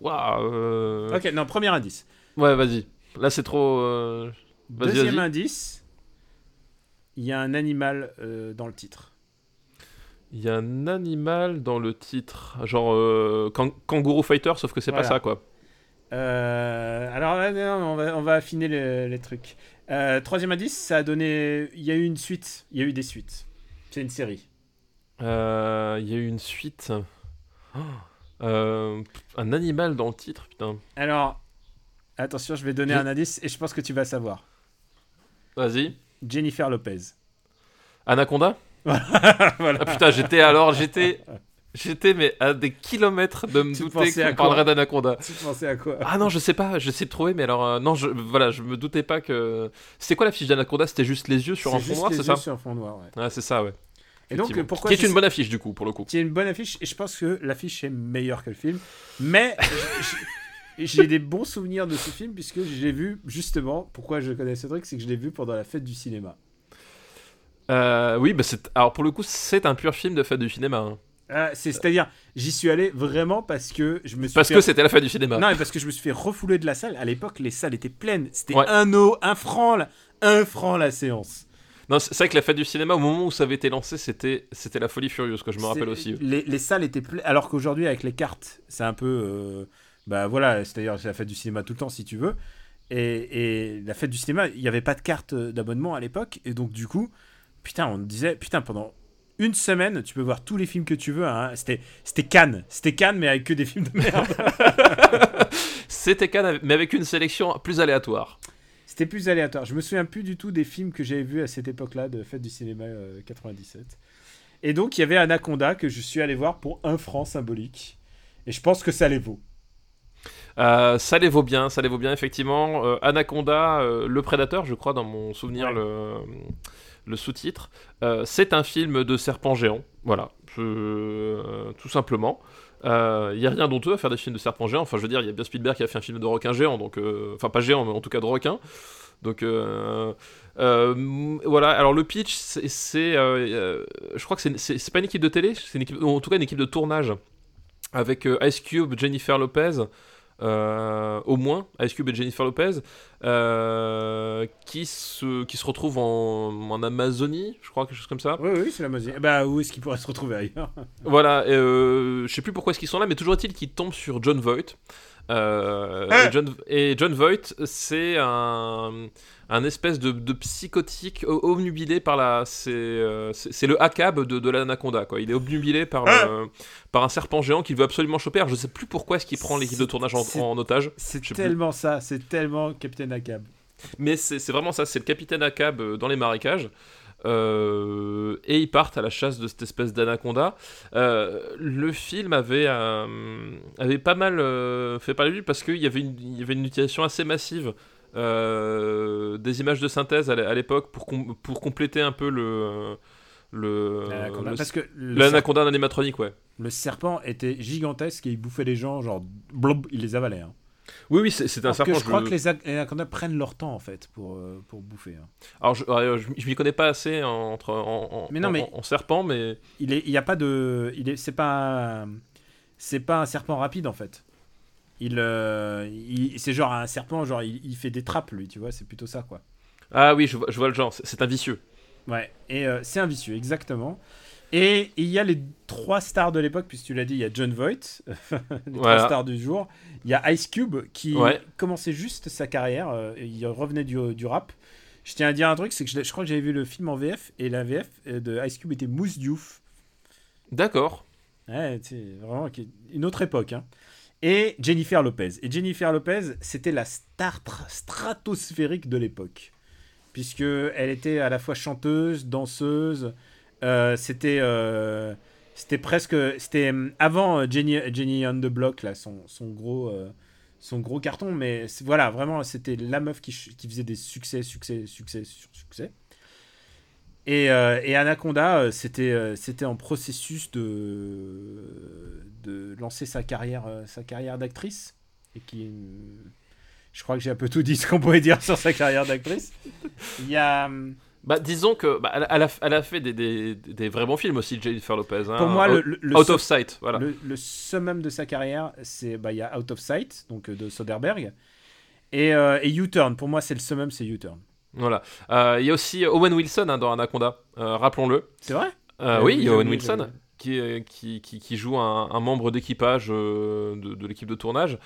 Waouh. Ok, non, premier indice. Ouais, vas-y. Là, c'est trop. euh, Vas-y, Deuxième vas-y. indice, il y a un animal euh, dans le titre. Il y a un animal dans le titre. Genre euh, Kang- Kangaroo Fighter, sauf que c'est Voilà. pas ça, quoi. Euh, alors, là, non, on, va, on va affiner les, les trucs. Euh, troisième indice, ça a donné. Il y a eu une suite. Il y a eu des suites. C'est une série. Euh, Il y a eu une suite. Oh. Euh, un animal dans le titre, putain. Alors, attention, je vais donner un indice et je pense que tu vas savoir. Vas-y. Jennifer Lopez. Anaconda voilà. Ah putain, j'étais alors, j'étais. J'étais, mais à des kilomètres de me Tu douter qu'on parlerait d'Anaconda. Tu pensais à quoi? Ah non, je sais pas, j'essaie de trouver, mais alors, euh, non, je, voilà, je me doutais pas que. C'était quoi la fiche d'Anaconda? C'était juste les yeux sur un fond noir, c'est ça? sur un fond noir, ouais. Ah, c'est ça, ouais. Et donc, pourquoi Qui est une bonne affiche, du coup, pour le coup? qui est une bonne affiche et je pense que l'affiche est meilleure que le film. Mais j'ai- j'ai des bons souvenirs de ce film puisque je l'ai vu justement. Pourquoi je connais ce truc, c'est que je l'ai vu pendant la fête du cinéma. Euh, oui, bah c'est. Alors, pour le coup, c'est un pur film de fête du cinéma. hein. Ah, c'est- C'est-à-dire, j'y suis allé vraiment parce que je me suis Parce fait... que c'était la fête du cinéma. Non, mais parce que je me suis fait refouler de la salle. À l'époque, les salles étaient pleines. C'était Ouais. un euro, un franc, la- un franc la séance. Non, c'est vrai que la fête du cinéma, au moment où ça avait été lancé, c'était c'était la folie furieuse, que je me rappelle aussi. Les, les salles étaient pleines. Alors qu'aujourd'hui, avec les cartes, c'est un peu. euh, bah voilà, c'est-à-dire c'est la fête du cinéma tout le temps si tu veux. Et, et la fête du cinéma, il n'y avait pas de carte d'abonnement à l'époque. Et donc, du coup, putain, on disait, putain, pendant une semaine, tu peux voir tous les films que tu veux. hein. C'était c'était Cannes. C'était Cannes, mais avec que des films de merde. C'était Cannes, mais avec une sélection plus aléatoire. C'était plus aléatoire. Je me souviens plus du tout des films que j'avais vus à cette époque-là de Fête du cinéma euh, 97. Et donc, il y avait Anaconda que je suis allé voir pour un franc symbolique. Et je pense que ça les vaut. Euh, ça les vaut bien, ça les vaut bien, effectivement. Euh, Anaconda, euh, le prédateur, je crois, dans mon souvenir, Ouais. le, le sous-titre. C'est un film de serpent géant. Voilà, Je- tout simplement. Il n'y a rien d'honteux à faire des films de serpent géant. Enfin, je veux dire, il y a bien Spielberg qui a fait un film de requin géant, donc. Enfin, pas géant, mais en tout cas de requin. Donc. voilà, alors le pitch, c'est. je crois que c'est- pas une équipe de télé, c'est une équipe, ou en tout cas une équipe de tournage avec Ice Cube, Jennifer Lopez, euh, au moins Ice Cube et Jennifer Lopez, euh, qui, se, qui se retrouvent en, en Amazonie, je crois, quelque chose comme ça. Oui, oui, c'est la musique. Bah, où est-ce qu'ils pourraient se retrouver ailleurs? Voilà, et, euh, je sais plus pourquoi est-ce qu'ils sont là, mais toujours est-il qu'ils tombent sur John Voight. Euh, Ah et, John, et John Voight, c'est un, un espèce de, de psychotique obnubilé par la. C'est euh, le ACAB de, de l'anaconda, quoi. Il est obnubilé par, le- par un serpent géant qu'il veut absolument choper. Alors, je sais plus pourquoi est-ce qu'il prend l'équipe de tournage en, otage. C'est plus. tellement ça, c'est tellement Captain Acab. Mais c'est vraiment ça, c'est le capitaine euh, dans les marécages. Euh, et ils partent à la chasse de cette espèce d'anaconda. Euh, le film avait, euh, avait pas mal fait parler de lui parce qu'il y, avait une- il y avait une utilisation assez massive des images de synthèse à l'é- à l'époque pour, com- pour compléter un peu le. le L'anaconda. animatronique, ouais. le serpent était gigantesque et il bouffait les gens, genre, blob, il les avalait. Hein. Oui, oui, c'est- un Alors que serpent. je crois je- que les ac- les anacondas prennent leur temps, en fait, pour, euh, pour bouffer. hein. Alors, je, ouais, je, je m'y connais pas assez en- entre, en, en- Mais non, en- mais- en serpent, mais. Il est, il y a pas de, il est, c'est pas, c'est pas un serpent rapide en fait. Il, euh, il- c'est genre un serpent, genre il, il fait des trappes lui, tu vois, c'est plutôt ça quoi. Ah oui, je vois, je vois le genre, c'est c'est un vicieux. Ouais. Et euh, c'est un vicieux, exactement. Et il y a les trois stars de l'époque, puisque tu l'as dit, il y a John Voight, les Voilà. trois stars du jour. Il y a Ice Cube qui Ouais. commençait juste sa carrière, euh, il revenait du, du rap. Je tiens à dire un truc, c'est que je, crois que j'avais vu le film en VF et la VF de Ice Cube était Mousse Diouf. D'accord. Ouais, c'est vraiment une autre époque. hein. Et Jennifer Lopez. Et Jennifer Lopez, c'était la star tra- stratosphérique de l'époque. Puisque elle était à la fois chanteuse, danseuse. Euh, c'était, euh, c'était presque. C'était euh, avant Jenny, Jenny on the Block, là, son, son gros. son gros carton, mais voilà, vraiment, c'était la meuf qui, qui faisait des succès, succès, succès sur succès. Et, Anaconda, c'était c'était en processus de, de lancer sa carrière, sa carrière d'actrice. Et qui. Je crois que j'ai un peu tout dit ce qu'on pouvait dire sur sa carrière d'actrice. Il y a. Bah, disons que bah, elle, a- elle a, fait des, des, des vrais bons films aussi, Jennifer Lopez. hein. Pour moi, le, Out, le, le Out su- of Sight, voilà. le, le summum de sa carrière, c'est bah, il y a Out of Sight, donc euh, de Soderbergh. Et, euh, et U-Turn, pour moi, c'est le summum, c'est U-Turn. Voilà. Euh, Il y a aussi Owen Wilson hein, dans Anaconda, euh, rappelons-le. C'est vrai? Oui, il y a Owen Wilson qui, qui, qui, qui joue un, un membre d'équipage de, de l'équipe de tournage.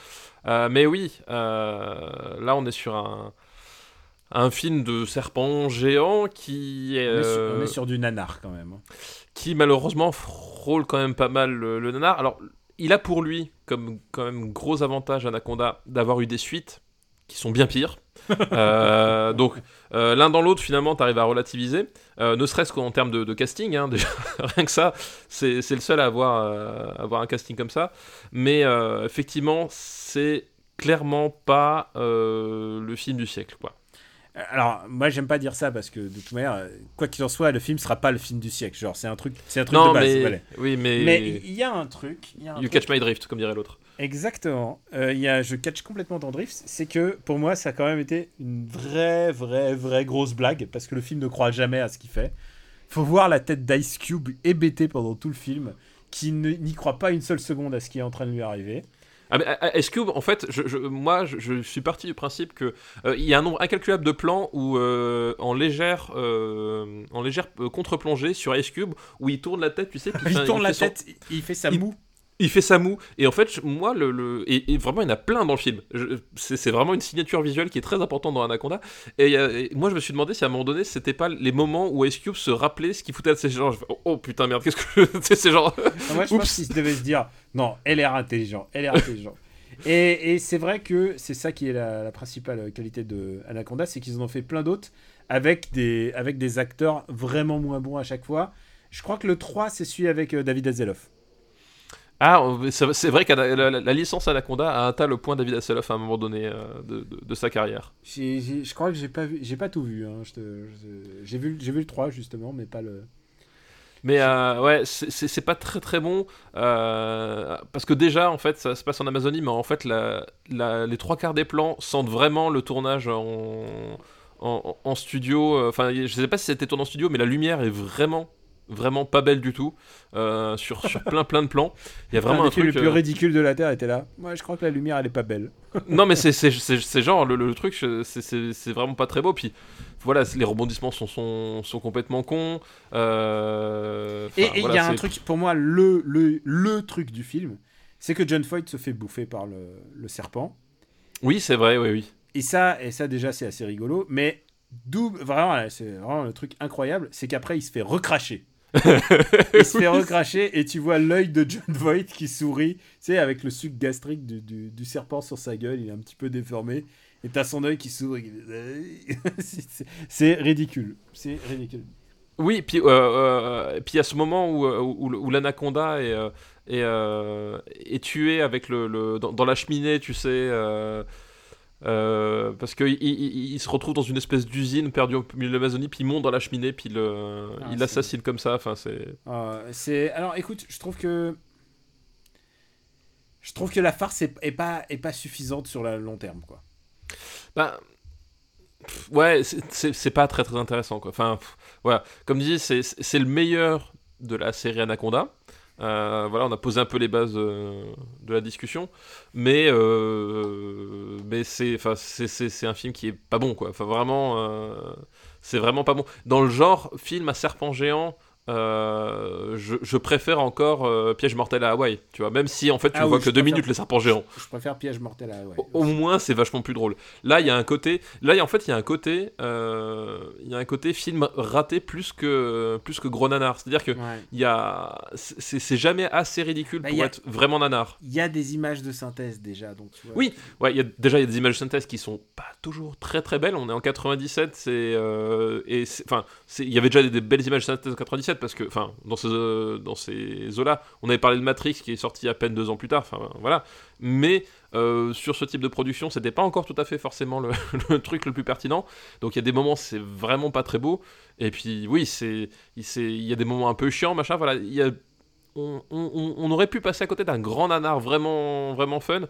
Mais oui, là on est sur un, un film de serpent géant qui, on, est sur, euh, on est sur du nanar quand même. hein. qui malheureusement frôle quand même pas mal le, le nanar. Alors, il a pour lui comme quand même gros avantage Anaconda d'avoir eu des suites qui sont bien pires. Euh, donc euh, l'un dans l'autre finalement t'arrives à relativiser, Euh, ne serait-ce qu'en termes de, de casting, hein, déjà rien que ça, c'est c'est le seul à avoir, avoir un casting comme ça. Mais effectivement c'est clairement pas le film du siècle quoi. Alors, moi, j'aime pas dire ça parce que de toute manière, quoi qu'il en soit, le film sera pas le film du siècle. Genre, c'est un truc, c'est un truc Non de base. mais voilà. oui mais, Mais il y a un truc. il y a un you truc- catch my drift comme dirait l'autre. Exactement. Euh, il y a, je catch complètement ton drift. C'est que pour moi, ça a quand même été une vraie, vraie, vraie grosse blague parce que le film ne croit jamais à ce qu'il fait. Faut voir la tête d'Ice Cube hébété pendant tout le film, qui n'y croit pas une seule seconde à ce qui est en train de lui arriver. Ah, mais, euh, Est-ce que, en fait, je, je- moi, je, je suis parti du principe que euh, il y a un nombre incalculable de plans où, euh, en légère, euh, en légère contre-plongée sur Ice Cube, où il tourne la tête, tu sais, puis Il fait- tourne la son- tête, il fait sa il- moue. Il fait sa moue. Et en fait, je- moi, le, le- et, et vraiment, il y en a plein dans le film. Je- C'est vraiment une signature visuelle qui est très importante dans Anaconda. Et, a- et moi, je me suis demandé si à un moment donné, c'était pas les moments où Ice Cube se rappelait ce qu'il foutait de ces gens. Je fais, oh, oh, putain merde, qu'est-ce que sais, c'est genre. Ah, Moi, je Oups. pense qu'il devait se dire non, elle est intelligent, elle est intelligent. et et c'est vrai que c'est ça qui est la, la principale qualité de Anaconda, c'est qu'ils en ont fait plein d'autres avec des, avec des acteurs vraiment moins bons à chaque fois. Je crois que le 3, c'est celui avec euh, David Hasselhoff. Ah, c'est vrai que la, la- la licence Anaconda a atteint le point David Hasselhoff à un moment donné euh, de, de- de sa carrière. Je crois que j'ai pas vu, pas tout vu. hein, J'ai vu, le 3 justement, mais pas le. Mais euh, ouais, c'est- pas très très bon euh, parce que déjà en fait ça se passe en Amazonie, mais en fait la, la- les trois quarts des plans sentent vraiment le tournage en, en, en studio. Enfin, je sais pas si c'était tourné en studio, mais la lumière est vraiment vraiment pas belle du tout euh, sur, sur plein plein de plans. Il y a vraiment un truc. le plus euh, ridicule de la Terre était là. Moi, je crois que la lumière, elle est pas belle. non mais c'est genre le, le truc c'est- vraiment pas très beau puis voilà les rebondissements sont, sont, sont complètement cons euh, Et enfin, et il voilà, y a un truc, pour moi, le, le, le truc du film, c'est que John Foyt se fait bouffer par le, le serpent. oui c'est vrai oui oui Et ça, et ça déjà, c'est assez rigolo. Mais d'où, vraiment, c'est vraiment le truc incroyable, c'est qu'après, il se fait recracher. Il se fait recracher et tu vois l'œil de John Voight qui sourit, tu sais, avec le suc gastrique du, du, du serpent sur sa gueule, il est un petit peu déformé. Et t'as son œil qui s'ouvre. C'est- ridicule. C'est ridicule. Oui, puis euh, euh, puis à ce moment où, euh, où, où l'anaconda est, est, euh, est tué avec le, le- dans, dans la cheminée, tu sais, euh, euh, parce qu'il il, se retrouve dans une espèce d'usine perdue au milieu de l'Amazonie, puis il monte dans la cheminée, puis Ah, il c'est- l'assassine comme ça. Enfin, c'est Euh, c'est alors écoute, je trouve que je trouve que la farce est, est pas est pas suffisante sur le long terme quoi. bah, pff, ouais, c'est- pas très très intéressant quoi. Enfin, pff, voilà, comme dit, c'est c'est le meilleur de la série Anaconda. Euh, voilà, on a posé un peu les bases euh, de la discussion, mais euh, mais c'est c'est un film qui est pas bon quoi. Enfin vraiment, c'est vraiment pas bon. Dans le genre film à serpent géant. Euh, je, je préfère encore euh, Piège mortel à Hawaï, tu vois, même si en fait tu Ah vois oui, que deux préfère- minutes les serpents géants. Je préfère piège mortel à ouais. Au- Au moins, c'est vachement plus drôle. Là, il y a un côté. Là, en fait, il y a un côté. euh, Il y a un côté film raté plus que plus que gros nanar. C'est-à-dire que Ouais. il y a. C'est jamais assez ridicule Bah, pour a- être vraiment nanar. Il y a des images de synthèse déjà donc tu vois. Oui. Ouais, il y a déjà il y a des images de synthèse qui sont pas toujours très très belles. On est en 97, c'est et enfin il y avait déjà des, des belles images de synthèse en 97 parce que enfin dans ces euh, dans ces eaux là, on avait parlé de Matrix qui est sorti à peine deux ans plus tard. Enfin voilà, mais euh, sur ce type de production, c'était pas encore tout à fait forcément le, truc le plus pertinent. Donc il y a des moments c'est vraiment pas très beau. Et puis oui, c'est il y a des moments un peu chiants machin. Voilà, on, aurait pu passer à côté d'un grand nanar vraiment, vraiment fun.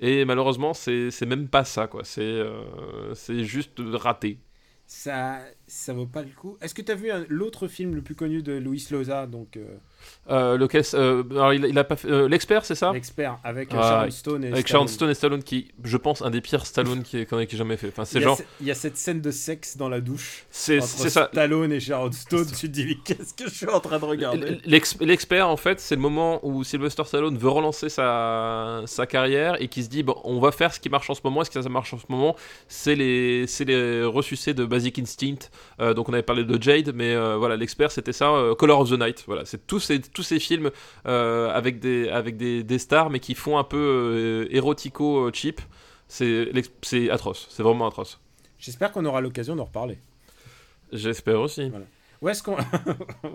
Et malheureusement, c'est même pas ça, quoi. C'est euh, juste raté. Ça ça vaut pas le coup. Est-ce que tu as vu un- l'autre film le plus connu de Luis Loza donc euh, Euh, lequel, euh, alors, il, il a pas fait. L'expert, c'est ça? L'expert avec Ah, Sharon Stone et Avec Stallone. Sharon Stone et Stallone, qui, je pense, un des pires Stallone qui ait jamais fait. Enfin, c'est Il y, a genre. ce- il y a cette scène de sexe dans la douche. C'est entre c'est ça. Stallone et Sharon Stone. Tu te dis, mais qu'est-ce que je suis en train de regarder? L'ex- L'expert, en fait, c'est le moment où Sylvester Stallone veut relancer sa, sa carrière et qui se dit bon, on va faire ce qui marche en ce moment. Et ce qui marche en ce moment, c'est les, c'est les ressucés de Basic Instinct. Euh, donc, on avait parlé de Jade, mais euh, voilà, l'expert, c'était ça. euh, Color of the Night. Voilà, c'est tous ces, tous ces films avec, des, avec des, des stars, mais qui font un peu euh, érotico euh, cheap. C'est atroce. C'est vraiment atroce. J'espère qu'on aura l'occasion d'en reparler. J'espère aussi. Où est-ce qu'on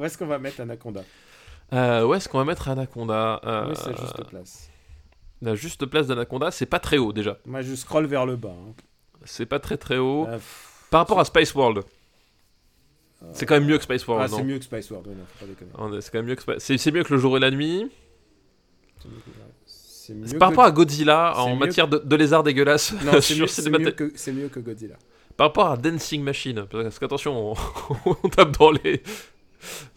est-ce qu'on va mettre Anaconda? Où est-ce qu'on va mettre Anaconda? Oui, c'est juste place. La juste place d'Anaconda, c'est pas très haut déjà. Moi, je scrolle vers le bas. hein. C'est pas très très haut. Par rapport à Space World, c'est quand même mieux que Space ah, World, c'est mieux que World, ouais, non, faut pas déconner. Est- C'est quand même mieux que Spa- c'est mieux que le jour et la nuit. C'est mieux par que- rapport à Godzilla en matière de, dégueulasses Non, c'est mieux, mieux que, mieux que Godzilla. Par rapport à Dancing Machine, parce qu'attention, on, on tape dans les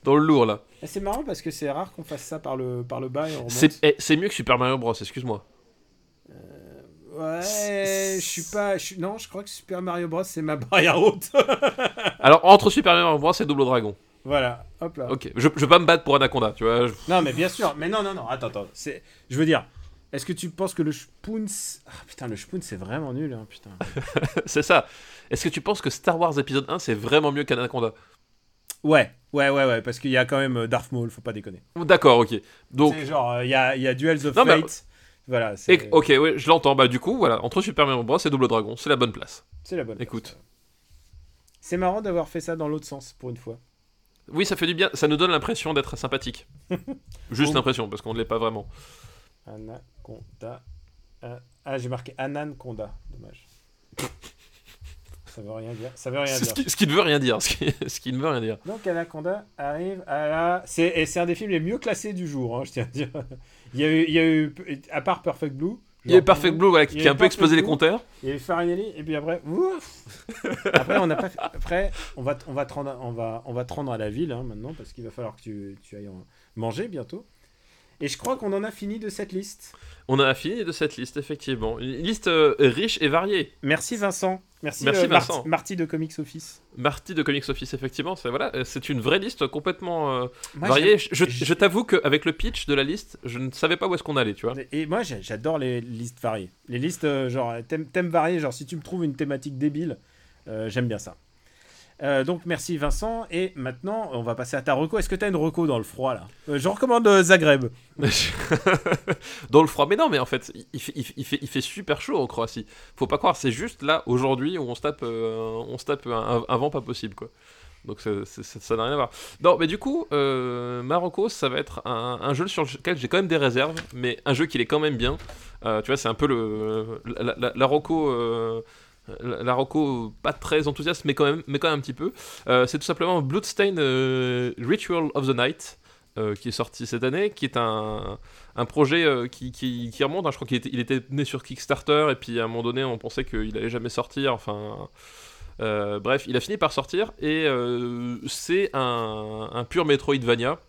dans le lourd là. Et c'est marrant parce que c'est rare qu'on fasse ça par le, par le bas. C'est eh, c'est mieux que Super Mario Bros. Excuse-moi. Ouais, je suis pas. je suis- Non, je crois que Super Mario Bros. c'est ma barrière haute. Alors entre Super Mario Bros. et Double Dragon. voilà, hop là. Ok, je, je vais pas me battre pour Anaconda, tu vois. je- Non, mais bien sûr. Mais non, non, non. Attends, attends. C'est. Je veux dire. Est-ce que tu penses que le Spoons. Ah putain, le Spoons c'est vraiment nul, hein, putain. C'est ça. Est-ce que tu penses que Star Wars épisode 1 c'est vraiment mieux qu'Anaconda? Ouais, ouais, ouais, ouais, parce qu'il y a quand même euh, Darth Maul, faut pas déconner. D'accord, ok. Donc C'est genre, euh, il y, a, y a Duels of Non, mais- Fate. Voilà, c'est Et- ok, ouais, je l'entends. Bah, du coup, voilà, entre Super Mario Bros et Double Dragon, c'est la bonne place. c'est la bonne. Écoute. C'est marrant d'avoir fait ça dans l'autre sens pour une fois. Oui, ça fait du bien. Ça nous donne l'impression d'être sympathique. Juste l'impression, parce qu'on ne l'est pas vraiment. Anaconda. Ah, ah, j'ai marqué Ananconda. Dommage. ça veut rien dire. Ça veut rien Ce dire. qui, ce qui ne veut rien dire. Ce qui, ce qui ne veut rien dire. Donc Anaconda arrive à la. C'est, et c'est un des films les mieux classés du jour, hein, je tiens à dire. Il y a eu, il y a eu à part Perfect Blue. Il y a genre, Perfect Blue voilà, il qui, a a un peu explosé les Blue. compteurs. Il y a eu Farinelli et puis après, ouf Après, on n'a pas. Après, on va, on va te rendre, on va, on va te rendre à la ville hein, maintenant parce qu'il va falloir que tu, tu ailles en- manger bientôt. Et je crois qu'on en a fini de cette liste. On a fini de cette liste, effectivement. Une liste euh, riche et variée. Merci Vincent. Merci, Merci euh. Marty de Comics Office. Marty de Comics Office, effectivement. C'est voilà, euh, c'est une vraie liste complètement euh, Moi, variée. Je, je- je t'avoue qu'avec le pitch de la liste, je ne savais pas où est-ce qu'on allait, tu vois. Et moi, j'adore les listes variées. Les listes, genre, thèmes, thèmes variés, genre, si tu me trouves une thématique débile, euh, j'aime bien ça. Euh, donc merci Vincent. Et maintenant, on va passer à ta reco. Est-ce que tu as une reco dans le froid là? Euh, Je recommande euh, Zagreb. Dans le froid, mais non, mais en fait, il fait, super chaud en Croatie. Faut pas croire, c'est juste là, aujourd'hui, où on se tape, on se tape un, vent pas possible, quoi. Donc ça n'a rien à voir. Non, mais du coup, Marocco, ça va être un, jeu sur lequel j'ai quand même des réserves, mais un jeu qui est quand même bien. Tu vois, c'est un peu le la, la, la Rocco, la, Rocco pas très enthousiaste, mais quand même, mais quand même un petit peu. Euh, c'est tout simplement Bloodstain euh, Ritual of the Night. euh, qui est sorti cette année, qui est un, un projet qui, qui, remonte. hein. je crois qu'il était, il était né sur Kickstarter, et puis à un moment donné, on pensait qu'il allait jamais sortir. Enfin, bref, il a fini par sortir, et c'est un, un pur Metroidvania.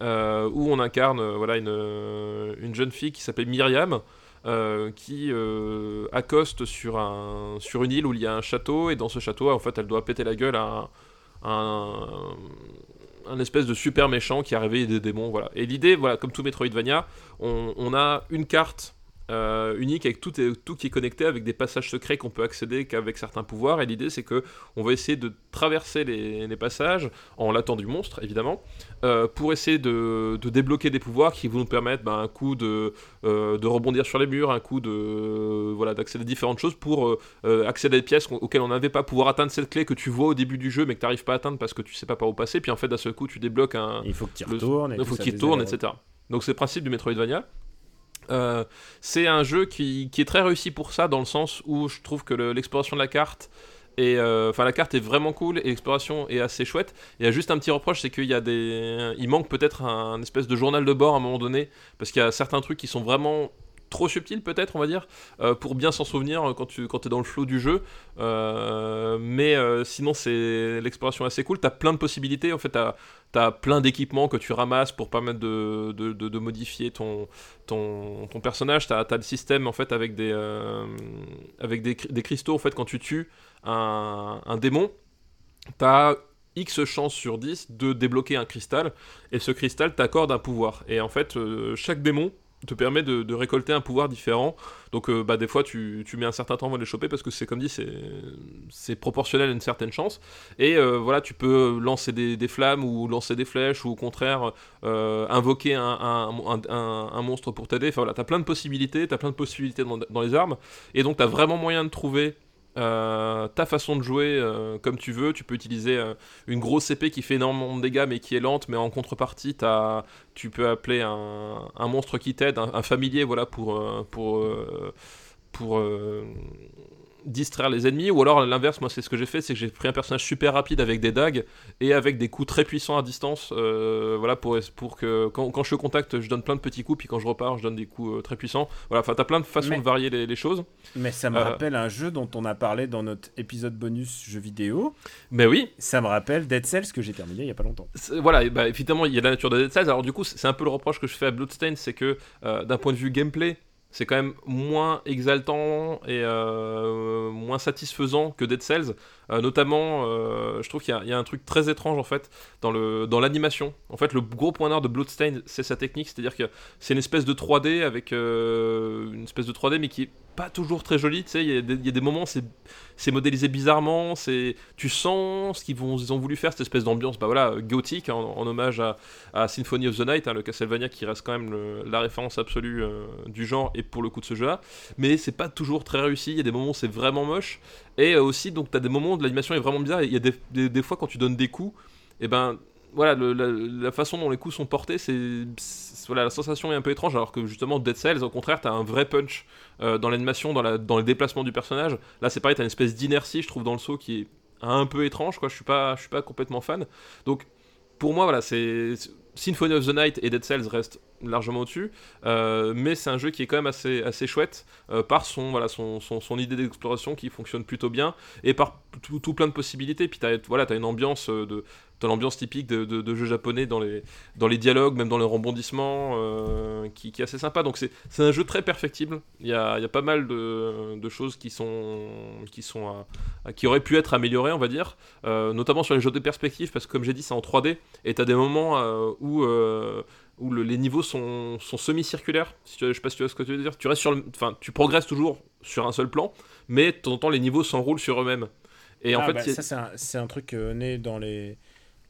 où on incarne voilà, une, une jeune fille qui s'appelle Myriam, euh, qui euh, accoste sur, un, sur une île où il y a un château, et dans ce château, en fait, elle doit péter la gueule à un, espèce de super méchant qui a réveillé des démons, voilà. Et l'idée, voilà, comme tout Metroidvania, on a une carte euh, unique avec tout, et- tout qui est connecté avec des passages secrets qu'on peut accéder qu'avec certains pouvoirs. Et l'idée, c'est que on va essayer de traverser les, les passages en l'attendant du monstre, évidemment, euh, pour essayer de, de débloquer des pouvoirs qui vont nous permettre ben, un coup de, euh, de rebondir sur les murs, un coup de voilà d'accéder à différentes choses pour accéder à des pièces auxquelles on n'avait pas, pouvoir atteindre cette clé que tu vois au début du jeu mais que tu n'arrives pas à atteindre parce que tu sais pas par où passer. Puis en fait, d'un seul coup, tu débloques un, Il faut que tu le- retournes. et il faut qu'il tourne, etc. Donc c'est le principe du Metroidvania. Euh, c'est un jeu qui, est très réussi pour ça, dans le sens où je trouve que le- l'exploration de la carte et enfin la carte est vraiment cool et l'exploration est assez chouette. Il y a juste un petit reproche, c'est qu'il y a des, il manque peut-être un, espèce de journal de bord à un moment donné, parce qu'il y a certains trucs qui sont vraiment trop subtils peut-être on va dire euh, pour bien s'en souvenir euh, quand tu quand es dans le flow du jeu Euh, mais sinon c'est l'exploration assez cool t'as plein de possibilités en fait t'as as plein d'équipements que tu ramasses pour permettre de, de, de- de modifier ton, ton, ton personnage. Tu as, le système en fait avec des, avec des, des cristaux. En fait, quand tu tues un, un démon, tu as X chances sur 10 de débloquer un cristal. Et ce cristal t'accorde un pouvoir. Et en fait, chaque démon te permet de, récolter un pouvoir différent. Donc euh, bah, des fois tu, mets un certain temps avant de les choper parce que c'est comme dit, c'est proportionnel à une certaine chance. Et euh, voilà, tu peux lancer des, flammes ou lancer des flèches ou au contraire euh, invoquer un monstre pour t'aider. Enfin voilà, t'as plein de possibilités, t'as plein de possibilités dans, dans les armes. Et donc t'as vraiment moyen de trouver euh, ta façon de jouer euh, comme tu veux. Tu peux utiliser euh, une grosse épée qui fait énormément de dégâts mais qui est lente, mais en contrepartie, tu peux appeler un, monstre qui t'aide, un, un familier, voilà, pour, pour, pour distraire les ennemis. Ou alors, à l'inverse, moi, c'est ce que j'ai fait, c'est que j'ai pris un personnage super rapide avec des dagues et avec des coups très puissants à distance, euh, voilà, pour, pour que quand, quand je suis au contact, je donne plein de petits coups, puis quand je repars, je donne des coups euh, très puissants. Voilà, enfin, t'as plein de façons Mais- de varier les, les choses. Mais ça me Euh, rappelle un jeu dont on a parlé dans notre épisode bonus jeu vidéo. Mais oui, Ça me rappelle Dead Cells que j'ai terminé il y a pas longtemps. Voilà, et bah, évidemment, il y a la nature de Dead Cells. Alors, du coup, c'est un peu le reproche que je fais à Bloodstained, c'est que d'un point de vue gameplay, c'est quand même moins exaltant et euh, moins satisfaisant que Dead Cells. Euh, notamment, euh, je trouve qu'il y, a- un truc très étrange en fait dans l'animation. En fait, le gros point noir de Bloodstained, c'est sa technique, c'est-à-dire que c'est une espèce de 3D avec une espèce de 3D, mais qui est pas toujours très jolie. Tu sais, il y, a des- moments, c'est c'est modélisé bizarrement, c'est tu sens ce qu'ils ont voulu faire cette espèce d'ambiance, bah voilà, gothique en, en hommage à, Symphony of the Night, hein, le Castlevania qui reste quand même la référence absolue euh, du genre et pour le coup de ce jeu-là. Mais c'est pas toujours très réussi. Il y a des moments où c'est vraiment moche et euh, aussi donc t'as des moments où l'animation est vraiment bizarre. Il y a des, fois quand tu donnes des coups, et ben voilà, la, façon dont les coups sont portés, c'est voilà, la sensation est un peu étrange, alors que justement Dead Cells, au contraire, t'as un vrai punch euh, dans l'animation, dans, la, dans le déplacement du personnage. Là, c'est pareil, t'as une espèce d'inertie, je trouve, dans le saut qui est un peu étrange, quoi. Je suis pas, je suis pas complètement fan. Donc, pour moi, voilà, c'est Symphony of the Night et Dead Cells restent largement au-dessus, euh, mais c'est un jeu qui est quand même assez, assez chouette euh, par son, voilà, son, idée d'exploration qui fonctionne plutôt bien et par tout, plein de possibilités. Puis voilà, as une ambiance euh, l'ambiance typique de, de, de jeux japonais dans les, dans les dialogues, même dans les rebondissements, qui, est assez sympa. Donc c'est un jeu très perfectible. Il y a, pas mal de, choses qui sont, qui sont qui auraient pu être améliorées, on va dire, notamment sur les jeux de perspective, parce que comme j'ai dit, c'est en 3D et t'as des moments où où le- les niveaux sont, sont semi-circulaires. Si tu, je sais pas si tu vois ce que tu veux dire. Tu restes sur, le- enfin, tu progresses toujours sur un seul plan, mais de temps en temps les niveaux s'enroulent sur eux-mêmes. Et en Ah, fait, bah, c'est- ça, c'est un, c'est un truc euh, né dans les,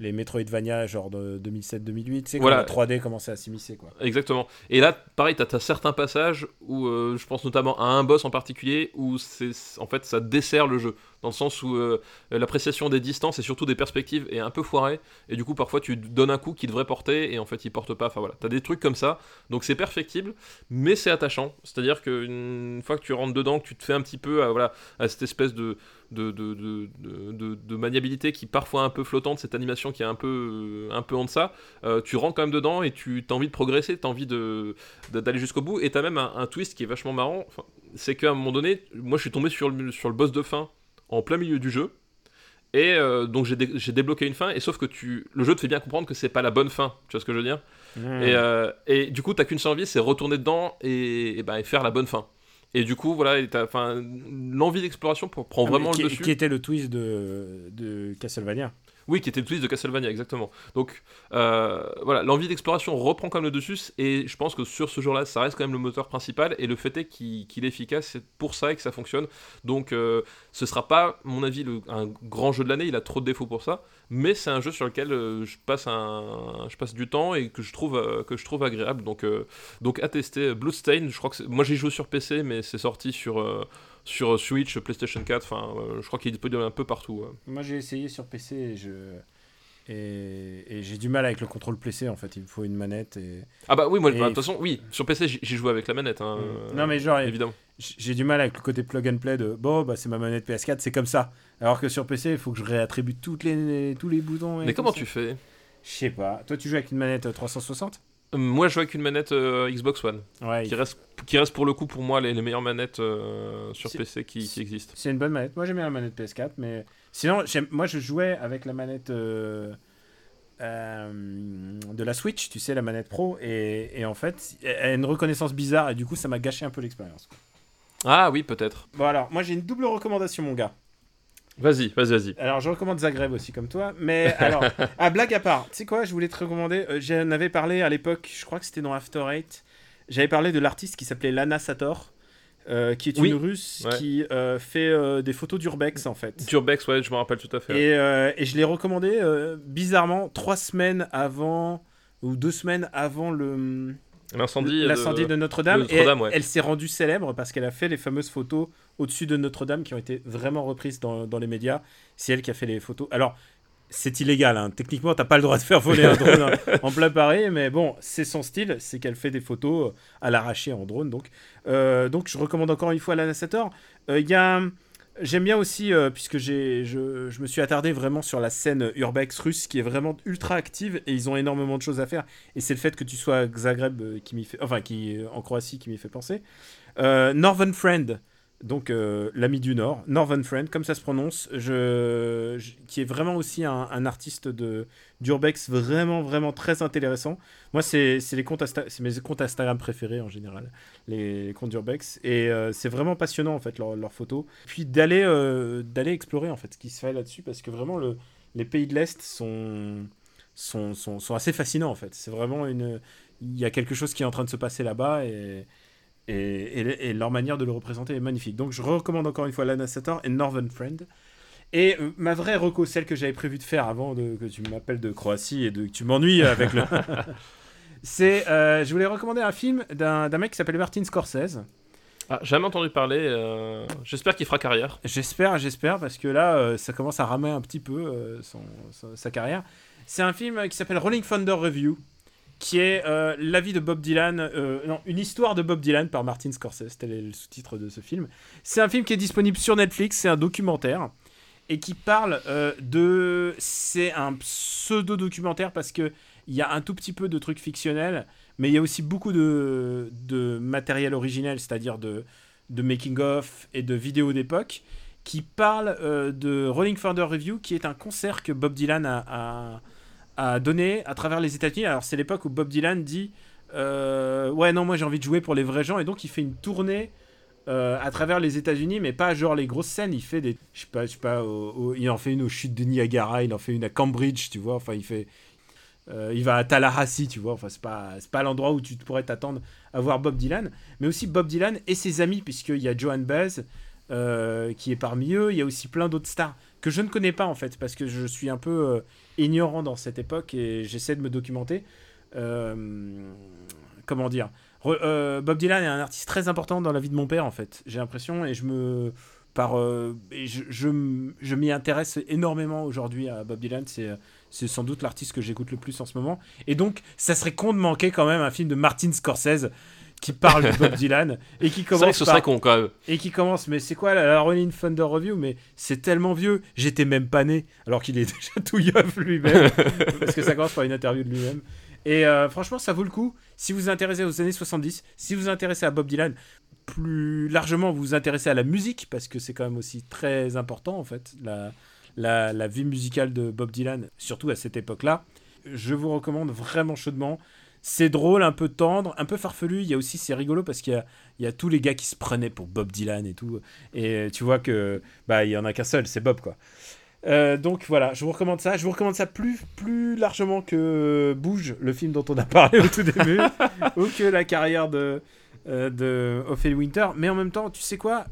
les Metroidvania, genre de 2007-2008. C'est quand Voilà. la 3D commençait à s'immiscer, quoi. Exactement. Et là, pareil, t'as as certains passages où euh, je pense notamment à un boss en particulier où c'est en fait ça dessert le jeu dans le sens où euh, l'appréciation des distances et surtout des perspectives est un peu foirée et du coup parfois tu donnes un coup qui devrait porter et en fait il porte pas. Enfin voilà, t'as des trucs comme ça. Donc c'est perfectible, mais c'est attachant. C'est-à-dire qu'une fois que tu rentres dedans, que tu te fais un petit peu à, voilà à cette espèce de de, de, de, de, de- de maniabilité qui parfois est un peu flottante, cette animation qui est un peu, euh, un peu en deçà, euh, tu rentres quand même dedans et tu as envie de progresser, tu as envie d'aller jusqu'au bout. Et tu as même un, un twist qui est vachement marrant. Enfin, c'est qu'à un moment donné, moi je suis tombé sur le, sur le boss de fin en plein milieu du jeu. Et euh, donc j'ai, dé- j'ai débloqué une fin, et sauf que tu, le jeu te fait bien comprendre que c'est pas la bonne fin. Tu vois ce que je veux dire? Hmm. et, euh, et du coup, t'as qu'une seule envie, c'est retourner dedans et, et ben, et faire la bonne fin. Et du coup, voilà, l'envie d'exploration pour- prend Ah, vraiment qui, le dessus. qui était le twist de, de Castlevania. Oui, qui était le twist de Castlevania, exactement. Donc euh, voilà, l'envie d'exploration reprend quand même le dessus, et je pense que sur ce jour-là, ça reste quand même le moteur principal, et le fait est qu'il est efficace, c'est pour ça et que ça fonctionne. Donc euh, ce sera pas, à mon avis, un grand jeu de l'année, il a trop de défauts pour ça, mais c'est un jeu sur lequel euh, je, passe un, du temps et que je trouve, euh, agréable. Donc, à tester, Bloodstain, je crois que moi j'ai joué sur PC, mais c'est sorti sur... euh, sur Switch, PlayStation 4, enfin, euh, je crois qu'il est disponible un peu partout. ouais. Moi, j'ai essayé sur PC et je. Et, et j'ai du mal avec le contrôle PC en fait, il me faut une manette et. Ah bah oui, moi, Et- bah, de toute façon, oui, sur PC, j'ai joué avec la manette. Hein, Mm. Non, mais genre, évidemment. j'ai du mal avec le côté plug and play de bon, bah c'est ma manette PS4, c'est comme ça. Alors que sur PC, il faut que je réattribue toutes les, tous les boutons. et Mais comment ça. tu fais? Je sais pas. Toi, tu joues avec une manette euh, 360 Euh, Moi, je joue avec une manette euh, Xbox One, Ouais, qui reste, qui reste pour le coup pour moi les, les meilleures manettes euh, sur PC qui, qui existent. c'est une bonne manette. Moi, j'aime bien la manette PS4, mais sinon, moi, je jouais avec la manette euh, euh, de la Switch, tu sais, la manette Pro, et, et en fait, elle a une reconnaissance bizarre, et du coup, ça m'a gâché un peu l'expérience. Ah oui, peut-être. Bon, alors, moi, j'ai une double recommandation, mon gars. Vas-y, vas-y, vas-y. Alors, je recommande Zagreb aussi, comme toi. Mais alors, à blague à part, tu sais quoi, je voulais te recommander. euh, J'en avais parlé à l'époque, je crois que c'était dans After Eight. J'avais parlé de l'artiste qui s'appelait Lana Sator, euh, qui est une Oui. russe Ouais. qui euh, fait euh, des photos d'urbex, en fait. Turbex, ouais, je me rappelle tout à fait. Et, et je l'ai recommandé bizarrement trois semaines avant, ou deux semaines avant le, L'incendie. de, Notre-Dame. et ouais. elle s'est rendue célèbre parce qu'elle a fait les fameuses photos au-dessus de Notre-Dame qui ont été vraiment reprises dans, dans les médias. C'est elle qui a fait les photos. Alors, c'est illégal, hein. techniquement, t'as pas le droit de faire voler un drone en- en plein Paris, mais bon, c'est son style, c'est qu'elle fait des photos à l'arraché en drone. Donc, Euh, donc je recommande encore une fois Lana Sator. Euh, Il y a. J'aime bien aussi, euh, puisque j'ai, je, je me suis attardé vraiment sur la scène urbex russe qui est vraiment ultra active et ils ont énormément de choses à faire. Et c'est le fait que tu sois à Zagreb euh, qui m'y fait, enfin qui euh, en Croatie qui m'y fait penser. Euh, Northern Friend, donc euh, l'ami du Nord, Northern Friend, comme ça se prononce, qui est vraiment aussi un, artiste de d'urbex vraiment vraiment très intéressant. Moi, c'est les comptes c'est mes comptes Instagram préférés en général, les, comptes d'urbex, et euh, c'est vraiment passionnant en fait leurs photos. Puis d'aller euh, d'aller explorer en fait ce qui se fait là-dessus, parce que vraiment le, les pays de l'est sont sont, sont, sont assez fascinants en fait. C'est vraiment une il y a quelque chose qui est en train de se passer là-bas et et, et, et leur manière de le représenter est magnifique. Donc je recommande encore une fois Lana Sator et Northern Friend. Et euh, ma vraie reco, celle que j'avais prévu de faire avant de, que tu m'appelles de Croatie et de, que tu m'ennuies avec le... C'est, euh, je voulais recommander un film d'un mec qui s'appelle Martin Scorsese. Ah, jamais entendu parler. euh, J'espère qu'il fera carrière. J'espère, j'espère, parce que là, ça commence à ramer un petit peu son, sa carrière. C'est un film qui s'appelle Rolling Thunder Review, qui est euh, la vie de Bob Dylan, euh, non, une histoire de Bob Dylan par Martin Scorsese, tel est le sous-titre de ce film. C'est un film qui est disponible sur Netflix, c'est un documentaire, et qui parle euh, de... C'est un pseudo-documentaire parce que il y a un tout petit peu de trucs fictionnels, mais il y a aussi beaucoup de, de matériel originel, c'est-à-dire de, de making-of et de vidéos d'époque, qui parle euh, de Rolling Thunder Review, qui est un concert que Bob Dylan a, a donné à travers les États-Unis. Alors, c'est l'époque où Bob Dylan dit euh, Ouais, non, moi j'ai envie de jouer pour les vrais gens, et donc il fait une tournée. euh, à travers les États-Unis, mais pas genre les grosses scènes. Il fait des, je sais pas, je sais pas, il en fait une aux chutes de Niagara, il en fait une à Cambridge, tu vois. Enfin, il fait, euh, il va à Tallahassee, tu vois. Enfin, c'est pas, c'est pas l'endroit où tu pourrais t'attendre à voir Bob Dylan, mais aussi Bob Dylan et ses amis, puisqu'il y a Joan Baez qui est parmi eux. Il y a aussi plein d'autres stars. que je ne connais pas en fait, parce que je suis un peu ignorant dans cette époque et j'essaie de me documenter. Euh, comment dire Re- euh, Bob Dylan est un artiste très important dans la vie de mon père en fait. J'ai l'impression et je me par euh, je, je, m'y intéresse énormément aujourd'hui à Bob Dylan. C'est c'est sans doute l'artiste que j'écoute le plus en ce moment. Et donc, ça serait con de manquer quand même un film de Martin Scorsese qui parle de Bob Dylan et qui vrai commence que ce par- serait con quand même. et qui commence, mais c'est quoi la, la Rolling Thunder Review? Mais c'est tellement vieux, j'étais même pas né, alors qu'il est déjà tout yeuf lui-même, parce que ça commence par une interview de lui-même. Et euh, franchement, ça vaut le coup. Si vous vous intéressez aux années 70, si vous vous intéressez à Bob Dylan, plus largement vous vous intéressez à la musique, parce que c'est quand même aussi très important en fait, la, la, la vie musicale de Bob Dylan, surtout à cette époque-là. Je vous recommande vraiment chaudement. C'est drôle, un peu tendre, un peu farfelu. Il y a aussi, c'est rigolo parce qu'il y y a tous les gars qui se prenaient pour Bob Dylan et tout. Et tu vois que bah il y en a qu'un seul, c'est Bob quoi. Euh, donc voilà, je vous recommande ça. Je vous recommande ça plus, plus largement que Bouge, le film dont on a parlé au tout début, ou que la carrière de, euh, de Ophélie Winter. Mais en même temps, tu sais quoi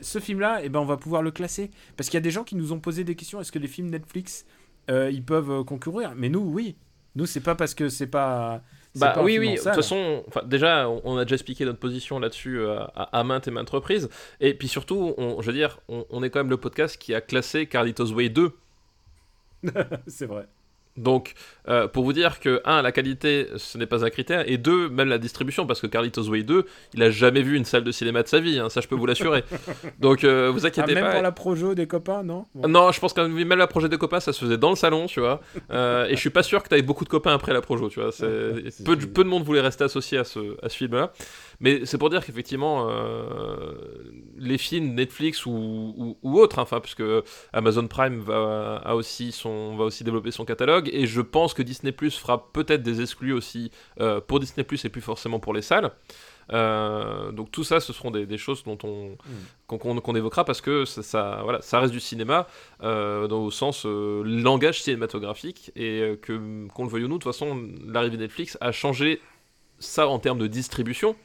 Ce film-là, eh ben, on va pouvoir le classer. Parce qu'il y a des gens qui nous ont posé des questions. Est-ce que les films Netflix, euh, ils peuvent euh, concourir? Mais nous, oui. Nous, c'est pas parce que c'est pas. Bah pas oui, oui, de toute façon, enfin, déjà, on, on a déjà expliqué notre position là-dessus euh, à, à maintes et maintes reprises. Et puis surtout, on, je veux dire, on, on est quand même le podcast qui a classé Carlitos Way 2. c'est vrai. Donc, euh, pour vous dire que, un, la qualité, ce n'est pas un critère, et deux, même la distribution, parce que Carlitos Way 2, il a jamais vu une salle de cinéma de sa vie, hein, ça je peux vous l'assurer. Donc, euh, vous Ah, inquiétez même pas. pour la projo des copains, non Bon. Non, je pense que même la projet de copains, ça se faisait dans le salon, tu vois. Euh, et je suis pas sûr que tu beaucoup de copains après la projo, tu vois. Peu, de, peu de monde voulait rester associé à ce, à ce film-là. Mais c'est pour dire qu'effectivement, euh, les films Netflix ou, ou, ou autres, hein, enfin, puisque Amazon Prime va, a aussi son, va aussi développer son catalogue, et je pense que Disney Plus fera peut-être des exclus aussi euh, pour Disney Plus et plus forcément pour les salles. Euh, donc tout ça, ce seront des, des choses dont on qu'on qu'on- évoquera parce que ça, ça- voilà, ça reste du cinéma euh, dans au sens euh, langage cinématographique et que qu'on le veuille ou non, de toute façon, l'arrivée de Netflix a changé ça en termes de distribution.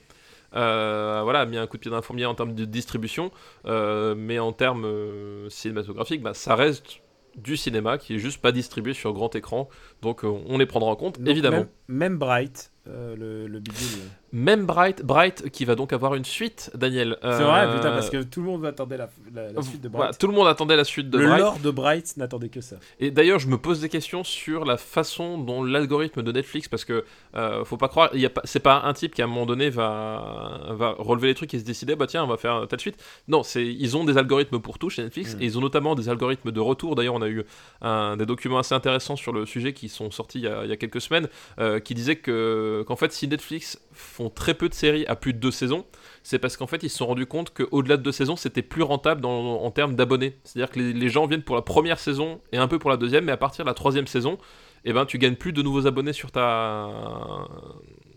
Euh, voilà, a mis un coup de pied dans la fourmilière en termes de distribution, euh, mais en termes euh, cinématographiques, bah, ça reste du cinéma qui est juste pas distribué sur grand écran, donc on les prendra en compte, Donc, évidemment. Même, même Bright, euh, le, le bidule. Même Bright, Bright qui va donc avoir une suite, Daniel. C'est Euh, vrai, putain, parce que tout le monde attendait la, la, la suite de Bright. tout le monde attendait la suite de le Bright. lore de Bright n'attendait que ça. Et d'ailleurs, je me pose des questions sur la façon dont l'algorithme de Netflix, parce que euh, faut pas croire, il y a pas, c'est pas un type qui à un moment donné va, va relever les trucs et se décider, bah tiens, on va faire telle suite. Non, c'est, ils ont des algorithmes pour tout chez Netflix, Mm. et ils ont notamment des algorithmes de retour. D'ailleurs, on a eu un, des documents assez intéressants sur le sujet qui sont sortis il y a, il y a quelques semaines, euh, qui disaient que, qu'en fait, si Netflix font très peu de séries à plus de deux saisons, c'est parce qu'en fait, ils se sont rendus compte qu'au-delà de deux saisons, c'était plus rentable dans- en termes d'abonnés. C'est-à-dire que les, les gens viennent pour la première saison et un peu pour la deuxième, mais à partir de la troisième saison, eh ben, tu gagnes plus de nouveaux abonnés sur ta,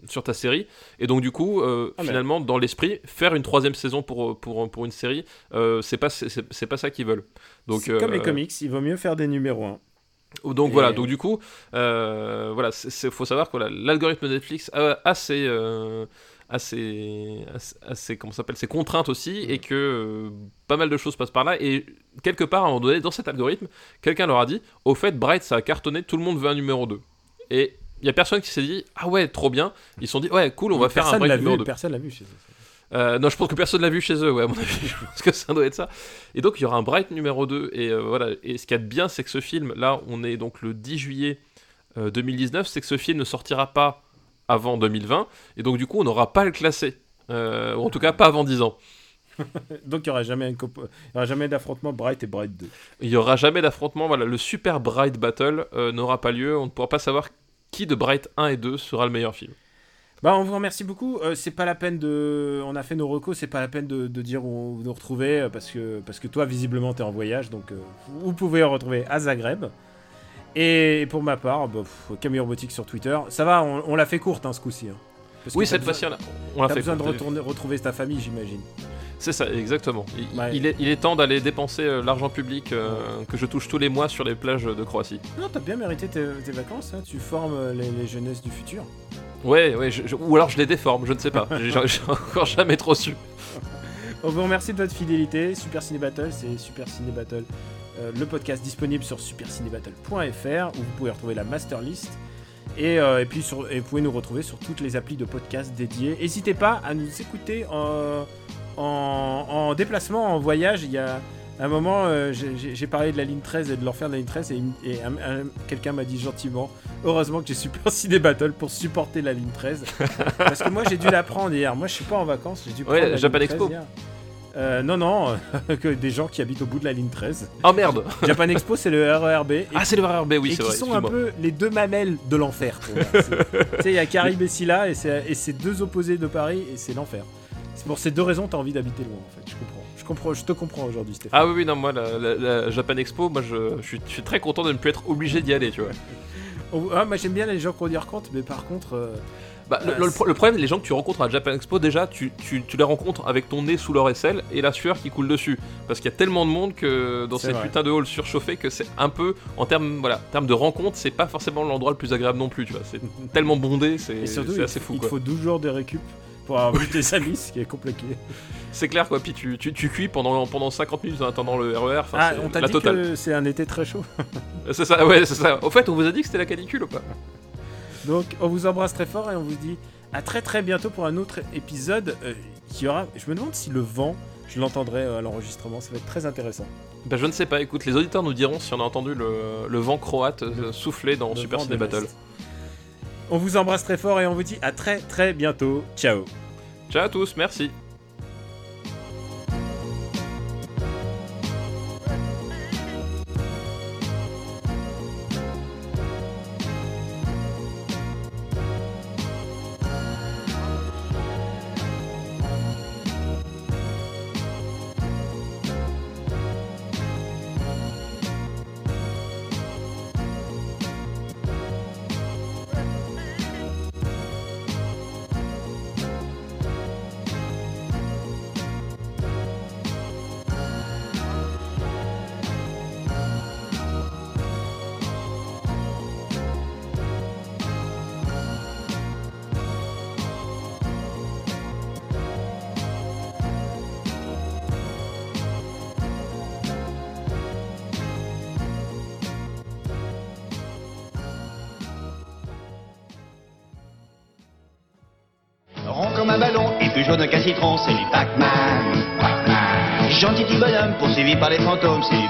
sur ta série. Et donc, du coup, euh, Ah, finalement, dans l'esprit, faire une troisième saison pour, pour, pour une série, euh, c'est pas, c'est, c'est pas ça qu'ils veulent. Donc, C'est comme les euh, comics, il vaut mieux faire des numéros 1. Donc Et- voilà, donc du coup, euh, voilà, c'est- faut savoir que l'algorithme Netflix a, a ses, euh, a ses- a ses- a ses- comment s'appelle, ses contraintes aussi, et que euh, pas mal de choses passent par là. Et quelque part, à un moment donné, dans cet algorithme, quelqu'un leur a dit, au fait, Bright, ça a cartonné, tout le monde veut un numéro 2. Et il y a personne qui s'est dit, ah ouais, trop bien. Ils se sont dit, ouais, cool, on va faire un Bright numéro vu, 2. Personne l'a vu chez eux. Euh, non, je pense que personne l'a vu chez eux, ouais, à mon avis. Je pense que ça doit être ça. Et donc, il y aura un Bright numéro 2. Et euh, voilà. Et ce qu'il y a de bien, c'est que ce film, là, on est donc le 10 juillet euh, 2019, c'est que ce film ne sortira pas avant 2020. Et donc, du coup, on n'aura pas le. Euh, ou en tout cas, pas avant 10 ans. Donc il n'y aura jamais, jamais d'affrontement Bright et Bright 2. Il n'y aura jamais d'affrontement. Voilà, le Super Bright Battle euh, n'aura pas lieu. On ne pourra pas savoir qui de Bright 1 et 2 sera le meilleur film. Bah, on vous remercie beaucoup. Euh, c'est pas la peine de. On a fait nos recos, c'est pas la peine de, dire où vous nous retrouvez euh, parce que, parce que toi, visiblement, t'es en voyage. Donc, euh, vous pouvez le retrouver à Zagreb. Et pour ma part, bah, Camille Robotique sur Twitter. Ça va, on, on l'a fait courte hein, ce coup-ci. hein. Parce Oui, cette fois-ci, on l'a T'as fait. besoin de retourner, retrouver ta famille, j'imagine. C'est ça, exactement. Il, Ouais. il est, il est temps d'aller dépenser euh, l'argent public euh, que je touche tous les mois sur les plages de Croatie. Non, t'as bien mérité tes, tes vacances. hein. Tu formes euh, les, les jeunesses du futur. Ouais, ouais, je- je- ou alors je les déforme, je ne sais pas. J'ai j'ai encore jamais trop su. On vous remercie de votre fidélité. Super Ciné Battle, c'est Super Ciné Battle euh, le podcast disponible sur supercinébattle.fr où vous pouvez retrouver la master list. Et, euh, et puis sur, et vous pouvez nous retrouver sur toutes les applis de podcast dédiées. N'hésitez pas à nous écouter en, en, en déplacement, en voyage. Il y a un moment, euh, j'ai parlé de la ligne 13 et de l'enfer de la ligne 13 et, quelqu'un m'a dit gentiment Heureusement que j'ai Super Ciné Battle pour supporter la ligne 13. Parce que moi j'ai dû la prendre hier. Moi je suis pas en vacances, j'ai dû Ouais, prendre la Japan ligne 13 Expo. hier. Euh, non, non, que des gens qui habitent au bout de la ligne 13. Oh merde Japan Expo, c'est le RERB. Et, Ah, c'est le RRB, oui, et c'est qui vrai. sont un peu les deux mamelles de l'enfer. Tu sais, il y a Carib et Scylla, et c'est deux opposés de Paris, et c'est l'enfer. C'est pour ces deux raisons que tu as envie d'habiter loin, en fait. Je comprends. Je, comprends, je te comprends aujourd'hui, Stéphane. Ah oui, oui, non, moi, la, la- la Japan Expo, moi, je, je suis, je suis très content de ne plus être obligé d'y aller, tu vois. Ah, moi j'aime bien les gens qui ont compte, mais par contre. euh, Bah, le, le- c'est- le problème, les gens que tu rencontres à Japan Expo, déjà, tu, tu- tu les rencontres avec ton nez sous leur aisselle et la sueur qui coule dessus. Parce qu'il y a tellement de monde que dans ces vrai. putains de halls surchauffés que c'est un peu, en termes voilà, en termes de rencontre, c'est pas forcément l'endroit le plus agréable non plus, tu vois. C'est tellement bondé, c'est assez fou, il quoi. faut 12 jours de récup pour avoir vu tes amis, ce qui est compliqué. C'est clair, quoi. Puis tu, tu, tu cuis pendant, pendant 50 minutes en attendant le RER. Enfin, Ah, c'est on t'a dit totale. que c'est un été très chaud. C'est ça, ouais, c'est ça. Au fait, on vous a dit que c'était la canicule ou pas? Donc, on vous embrasse très fort et on vous dit à très très bientôt pour un autre épisode euh, qui aura. Je me demande si le vent, je l'entendrai euh, à l'enregistrement, ça va être très intéressant. Bah, je ne sais pas. Écoute, les auditeurs nous diront si on a entendu le, le vent croate euh, souffler dans Super Ciné Battle. On vous embrasse très fort et on vous dit à très très bientôt. Ciao. Ciao à tous, merci.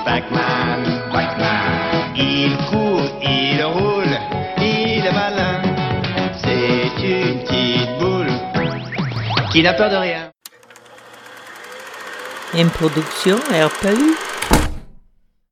Pac-Man. Pac-Man. Il court, il roule, il est malin. C'est une petite boule qui n'a peur de rien. Une production RPU.